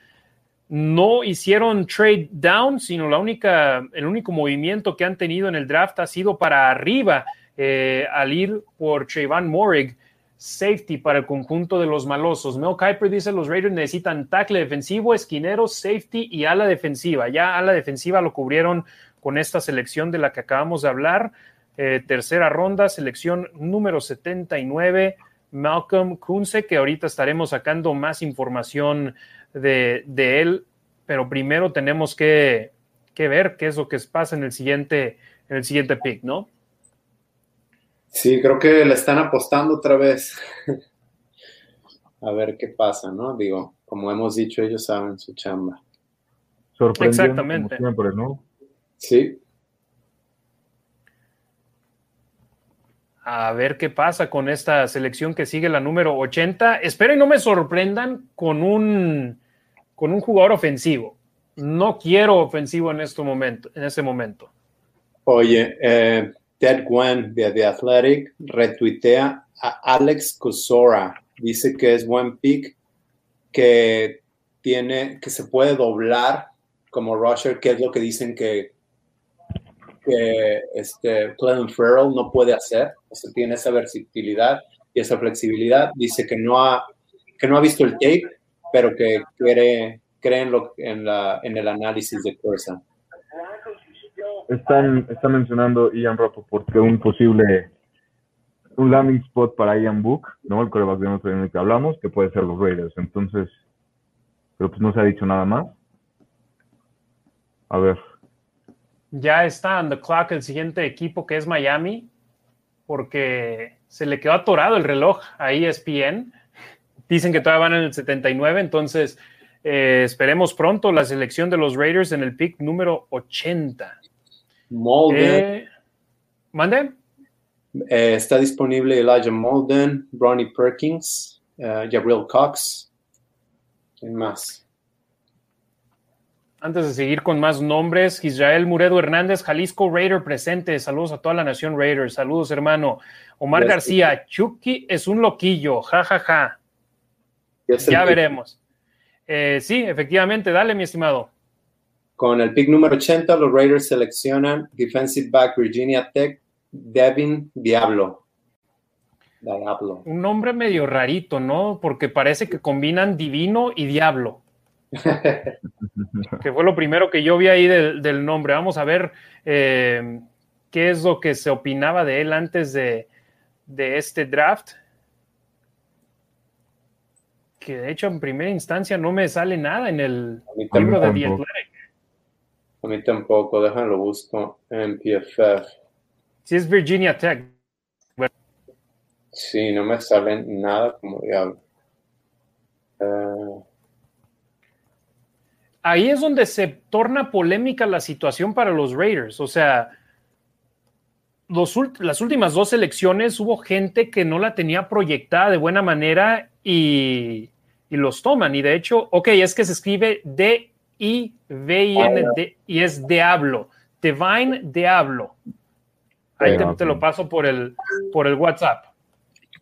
no hicieron trade down, sino la única, el único movimiento que han tenido en el draft ha sido para arriba eh, al ir por Trayvon Morig, safety para el conjunto de los malosos. Mel Kiper dice los Raiders necesitan tackle defensivo, esquinero, safety y ala defensiva. Ya ala defensiva lo cubrieron con esta selección de la que acabamos de hablar. Eh, tercera ronda, selección número 79, Malcolm Kunze, que ahorita estaremos sacando más información de, de él, pero primero tenemos que, que, ver qué es lo que pasa en el siguiente, en el siguiente pick, ¿no? Sí, creo que le están apostando otra vez. A ver qué pasa, ¿no? Digo, como hemos dicho, ellos saben su chamba. Sorprendiendo Exactamente. como siempre, ¿no? Sí, A ver qué pasa con esta selección que sigue la número 80. Espero y no me sorprendan con un, con un jugador ofensivo. No quiero ofensivo en este momento, en ese momento. Oye, eh, Ted Gwen de The Athletic retuitea a Alex Cosora. Dice que es buen pick, que tiene, que se puede doblar como rusher, que es lo que dicen que, que este Clellan Farrell no puede hacer. O sea, tiene esa versatilidad y esa flexibilidad. Dice que no ha, que no ha visto el tape, pero que cree, cree en, lo, en, la, en el análisis de Corsa. Están, está mencionando Ian Rappaport que un posible un landing spot para Ian Book, ¿no? El coreback de nuestro en el que hablamos, que puede ser los Raiders. Entonces, pero pues no se ha dicho nada más. A ver. Ya está on the clock el siguiente equipo que es Miami, porque se le quedó atorado el reloj a ESPN. Dicen que todavía van en el 79, entonces eh, esperemos pronto la selección de los Raiders en el pick número 80. Molden. Eh, ¿Mande? Eh, está disponible Elijah Molden, Ronnie Perkins, uh, Gabriel Cox. ¿Quién más? Antes de seguir con más nombres, Israel Muredo Hernández, Jalisco Raider presente. Saludos a toda la nación Raider. Saludos, hermano. Omar Gracias. García, Chucky es un loquillo. Ja, ja, ja. Ya veremos. Eh, sí, efectivamente. Dale, mi estimado. Con el pick número 80, los Raiders seleccionan defensive back Virginia Tech, Devin Diablo. Diablo. Un nombre medio rarito, ¿no? Porque parece que combinan divino y diablo. que fue lo primero que yo vi ahí del, del nombre. Vamos a ver eh, qué es lo que se opinaba de él antes de, de este draft. Que de hecho en primera instancia no me sale nada en el libro de The. Athletic. A mí tampoco, déjalo busco en PFF. Si es Virginia Tech. Sí, no me sale nada como Diablo. Eh, ahí es donde se torna polémica la situación para los Raiders. O sea, los las últimas dos elecciones hubo gente que no la tenía proyectada de buena manera y, y los toman. Y de hecho, ok, es que se escribe D-I-V-I-N y es Diablo. Divine Diablo. Ahí te, te lo paso por el, por el WhatsApp.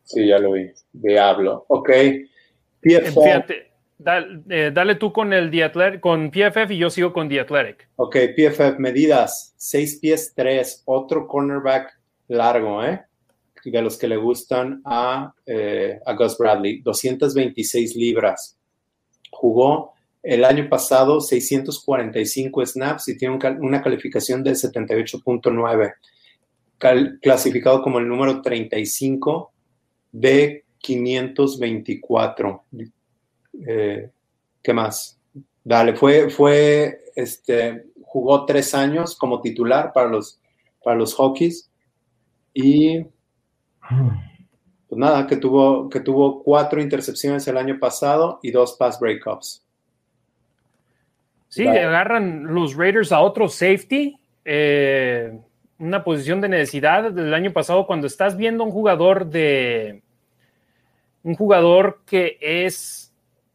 sí, ya lo vi. Diablo. Ok. Fíjate, eh, dale tú con el The Athletic- con PFF y yo sigo con The Athletic. Ok, PFF, medidas, 6 pies 3, otro cornerback largo, ¿eh? De los que le gustan a, eh, a Gus Bradley, 226 libras. Jugó el año pasado 645 snaps y tiene un una calificación de 78.9, cal- clasificado como el número 35 de 524. Eh, ¿Qué más? Dale, fue, fue, este, jugó tres años como titular para los, para los Hokies y pues nada, que tuvo, que tuvo cuatro intercepciones el año pasado y dos pass breakups. Sí, Vale. agarran los Raiders a otro safety, eh, una posición de necesidad del año pasado cuando estás viendo un jugador de un jugador que es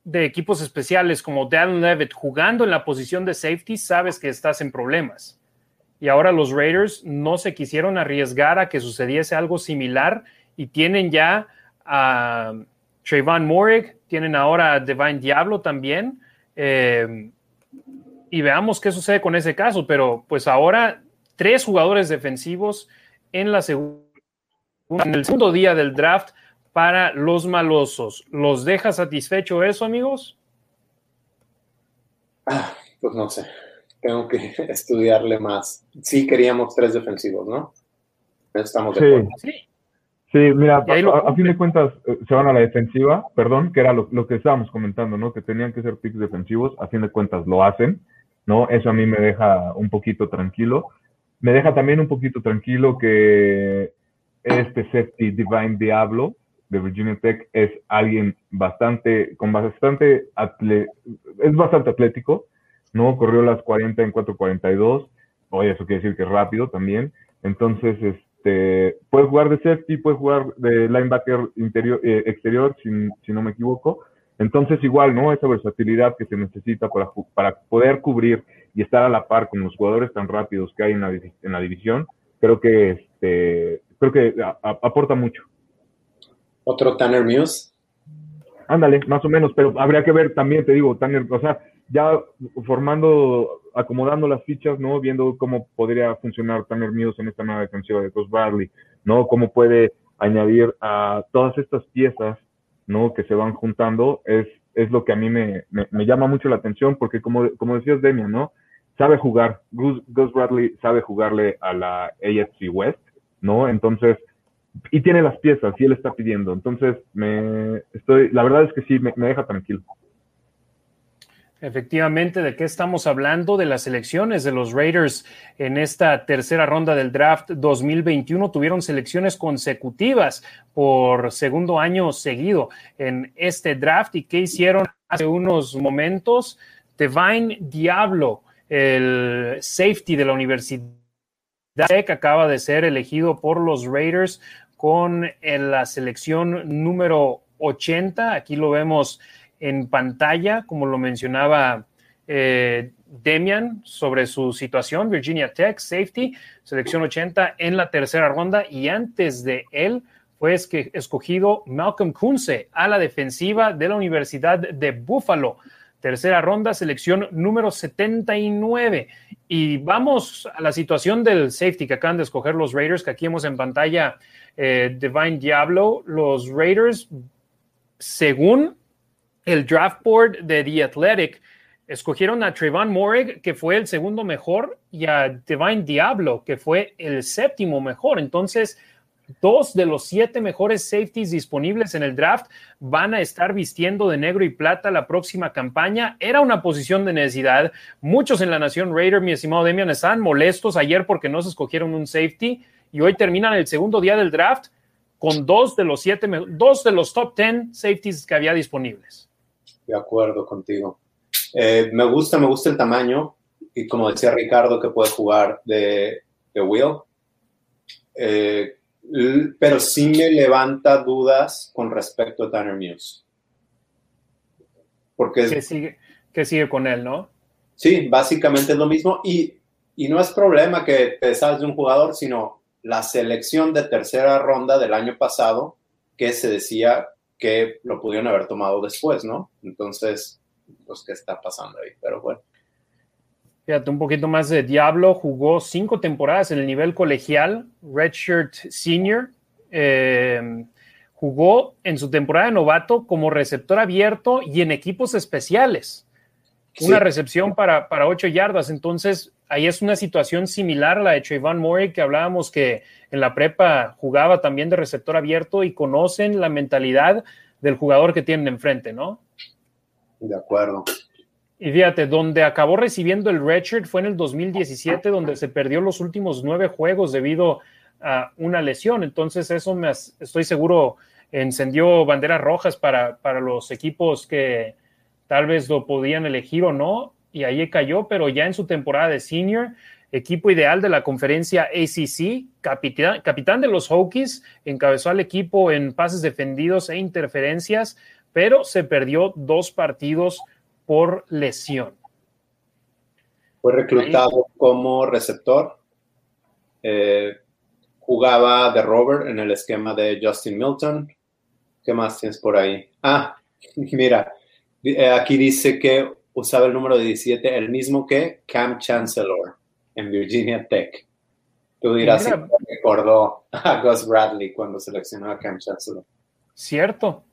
de equipos especiales como Dan Levitt jugando en la posición de safety, sabes que estás en problemas. Y ahora los Raiders no se quisieron arriesgar a que sucediese algo similar y tienen ya a Trayvon Morig, tienen ahora a Divine Diablo también. Eh, y veamos qué sucede con ese caso. Pero pues ahora tres jugadores defensivos en la segunda, en el segundo día del draft para los malosos. ¿Los deja satisfecho eso, amigos? Ah, pues no sé, tengo que estudiarle más. Sí queríamos tres defensivos, ¿no? Estamos de acuerdo. Sí. Sí, mira, a, a fin de cuentas eh, se van a la defensiva, perdón, que era lo, lo que estábamos comentando, ¿no? Que tenían que ser picks defensivos, a fin de cuentas lo hacen, ¿no? Eso a mí me deja un poquito tranquilo. Me deja también un poquito tranquilo que este safety Divine Diablo de Virginia Tech es alguien bastante, con bastante, es bastante atlético, ¿no? Corrió las 40 en 4.42, oye, eso quiere decir que es rápido también. Entonces, este, puede jugar de safety, puede jugar de linebacker interior, eh, exterior, si, no me equivoco. Entonces, igual, ¿no? Esa versatilidad que se necesita para, para poder cubrir y estar a la par con los jugadores tan rápidos que hay en la, división, creo que, este, creo que a- aporta mucho. Otro Tanner Muse. Ándale, más o menos, pero habría que ver también, te digo, Tanner, o sea, ya formando, acomodando las fichas, ¿no? Viendo cómo podría funcionar Tanner Muse en esta nueva defensiva de Gus Bradley, ¿no? Cómo puede añadir a todas estas piezas, ¿no? Que se van juntando, es, es lo que a mí me, me, me llama mucho la atención, porque como, como decías, Demian, ¿no? Sabe jugar, Gus Bradley sabe jugarle a la AFC West, ¿no? Entonces, y tiene las piezas y él está pidiendo. Entonces, me estoy, la verdad es que sí, me, me deja tranquilo. Efectivamente, ¿de qué estamos hablando? De las elecciones de los Raiders en esta tercera ronda del draft 2021. Tuvieron selecciones consecutivas por segundo año seguido en este draft. ¿Y qué hicieron hace unos momentos? Divine Diablo, el safety de la Universidad Tech, acaba de ser elegido por los Raiders con en la selección número 80. Aquí lo vemos en pantalla, como lo mencionaba eh, Demian sobre su situación, Virginia Tech, safety, selección 80 en la tercera ronda y antes de él fue escogido Malcolm Kunze a la defensiva de la Universidad de Buffalo. Tercera ronda, selección número 79. Y vamos a la situación del safety que acaban de escoger los Raiders, que aquí hemos en pantalla eh, Divine Diablo. Los Raiders, según el draft board de The Athletic, escogieron a Trayvon Morig, que fue el segundo mejor, y a Divine Diablo, que fue el séptimo mejor. Entonces, Dos de los siete mejores safeties disponibles en el draft van a estar vistiendo de negro y plata la próxima campaña. Era una posición de necesidad. Muchos en la Nación Raider, mi estimado Demian, estaban molestos ayer porque no se escogieron un safety y hoy terminan el segundo día del draft con dos de los siete, dos de los top ten safeties que había disponibles. De acuerdo contigo. Eh, me gusta, me gusta el tamaño y como decía Ricardo que puede jugar de, de Will. Eh, pero sí me levanta dudas con respecto a Tanner Muse. Porque ¿Qué sigue, sigue con él, no? Sí, básicamente es lo mismo y, y no es problema que te sales de un jugador, sino la selección de tercera ronda del año pasado que se decía que lo pudieron haber tomado después, ¿no? Entonces, pues, ¿qué está pasando ahí? Pero bueno. Fíjate, un poquito más de Diablo, jugó cinco temporadas en el nivel colegial, Redshirt Senior. Eh, jugó en su temporada de novato como receptor abierto y en equipos especiales. Una recepción para, para ocho yardas. Entonces, ahí es una situación similar a la de Trayvon Murray, que hablábamos que en la prepa jugaba también de receptor abierto y conocen la mentalidad del jugador que tienen enfrente, ¿no? De acuerdo. Y fíjate, donde acabó recibiendo el redshirt fue en el 2017, donde se perdió los últimos nueve juegos debido a una lesión. Entonces, eso me estoy seguro encendió banderas rojas para, para los equipos que tal vez lo podían elegir o no. Y ahí cayó, pero ya en su temporada de senior, equipo ideal de la conferencia ACC, capitán, capitán de los Hokies, encabezó al equipo en pases defendidos e interferencias, pero se perdió dos partidos por lesión. Fue reclutado como receptor. Eh, jugaba de rover en el esquema de Justin Milton. ¿Qué más tienes por ahí? Ah, mira, eh, aquí dice que usaba el número de 17, el mismo que Cam Chancellor en Virginia Tech. Tú dirás si recordó a Gus Bradley cuando seleccionó a Cam Chancellor. Cierto,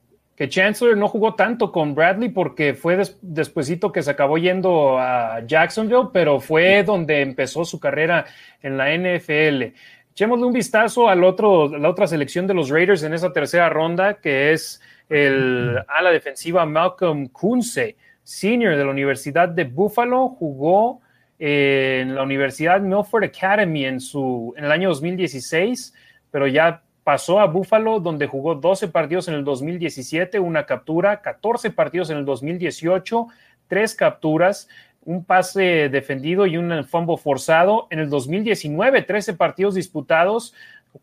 que Chancellor no jugó tanto con Bradley porque fue despuesito que se acabó yendo a Jacksonville, pero fue donde empezó su carrera en la NFL. Echémosle un vistazo al otro, a la otra selección de los Raiders en esa tercera ronda, que es el ala defensiva Malcolm Kunze, senior de la Universidad de Buffalo, jugó en la Universidad Milford Academy en, su, en el año 2016, pero ya pasó a Buffalo, donde jugó 12 partidos en el 2017, una captura, 14 partidos en el 2018, tres capturas, un pase defendido y un fumble forzado. En el 2019, 13 partidos disputados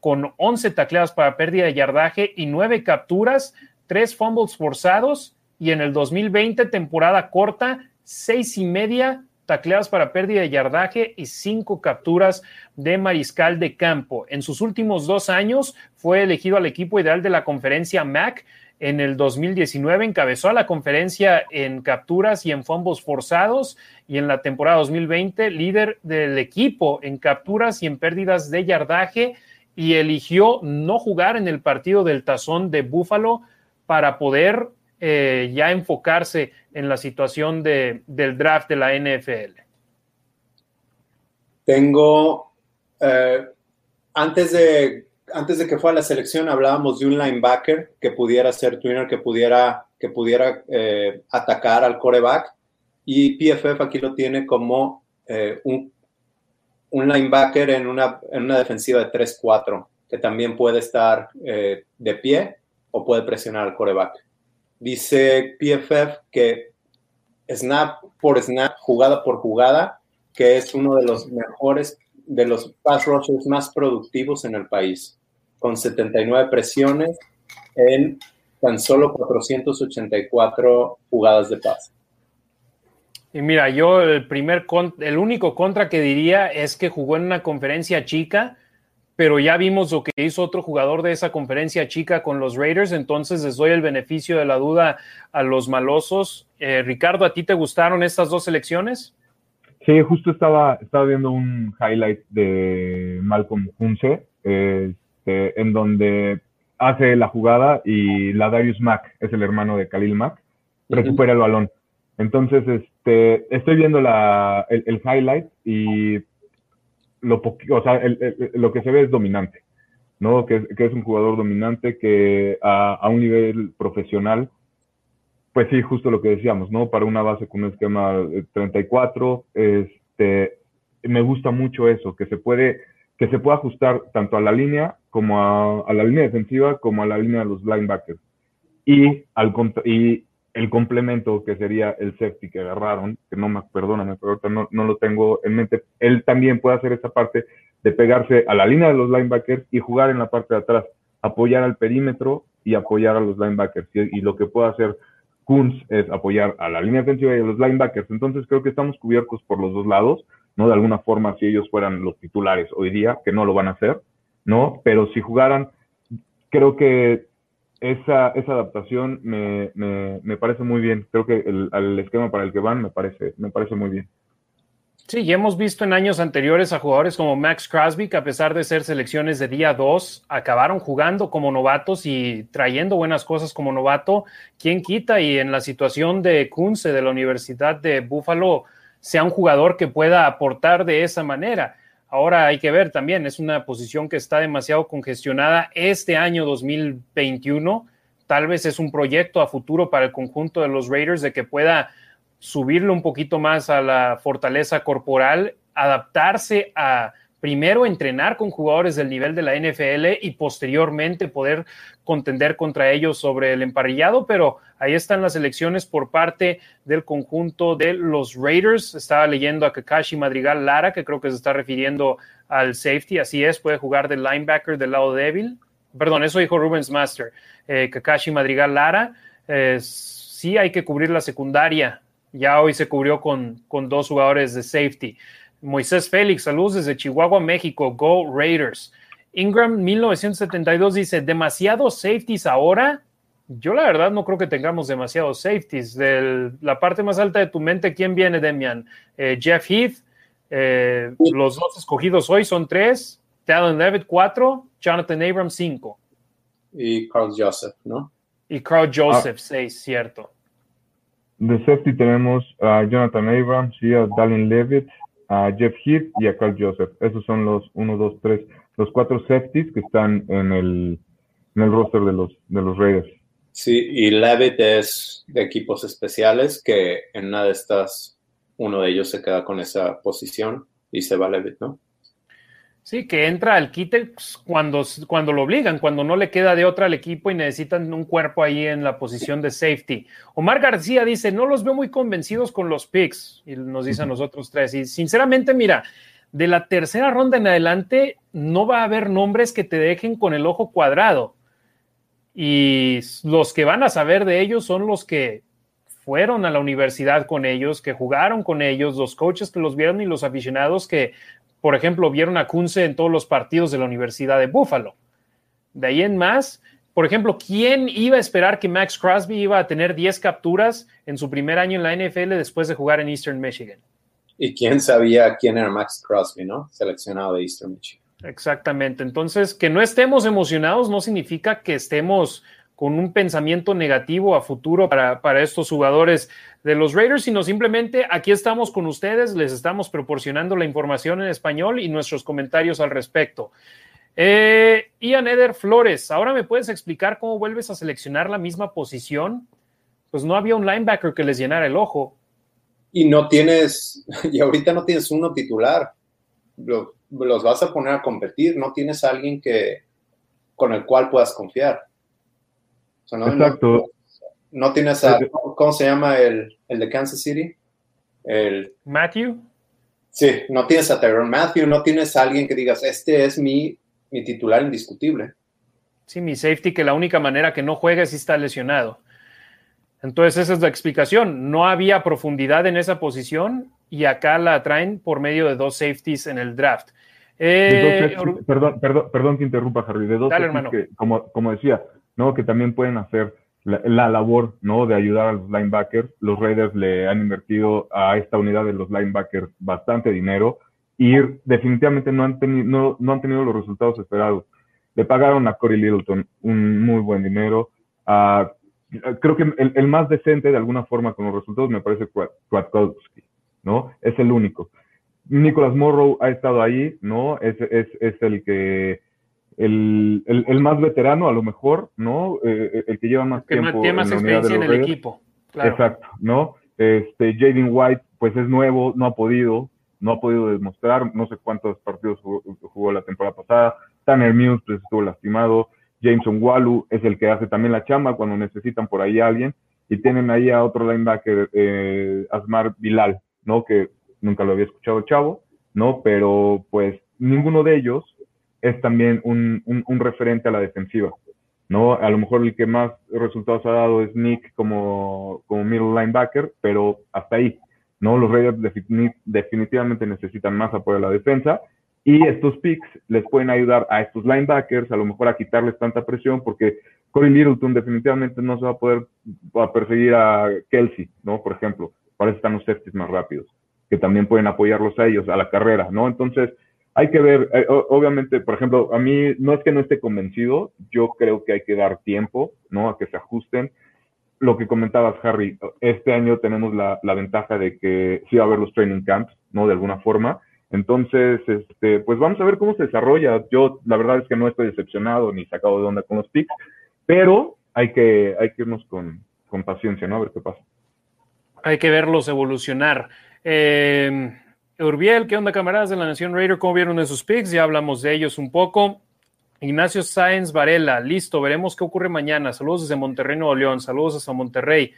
con 11 tacleadas para pérdida de yardaje y 9 capturas, 3 fumbles forzados. Y en el 2020, temporada corta, 6 y media tacleadas para pérdida de yardaje y cinco capturas de mariscal de campo. En sus últimos dos años fue elegido al equipo ideal de la conferencia MAC. En el 2019 encabezó a la conferencia en capturas y en fumbles forzados y en la temporada 2020 líder del equipo en capturas y en pérdidas de yardaje y eligió no jugar en el partido del tazón de Búfalo para poder eh, ya enfocarse en la situación de, del draft de la NFL? Tengo, eh, antes, de, antes de que fuera la selección, hablábamos de un linebacker que pudiera ser twinner, que pudiera, que pudiera eh, atacar al coreback. Y PFF aquí lo tiene como un, un, linebacker en una, en una defensiva de 3-4, que también puede estar de pie o puede presionar al coreback. Dice PFF que snap por snap, jugada por jugada, que es uno de los mejores, de los pass rushers más productivos en el país, con 79 presiones en tan solo 484 jugadas de pase. Y mira, yo el primer, el único contra que diría es que jugó en una conferencia chica, pero ya vimos lo que hizo otro jugador de esa conferencia chica con los Raiders, entonces les doy el beneficio de la duda a los malosos. Eh, Ricardo, ¿a ti te gustaron estas dos selecciones? Sí, justo estaba, estaba viendo un highlight de Malcolm Kunze, este, en donde hace la jugada y la Darius Mack, es el hermano de Khalil Mack, recupera el balón. Entonces, este, estoy viendo la, el, el highlight y lo, o sea, el- lo que se ve es dominante, ¿no? Que, es- que es un jugador dominante que a, a un nivel profesional pues sí, justo lo que decíamos, ¿no? Para una base con un esquema eh, 34, este, me gusta mucho eso, que se puede, que se puede ajustar tanto a la línea como a, a la línea defensiva como a la línea de los linebackers. Y, al, y el complemento que sería el safety que agarraron, que no me, perdóname, pero ahorita no, no lo tengo en mente, él también puede hacer esa parte de pegarse a la línea de los linebackers y jugar en la parte de atrás, apoyar al perímetro y apoyar a los linebackers. Y, y lo que puede hacer Kunz es apoyar a la línea defensiva y a los linebackers. Entonces creo que estamos cubiertos por los dos lados, ¿no? De alguna forma, si ellos fueran los titulares hoy día, que no lo van a hacer, ¿no? Pero si jugaran, creo que esa, esa adaptación me, me, me parece muy bien. Creo que el, al esquema para el que van me parece, me parece muy bien. Sí, ya hemos visto en años anteriores a jugadores como Max Crosby, que a pesar de ser selecciones de día 2, acabaron jugando como novatos y trayendo buenas cosas como novato. ¿Quién quita? Y en la situación de Kunze de la Universidad de Buffalo, sea un jugador que pueda aportar de esa manera. Ahora hay que ver también, es una posición que está demasiado congestionada este año 2021. Tal vez es un proyecto a futuro para el conjunto de los Raiders de que pueda subirle un poquito más a la fortaleza corporal, adaptarse a primero entrenar con jugadores del nivel de la NFL y posteriormente poder contender contra ellos sobre el emparrillado, pero ahí están las elecciones por parte del conjunto de los Raiders. Estaba leyendo a Kakashi Madrigal Lara, que creo que se está refiriendo al safety, así es, puede jugar de linebacker del lado débil. Perdón, eso dijo Rubens Master. Eh, Kakashi Madrigal Lara, eh, sí hay que cubrir la secundaria ya hoy se cubrió con, con dos jugadores de safety. Moisés Félix, saludos desde Chihuahua, México. Go Raiders. Ingram 1972 dice, demasiados safeties ahora. Yo la verdad no creo que tengamos demasiados safeties. De la parte más alta de tu mente, ¿quién viene, Demian? Eh, Jeff Heath. Eh, los dos escogidos hoy son tres. Talon Levitt, cuatro. Jonathan Abrams, cinco. Y Carl Joseph, ¿no? Y Carl Joseph, seis, cierto. De safety tenemos a Jonathan Abrams y a Dallin Levitt, a Jeff Heath y a Carl Joseph. Esos son los 1, 2, 3, los cuatro safeties que están en el, en el roster de los, de los Raiders. Sí, y Levitt es de equipos especiales que en una de estas, uno de ellos se queda con esa posición y se va Levitt, ¿no? Sí, que entra al quite cuando, cuando lo obligan, cuando no le queda de otra al equipo y necesitan un cuerpo ahí en la posición de safety. Omar García dice, no los veo muy convencidos con los picks, y nos dice a nosotros tres. Y sinceramente, mira, de la tercera ronda en adelante no va a haber nombres que te dejen con el ojo cuadrado. Y los que van a saber de ellos son los que fueron a la universidad con ellos, que jugaron con ellos, los coaches que los vieron y los aficionados que por ejemplo, vieron a Kunze en todos los partidos de la Universidad de Buffalo. De ahí en más, por ejemplo, ¿quién iba a esperar que Max Crosby iba a tener 10 capturas en su primer año en la NFL después de jugar en Eastern Michigan? Y quién sabía quién era Max Crosby, ¿no? Seleccionado de Eastern Michigan. Exactamente. Entonces, que no estemos emocionados no significa que estemos con un pensamiento negativo a futuro para, para, estos jugadores de los Raiders, sino simplemente aquí estamos con ustedes, les estamos proporcionando la información en español y nuestros comentarios al respecto. Eh, Ian Eder Flores, ahora me puedes explicar cómo vuelves a seleccionar la misma posición? Pues no había un linebacker que les llenara el ojo. Y no tienes, y ahorita no tienes uno titular. Los vas a poner a competir, no tienes a alguien que, con el cual puedas confiar. O sea, no, Exacto. No, no, tienes a, ¿cómo se llama el, el de Kansas City? El, Matthew. Sí, no tienes a Tyrone Matthew, no tienes a alguien que digas, este es mi, mi titular indiscutible. Sí, mi safety, que la única manera que no juega es si está lesionado. Entonces esa es la explicación. No había profundidad en esa posición y acá la traen por medio de dos safeties en el draft. Eh, perdón, perdón, perdón que interrumpa, Harry. De dos dale, que, como, como decía, ¿no? que también pueden hacer la, la, labor ¿no? de ayudar a los linebackers. Los Raiders le han invertido a esta unidad de los linebackers bastante dinero y definitivamente no han, tenido, no, no han tenido los resultados esperados. Le pagaron a Corey Littleton un muy buen dinero. A, creo que el, el, más decente de alguna forma con los resultados me parece Kwiatkowski, ¿no? Es el único. Nicholas Morrow ha estado ahí, ¿no? Es, es, es el que el, el, el, más veterano, a lo mejor, ¿no? Eh, el que lleva más que tiempo. Tiene más experiencia en el Reyes. equipo. Claro. Exacto, ¿no? Este, Jaden White, pues es nuevo, no ha podido, no ha podido demostrar, no sé cuántos partidos jugó, jugó la temporada pasada. Tanner Mills, pues estuvo lastimado. Jameson Walu es el que hace también la chamba cuando necesitan por ahí a alguien. Y tienen ahí a otro linebacker, eh, Asmar Bilal, ¿no? Que nunca lo había escuchado chavo, ¿no? Pero pues ninguno de ellos es también un, un, un, referente a la defensiva, ¿no? A lo mejor el que más resultados ha dado es Nick como, como middle linebacker, pero hasta ahí, ¿no? Los Raiders definitivamente necesitan más apoyo a la defensa y estos picks les pueden ayudar a estos linebackers a lo mejor a quitarles tanta presión porque Corey Littleton definitivamente no se va a poder perseguir a Kelsey, ¿no? Por ejemplo, para eso están los safeties más rápidos, que también pueden apoyarlos a ellos, a la carrera, ¿no? Entonces, hay que ver, eh, obviamente, por ejemplo, a mí no es que no esté convencido, yo creo que hay que dar tiempo, ¿no? A que se ajusten. Lo que comentabas, Harry, este año tenemos la, la ventaja de que sí va a haber los training camps, ¿no? De alguna forma. Entonces, este, pues vamos a ver cómo se desarrolla. Yo, la verdad es que no estoy decepcionado ni sacado de onda con los picks, pero hay que, hay que irnos con, con paciencia, ¿no? A ver qué pasa. Hay que verlos evolucionar. Eh, Urbiel, ¿qué onda, camaradas de la Nación Raider? ¿Cómo vieron esos picks? Ya hablamos de ellos un poco. Ignacio Sáenz Varela, listo, veremos qué ocurre mañana. Saludos desde Monterrey, Nuevo León, saludos hasta Monterrey.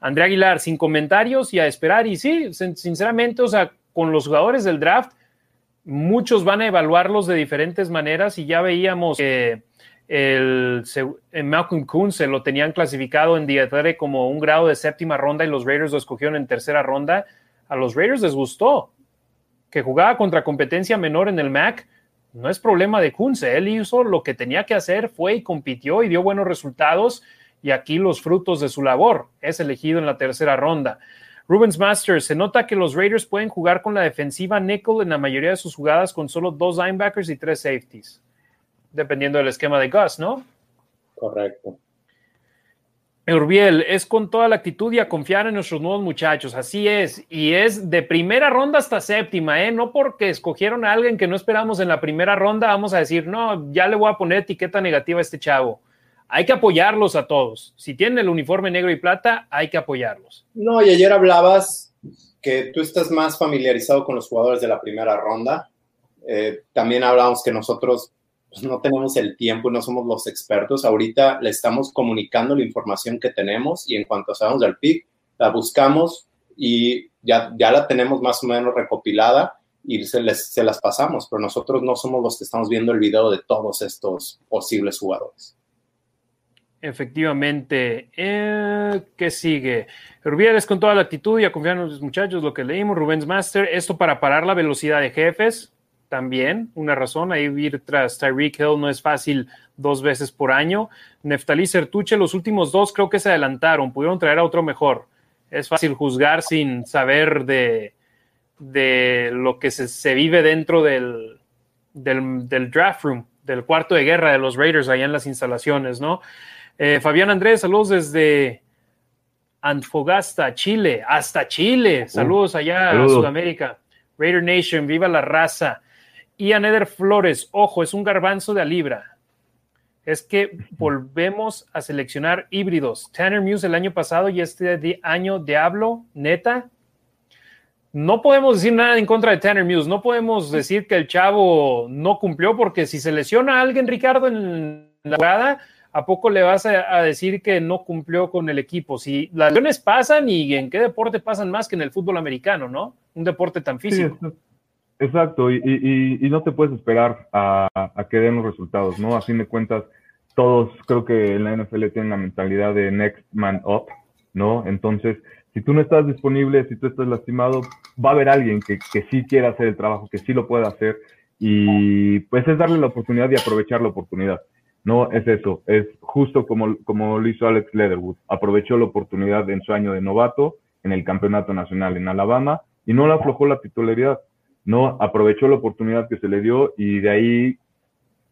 Andrea Aguilar, sin comentarios y a esperar. Y sí, sinceramente, o sea, con los jugadores del draft, muchos van a evaluarlos de diferentes maneras y ya veíamos que el, Malcolm Kuhn se lo tenían clasificado en Dietare como un grado de séptima ronda y los Raiders lo escogieron en tercera ronda. A los Raiders les gustó que jugaba contra competencia menor en el MAC, no es problema de Kunze. Él hizo lo que tenía que hacer, fue y compitió y dio buenos resultados. Y aquí los frutos de su labor. Es elegido en la tercera ronda. Rubens Masters, se nota que los Raiders pueden jugar con la defensiva nickel en la mayoría de sus jugadas con solo dos linebackers y tres safeties, dependiendo del esquema de Gus, ¿no? Correcto. Urbiel, es con toda la actitud y a confiar en nuestros nuevos muchachos, así es, y es de primera ronda hasta séptima, ¿eh? No porque escogieron a alguien que no esperamos en la primera ronda, vamos a decir, no, ya le voy a poner etiqueta negativa a este chavo. Hay que apoyarlos a todos. Si tienen el uniforme negro y plata, hay que apoyarlos. No, y ayer hablabas que tú estás más familiarizado con los jugadores de la primera ronda. Eh, también hablamos que nosotros pues no tenemos el tiempo no somos los expertos. Ahorita le estamos comunicando la información que tenemos y en cuanto sabemos del PIC, la buscamos y ya, ya la tenemos más o menos recopilada y se, se las pasamos, pero nosotros no somos los que estamos viendo el video de todos estos posibles jugadores. Efectivamente. Eh, ¿Qué sigue? Rubieres con toda la actitud y a confiar en los muchachos, lo que leímos. Rubens Master, esto para parar la velocidad de jefes también una razón. Ahí ir tras Tyreek Hill no es fácil dos veces por año. Neftalí Sertuche, los últimos dos creo que se adelantaron, pudieron traer a otro mejor. Es fácil juzgar sin saber de, de lo que se, se vive dentro del, del, del, draft room, del cuarto de guerra de los Raiders allá en las instalaciones, ¿no? Eh, Fabián Andrés, saludos desde Antofagasta, Chile, hasta Chile. Saludos allá saludos. a Sudamérica. Raider Nation, viva la raza. Ian Eder Flores, ojo, es un garbanzo de a libra. Es que volvemos a seleccionar híbridos. Tanner Muse el año pasado y este año Diablo, neta. No podemos decir nada en contra de Tanner Muse. No podemos decir que el chavo no cumplió, porque si se lesiona a alguien, Ricardo, en la jugada, ¿a poco le vas a, a, decir que no cumplió con el equipo? Si las lesiones pasan y en qué deporte pasan más que en el fútbol americano, ¿no? Un deporte tan físico. Sí, Exacto, y, y, y, no te puedes esperar a, a, que den los resultados, ¿no? A fin de cuentas, todos creo que en la NFL tienen la mentalidad de next man up, ¿no? Entonces, si tú no estás disponible, si tú estás lastimado, va a haber alguien que, que sí quiera hacer el trabajo, que sí lo pueda hacer, y pues es darle la oportunidad y aprovechar la oportunidad. No es eso, es justo como, como lo hizo Alex Leatherwood. Aprovechó la oportunidad en su año de novato en el campeonato nacional en Alabama y no le aflojó la titularidad. No aprovechó la oportunidad que se le dio y de ahí,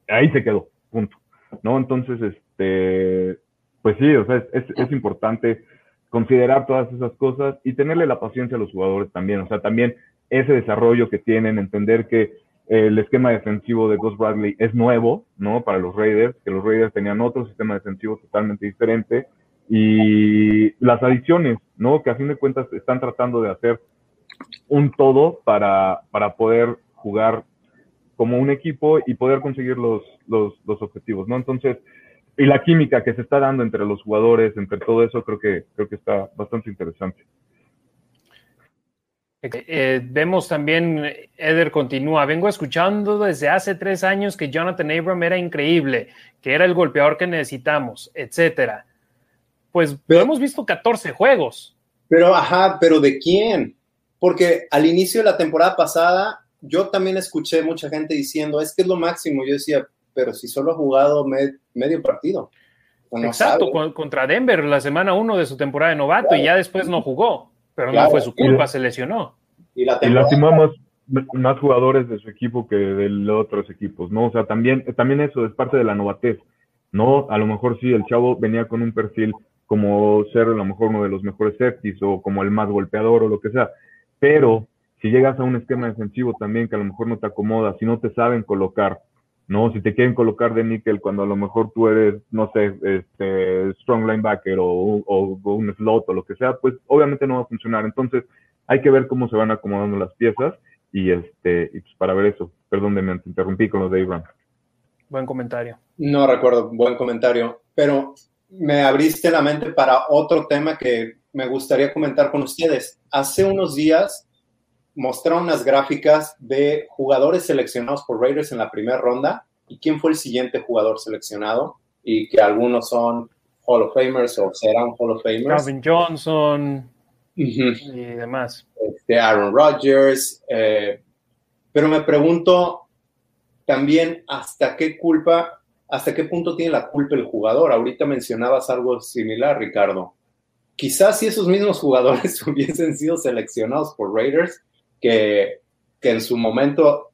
ahí se quedó, punto. ¿No? Entonces, este, pues sí, o sea, es, es, es importante considerar todas esas cosas y tenerle la paciencia a los jugadores también. O sea, también ese desarrollo que tienen, entender que el esquema defensivo de Gus Bradley es nuevo, ¿no? Para los Raiders, que los Raiders tenían otro sistema defensivo totalmente diferente. Y las adiciones, ¿no? Que a fin de cuentas están tratando de hacer un todo para, para poder jugar como un equipo y poder conseguir los, los, los objetivos, ¿no? Entonces, y la química que se está dando entre los jugadores, entre todo eso, creo que, creo que está bastante interesante. Eh, vemos también, Eder continúa, vengo escuchando desde hace tres años que Jonathan Abram era increíble, que era el golpeador que necesitamos, etcétera. Pues Pero- hemos visto 14 juegos. Pero, ajá, pero ¿de quién? Porque al inicio de la temporada pasada, yo también escuché mucha gente diciendo, es que es lo máximo. Yo decía, pero si solo ha jugado me- medio partido. No Exacto, sabe. contra Denver la semana uno de su temporada de novato y ya después no jugó, pero Claro. no fue su culpa, se lesionó. Y la Y lastimó más, más jugadores de su equipo que de los otros equipos, ¿no? O sea, también, también eso es parte de la novatez, ¿no? A lo mejor sí, el chavo venía con un perfil como ser a lo mejor uno de los mejores safeties o como el más golpeador o lo que sea, pero si llegas a un esquema defensivo también que a lo mejor no te acomoda, si no te saben colocar, ¿no? Si te quieren colocar de níquel cuando a lo mejor tú eres, no sé, este, strong linebacker o, o- o un slot o lo que sea, pues obviamente no va a funcionar. Entonces, hay que ver cómo se van acomodando las piezas y este, y pues para ver eso. Perdón, de me interrumpí con los de Abraham. Buen comentario. No recuerdo, buen comentario, pero me abriste la mente para otro tema que me gustaría comentar con ustedes. Hace unos días mostraron unas gráficas de jugadores seleccionados por Raiders en la primera ronda y quién fue el siguiente jugador seleccionado y que algunos son Hall of Famers o serán Hall of Famers. Calvin Johnson y demás. de Aaron Rodgers, eh, pero me pregunto también hasta qué culpa, hasta qué punto tiene la culpa el jugador. Ahorita mencionabas algo similar, Ricardo. Quizás si esos mismos jugadores hubiesen sido seleccionados por Raiders, que, que en su momento,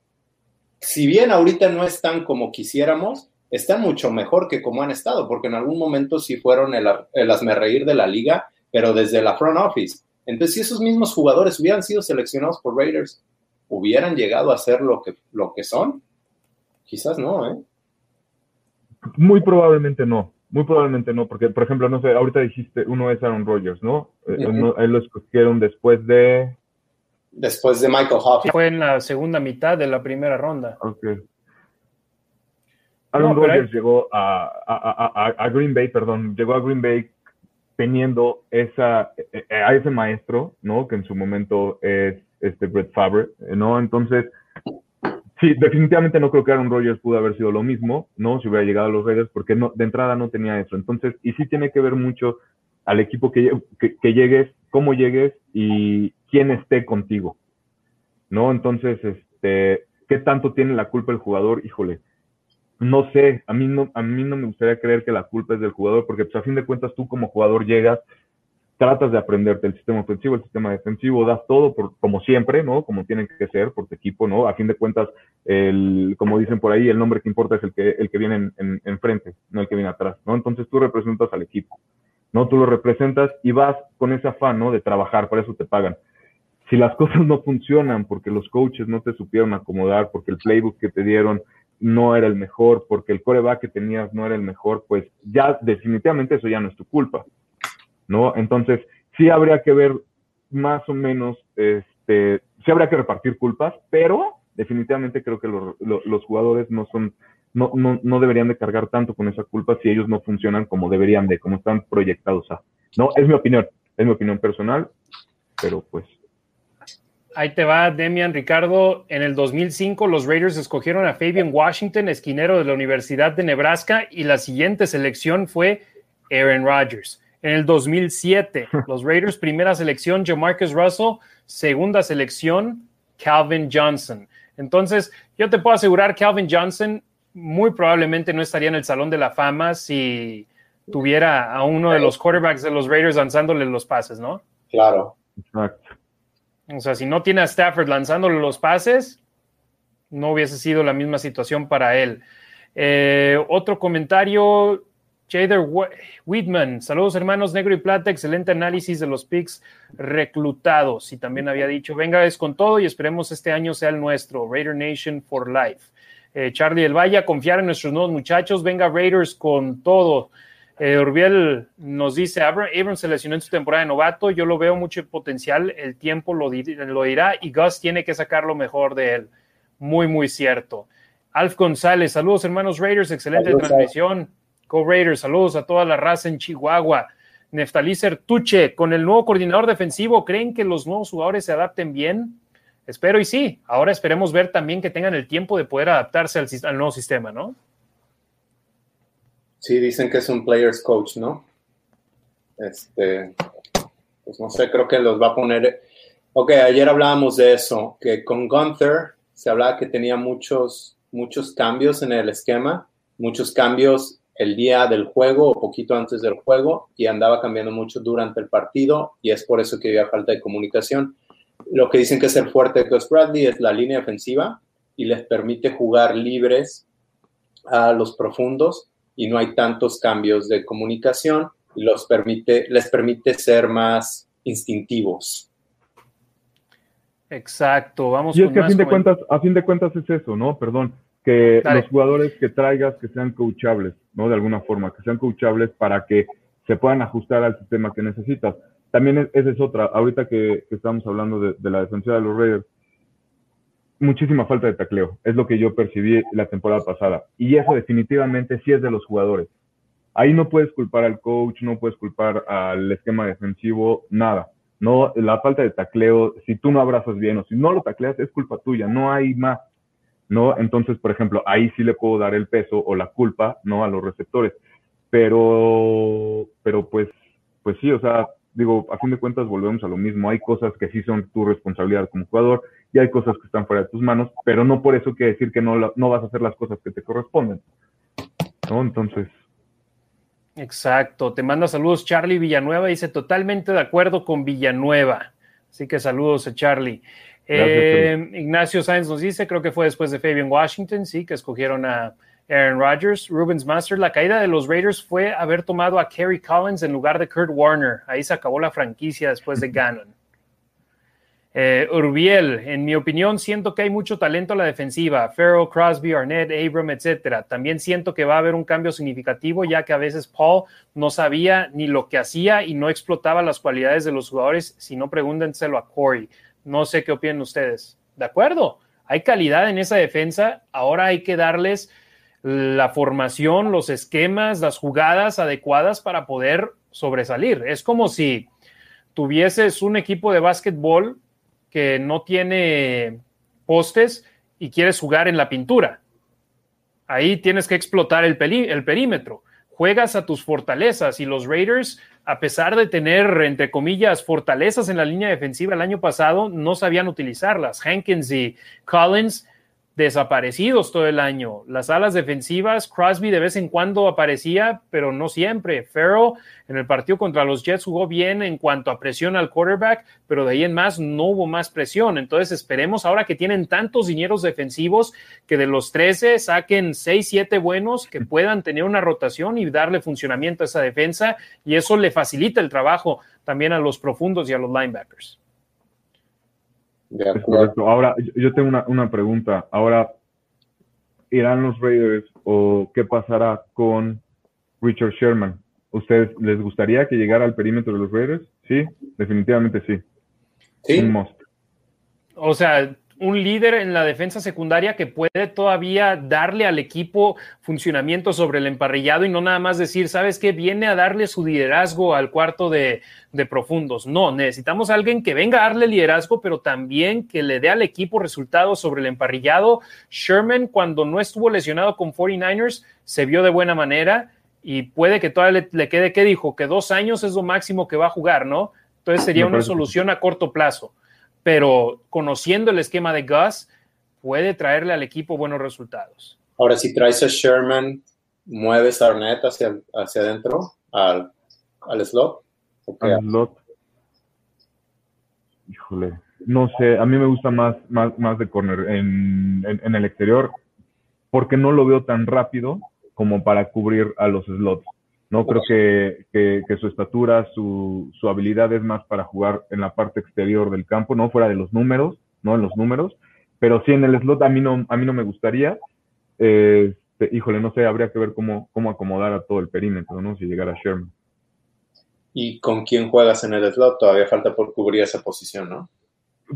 si bien ahorita no están como quisiéramos, están mucho mejor que como han estado, porque en algún momento sí fueron el, el asmerreír de la liga, pero desde la front office. Entonces, si esos mismos jugadores hubieran sido seleccionados por Raiders, hubieran llegado a ser lo que, lo que son, quizás no, ¿eh? Muy probablemente no. Muy probablemente no, porque, por ejemplo, no sé, ahorita dijiste, uno es Aaron Rodgers, ¿no? Eh, él lo escogieron después de... Después de Michael Hoff. Fue en la segunda mitad de la primera ronda. Ok. Aaron No, Rodgers hay- llegó a, a- a- a- Green Bay, perdón, llegó a Green Bay teniendo esa, eh, eh, a ese maestro, ¿no? Que en su momento es este Brett Favre, eh, ¿no? Entonces, sí, definitivamente no creo que Aaron Rodgers pudo haber sido lo mismo, ¿no? Si hubiera llegado a los Raiders, porque no, de entrada no tenía eso. Entonces, y sí tiene que ver mucho al equipo que, que, que llegues, cómo llegues y quién esté contigo, ¿no? Entonces, este, ¿qué tanto tiene la culpa el jugador? Híjole, no sé, a mí no, a mí no me gustaría creer que la culpa es del jugador, porque pues, a fin de cuentas tú como jugador llegas, tratas de aprenderte el sistema ofensivo, el sistema defensivo, das todo por, como siempre, ¿no? Como tienen que ser por tu equipo, ¿no? A fin de cuentas, el, como dicen por ahí, el nombre que importa es el que, el que viene en, en, enfrente, no el que viene atrás, ¿no? Entonces tú representas al equipo, ¿no? Tú lo representas y vas con ese afán, ¿no? De trabajar, para eso te pagan. Si las cosas no funcionan porque los coaches no te supieron acomodar, porque el playbook que te dieron no era el mejor, porque el coreback que tenías no era el mejor, pues ya definitivamente eso ya no es tu culpa, ¿no? Entonces, sí habría que ver más o menos, este, sí habría que repartir culpas, pero definitivamente creo que los, jugadores no son, no, no, no deberían de cargar tanto con esa culpa si ellos no funcionan como deberían de, como están proyectados a. No, es mi opinión, es mi opinión personal, pero pues Ahí te va, Demian Ricardo. En el 2005, los Raiders escogieron a Fabian Washington, esquinero de la Universidad de Nebraska, y la siguiente selección fue Aaron Rodgers. En el 2007, los Raiders, primera selección, Jamarcus Russell, segunda selección, Calvin Johnson. Entonces, yo te puedo asegurar, Calvin Johnson muy probablemente no estaría en el Salón de la Fama si tuviera a uno de los quarterbacks de los Raiders lanzándole los pases, ¿no? Claro. Exacto. O sea, si no tiene a Stafford lanzándole los pases, no hubiese sido la misma situación para él. Eh, otro comentario, Jader Whitman. Saludos, hermanos Negro y Plata. Excelente análisis de los picks reclutados. Y también había dicho: venga, es con todo y esperemos este año sea el nuestro. Raider Nation for Life. Eh, Charlie del Valle, confiar en nuestros nuevos muchachos. Venga, Raiders con todo. Eh, Urbiel nos dice: Abrams se lesionó en su temporada de novato. Yo lo veo mucho potencial. El tiempo lo, lo dirá y Gus tiene que sacar lo mejor de él. Muy, muy cierto. Alf González, saludos hermanos Raiders, excelente Saludos, transmisión. Go Raiders, saludos a toda la raza en Chihuahua. Neftalí Sertuche, con el nuevo coordinador defensivo, ¿creen que los nuevos jugadores se adapten bien? Espero y sí. Ahora esperemos ver también que tengan el tiempo de poder adaptarse al nuevo sistema, ¿no? Sí, dicen que es un players coach, ¿no? Este, pues no sé, creo que los va a poner. Ok, ayer hablábamos de eso, que con Gunther se hablaba que tenía muchos, muchos cambios en el esquema, muchos cambios el día del juego o poquito antes del juego y andaba cambiando mucho durante el partido y es por eso que había falta de comunicación. Lo que dicen que es el fuerte de Gus Bradley es la línea ofensiva y les permite jugar libres a los profundos y no hay tantos cambios de comunicación y los permite, les permite ser más instintivos. Exacto, vamos Y es con que a fin de cuentas, a fin de cuentas es eso, ¿no? Perdón, que Dale. los jugadores que traigas que sean coachables, ¿no? De alguna forma, que sean coachables para que se puedan ajustar al sistema que necesitas. También es- esa es otra, ahorita que, que estamos hablando de, de la defensiva de los Raiders, muchísima falta de tacleo, es lo que yo percibí la temporada pasada. Y eso definitivamente sí es de los jugadores. Ahí no puedes culpar al coach, no puedes culpar al esquema defensivo, nada. No, la falta de tacleo, si tú no abrazas bien o si no lo tacleas, es culpa tuya, no hay más. ¿no? Entonces, por ejemplo, ahí sí le puedo dar el peso o la culpa, ¿no? A los receptores. Pero, pero pues, pues sí, o sea, digo, a fin de cuentas volvemos a lo mismo. Hay cosas que sí son tu responsabilidad como jugador y hay cosas que están fuera de tus manos, pero no por eso quiere decir que no, no vas a hacer las cosas que te corresponden, ¿no? Entonces, Exacto, te manda saludos Charlie Villanueva, dice totalmente de acuerdo con Villanueva. Así que saludos a Charlie. Eh, Ignacio Sáenz nos dice, creo que fue después de Fabian Washington, sí, que escogieron a Aaron Rodgers. Rubens Master, la caída de los Raiders fue haber tomado a Kerry Collins en lugar de Kurt Warner. Ahí se acabó la franquicia después de Gannon. Eh, Urbiel, en mi opinión, siento que hay mucho talento a la defensiva. Farrell, Crosby, Arnett, Abram, etcétera. También siento que va a haber un cambio significativo, ya que a veces Paul no sabía ni lo que hacía y no explotaba las cualidades de los jugadores. Si no, pregúntenselo a Corey. No sé qué opinan ustedes. De acuerdo, hay calidad en esa defensa. Ahora hay que darles la formación, los esquemas, las jugadas adecuadas para poder sobresalir. Es como si tuvieses un equipo de básquetbol que no tiene postes y quieres jugar en la pintura. Ahí tienes que explotar el, el perímetro. Juegas a tus fortalezas y los Raiders, a pesar de tener, entre comillas, fortalezas en la línea defensiva el año pasado, no sabían utilizarlas. Hankins y Collins desaparecidos todo el año. Las alas defensivas, Crosby de vez en cuando aparecía, pero no siempre. Farrell en el partido contra los Jets jugó bien en cuanto a presión al quarterback, pero de ahí en más no hubo más presión. Entonces esperemos ahora que tienen tantos dineros defensivos que de los 13 saquen 6, 7 buenos que puedan tener una rotación y darle funcionamiento a esa defensa y eso le facilita el trabajo también a los profundos y a los linebackers. De es acuerdo. correcto. Ahora, yo- yo tengo una, una pregunta. Ahora, ¿irán los Raiders o qué pasará con Richard Sherman? ¿Ustedes les gustaría que llegara al perímetro de los Raiders? Sí, definitivamente sí. Sí, Un must. O sea, un líder en la defensa secundaria que puede todavía darle al equipo funcionamiento sobre el emparrillado y no nada más decir, ¿sabes qué? Viene a darle su liderazgo al cuarto de, de profundos. No, necesitamos a alguien que venga a darle liderazgo, pero también que le dé al equipo resultados sobre el emparrillado. Sherman, cuando no estuvo lesionado con 49ers, se vio de buena manera y puede que todavía le, le quede, ¿qué dijo? Que dos años es lo máximo que va a jugar, ¿no? Entonces sería una solución a corto plazo. Pero conociendo el esquema de Gus, puede traerle al equipo buenos resultados. Ahora, si traes a Sherman, mueves a Arnett hacia, hacia adentro, al, al slot. Al slot. Híjole, no sé, a mí me gusta más, más, más de corner en, en, en el exterior porque no lo veo tan rápido como para cubrir a los slots. No creo que, que, que su estatura, su, su, habilidad es más para jugar en la parte exterior del campo, no fuera de los números, no en los números, pero sí en el slot a mí no, a mí no me gustaría. Eh, híjole, no sé, habría que ver cómo, cómo acomodar a todo el perímetro, ¿no? Si llegara Sherman. ¿Y con quién juegas en el slot? Todavía falta por cubrir esa posición, ¿no?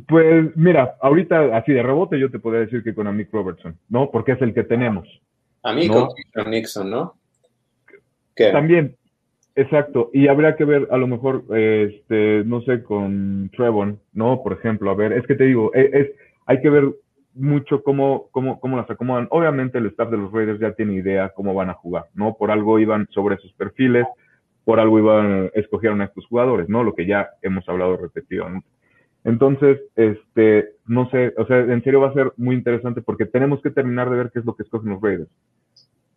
Pues mira, ahorita así de rebote yo te podría decir que con Amick Robertson, ¿no? Porque es el que tenemos. Amick ¿no? con Nixon, ¿no? También, exacto. Y habría que ver a lo mejor, este, no sé, con Trevon, ¿no? Por ejemplo, a ver, es que te digo, es, es hay que ver mucho cómo, cómo, cómo las acomodan. Obviamente el staff de los Raiders ya tiene idea cómo van a jugar, ¿no? Por algo iban sobre sus perfiles, por algo iban, escogieron a estos jugadores, ¿no? Lo que ya hemos hablado repetidamente. Entonces, este, no sé, o sea, en serio va a ser muy interesante porque tenemos que terminar de ver qué es lo que escogen los Raiders.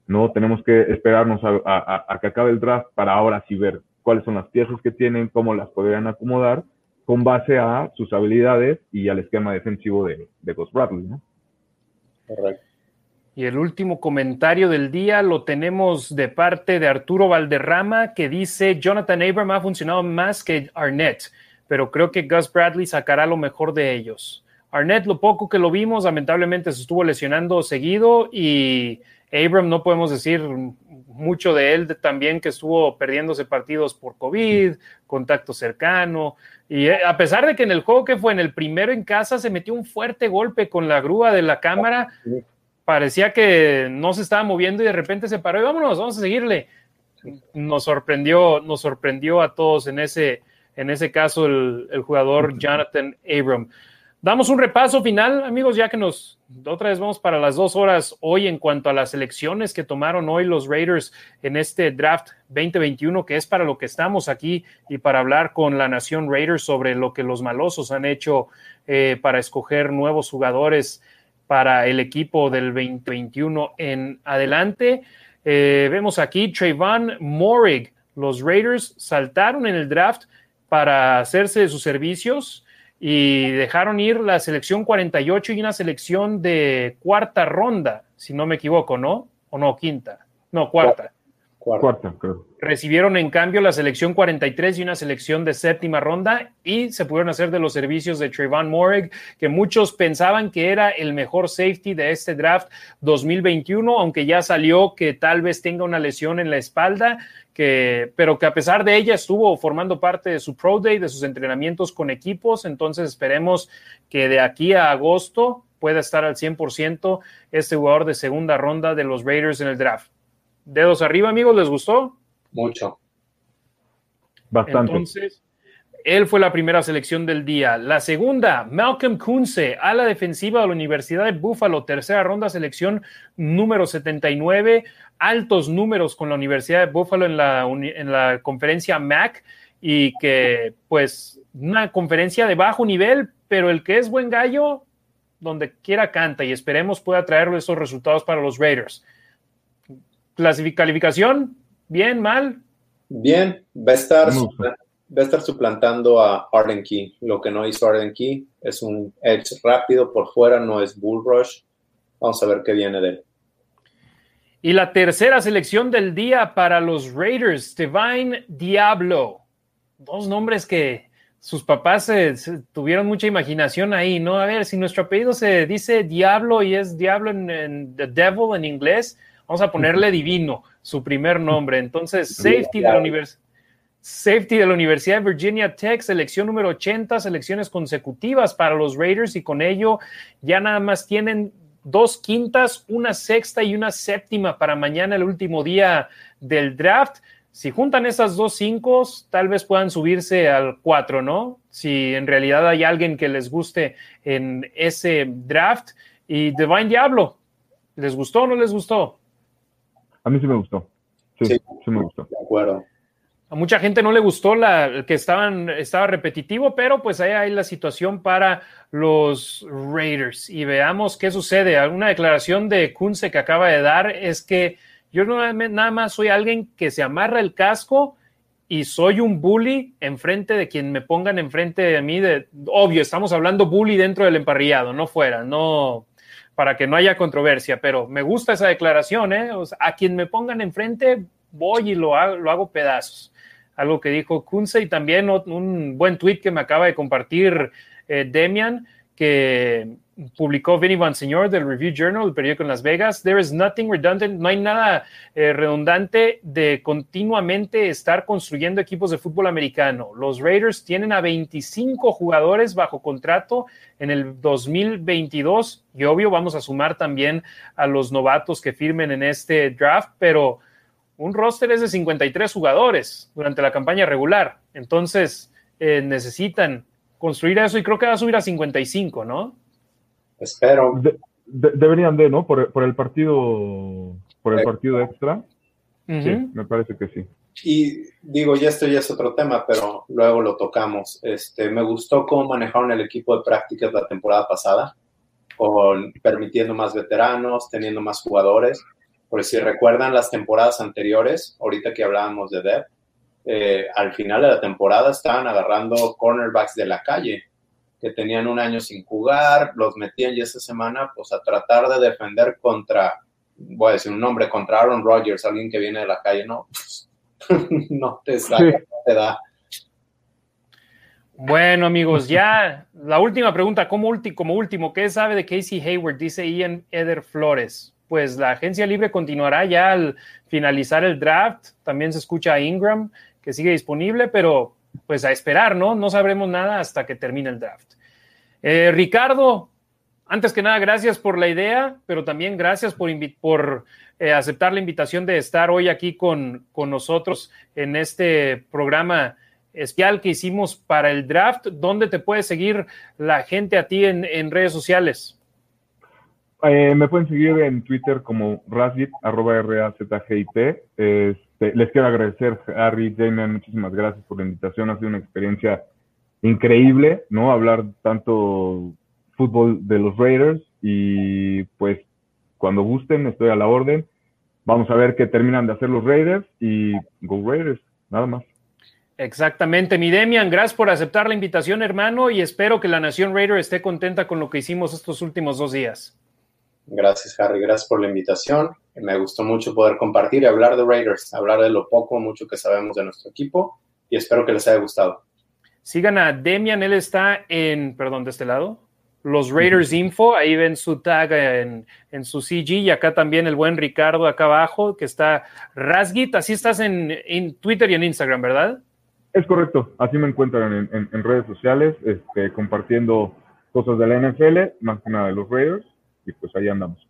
No, tenemos que esperarnos a, a, a, que acabe el draft para ahora sí ver cuáles son las piezas que tienen, cómo las podrían acomodar con base a sus habilidades y al esquema defensivo de, de Ghost Bradley, ¿no? Correcto. Y el último comentario del día lo tenemos de parte de Arturo Valderrama que dice Jonathan Abram ha funcionado más que Arnett pero creo que Gus Bradley sacará lo mejor de ellos. Arnett, lo poco que lo vimos, lamentablemente se estuvo lesionando seguido y Abram no podemos decir mucho de él también que estuvo perdiéndose partidos por COVID, contacto cercano. Y eh, a pesar de que en el juego que fue en el primero en casa se metió un fuerte golpe con la grúa de la cámara, parecía que no se estaba moviendo y de repente se paró y vámonos, vamos a seguirle. Nos sorprendió, nos sorprendió a todos en ese, en ese caso el, el, jugador Jonathan Abram. Damos un repaso final, amigos, ya que nos otra vez vamos para las dos horas hoy en cuanto a las elecciones que tomaron hoy los Raiders en este draft 2021, que es para lo que estamos aquí y para hablar con la Nación Raiders sobre lo que los malosos han hecho eh, para escoger nuevos jugadores para el equipo del 2021 en adelante. Eh, vemos aquí Trayvon Morig. Los Raiders saltaron en el draft para hacerse de sus servicios y dejaron ir la selección 48 y una selección de cuarta ronda, si no me equivoco, ¿no? O no, quinta. No, cuarta. Cuarta, creo. Recibieron en cambio la selección 43 y una selección de séptima ronda y se pudieron hacer de los servicios de Trayvon Morig, que muchos pensaban que era el mejor safety de este draft 2021, aunque ya salió que tal vez tenga una lesión en la espalda que, pero que a pesar de ella estuvo formando parte de su Pro Day, de sus entrenamientos con equipos, entonces esperemos que de aquí a agosto pueda estar al 100% este jugador de segunda ronda de los Raiders en el draft. Dedos arriba, amigos, ¿les gustó? Mucho. Bastante. Entonces, él fue la primera selección del día. La segunda, Malcolm Kunze, a la defensiva de la Universidad de Buffalo, tercera ronda, selección número 79, altos números con la Universidad de Buffalo en la, en la conferencia MAC y que pues una conferencia de bajo nivel, pero el que es buen gallo, donde quiera canta y esperemos pueda traer esos resultados para los Raiders. Clasificación, bien, mal. Bien, va a estar va a estar suplantando a Arden Key. Lo que no hizo Arden Key es un edge rápido por fuera, no es bull rush. Vamos a ver qué viene de él. Y la tercera selección del día para los Raiders, Divine Diablo. Dos nombres que sus papás se, se tuvieron mucha imaginación ahí, ¿no? A ver, si nuestro apellido se dice Diablo y es Diablo en, en The Devil en inglés, vamos a ponerle Divino, su primer nombre. Entonces, safety de la universidad Safety de la Universidad de Virginia Tech, selección número 80, selecciones consecutivas para los Raiders y con ello ya nada más tienen dos quintas, una sexta y una séptima para mañana, el último día del draft. Si juntan esas dos cinco, tal vez puedan subirse al cuatro, ¿no? Si en realidad hay alguien que les guste en ese draft. Y Divine Diablo, ¿les gustó o no les gustó? A mí sí me gustó. Sí, Sí. sí, me gustó. De acuerdo. A mucha gente no le gustó la que estaban, estaba repetitivo, pero pues ahí hay la situación para los Raiders. Y veamos qué sucede. Una declaración de Kunze que acaba de dar es que yo no, nada más soy alguien que se amarra el casco y soy un bully enfrente de quien me pongan enfrente de mí. De, obvio, estamos hablando bully dentro del emparrillado, no fuera, no para que no haya controversia, pero me gusta esa declaración, ¿eh? O sea, a quien me pongan enfrente voy y lo hago, lo hago pedazos algo que dijo Kunze y también un buen tweet que me acaba de compartir eh, Demian, que publicó Vinny Bonsignor del Review Journal, el periódico en Las Vegas. There is nothing redundant, no hay nada eh, redundante de continuamente estar construyendo equipos de fútbol americano. Los Raiders tienen a 25 jugadores bajo contrato en el 2022 y obvio vamos a sumar también a los novatos que firmen en este draft, pero un roster es de 53 jugadores durante la campaña regular. Entonces, eh, necesitan construir eso y creo que va a subir a 55, ¿no? Espero. De- de- deberían de, ¿no? Por, por el partido por el partido extra. Ujú. Sí, me parece que sí. Y digo, ya esto ya es otro tema, pero luego lo tocamos. Este, me gustó cómo manejaron el equipo de prácticas la temporada pasada, con permitiendo más veteranos, teniendo más jugadores. Por si recuerdan las temporadas anteriores, ahorita que hablábamos de Dev, eh, al final de la temporada estaban agarrando cornerbacks de la calle, que tenían un año sin jugar, los metían y esta semana, pues a tratar de defender contra, voy a decir un nombre, contra Aaron Rodgers, alguien que viene de la calle, no, no te saca, Sí. no te da. Bueno, amigos, ya la última pregunta, como, ulti- como último, ¿qué sabe de Casey Hayward? Dice Ian Eder Flores. Pues la agencia libre continuará ya al finalizar el draft. También se escucha a Ingram, que sigue disponible, pero pues a esperar, ¿no? No sabremos nada hasta que termine el draft. Eh, Ricardo, antes que nada, gracias por la idea, pero también gracias por, por eh, aceptar la invitación de estar hoy aquí con, con nosotros en este programa especial que hicimos para el draft. ¿Dónde te puede seguir la gente a ti en, en redes sociales? Eh, me pueden seguir en Twitter como Razgit, arroba R-A-Z-G-I-T. Este, les quiero agradecer, Harry, Damian, muchísimas gracias por la invitación. Ha sido una experiencia increíble, ¿no? Hablar tanto fútbol de los Raiders y pues cuando gusten estoy a la orden. Vamos a ver qué terminan de hacer los Raiders y Go Raiders, nada más. Exactamente, mi Demian, gracias por aceptar la invitación, hermano, y espero que la Nación Raider esté contenta con lo que hicimos estos últimos dos días. Gracias, Harry, gracias por la invitación. Me gustó mucho poder compartir y hablar de Raiders, hablar de lo poco o mucho que sabemos de nuestro equipo y espero que les haya gustado. Sigan a Demian, él está en, perdón, de este lado, los Raiders Info, ahí ven su tag en, en su CG y acá también el buen Ricardo acá abajo que está Rasgit, así estás en, en Twitter y en Instagram, ¿verdad? Es correcto, así me encuentran en, en- en redes sociales, este, compartiendo cosas de la NFL, más que nada de los Raiders, y pues ahí andamos.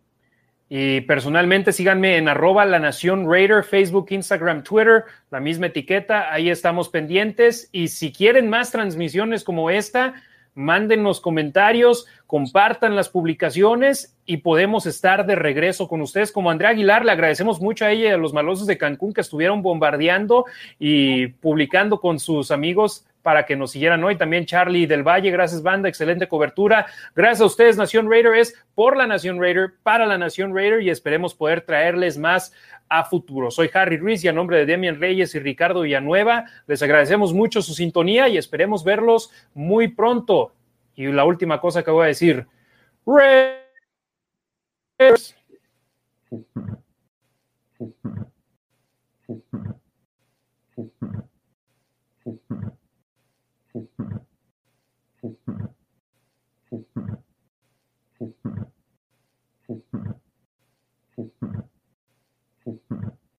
Y personalmente síganme en arroba la nación Raider, Facebook, Instagram, Twitter, la misma etiqueta, ahí estamos pendientes. Y si quieren más transmisiones como esta, mándenos comentarios, compartan las publicaciones y podemos estar de regreso con ustedes. Como Andrea Aguilar, le agradecemos mucho a ella y a los malosos de Cancún que estuvieron bombardeando y publicando con sus amigos para que nos siguieran hoy. También Charlie del Valle, gracias banda, excelente cobertura. Gracias a ustedes, Nación Raider es por la Nación Raider, para la Nación Raider y esperemos poder traerles más a futuro. Soy Harry Ruiz y a nombre de Demian Reyes y Ricardo Villanueva, les agradecemos mucho su sintonía y esperemos verlos muy pronto. Y la última cosa que voy a decir, Raiders. Mm-hmm.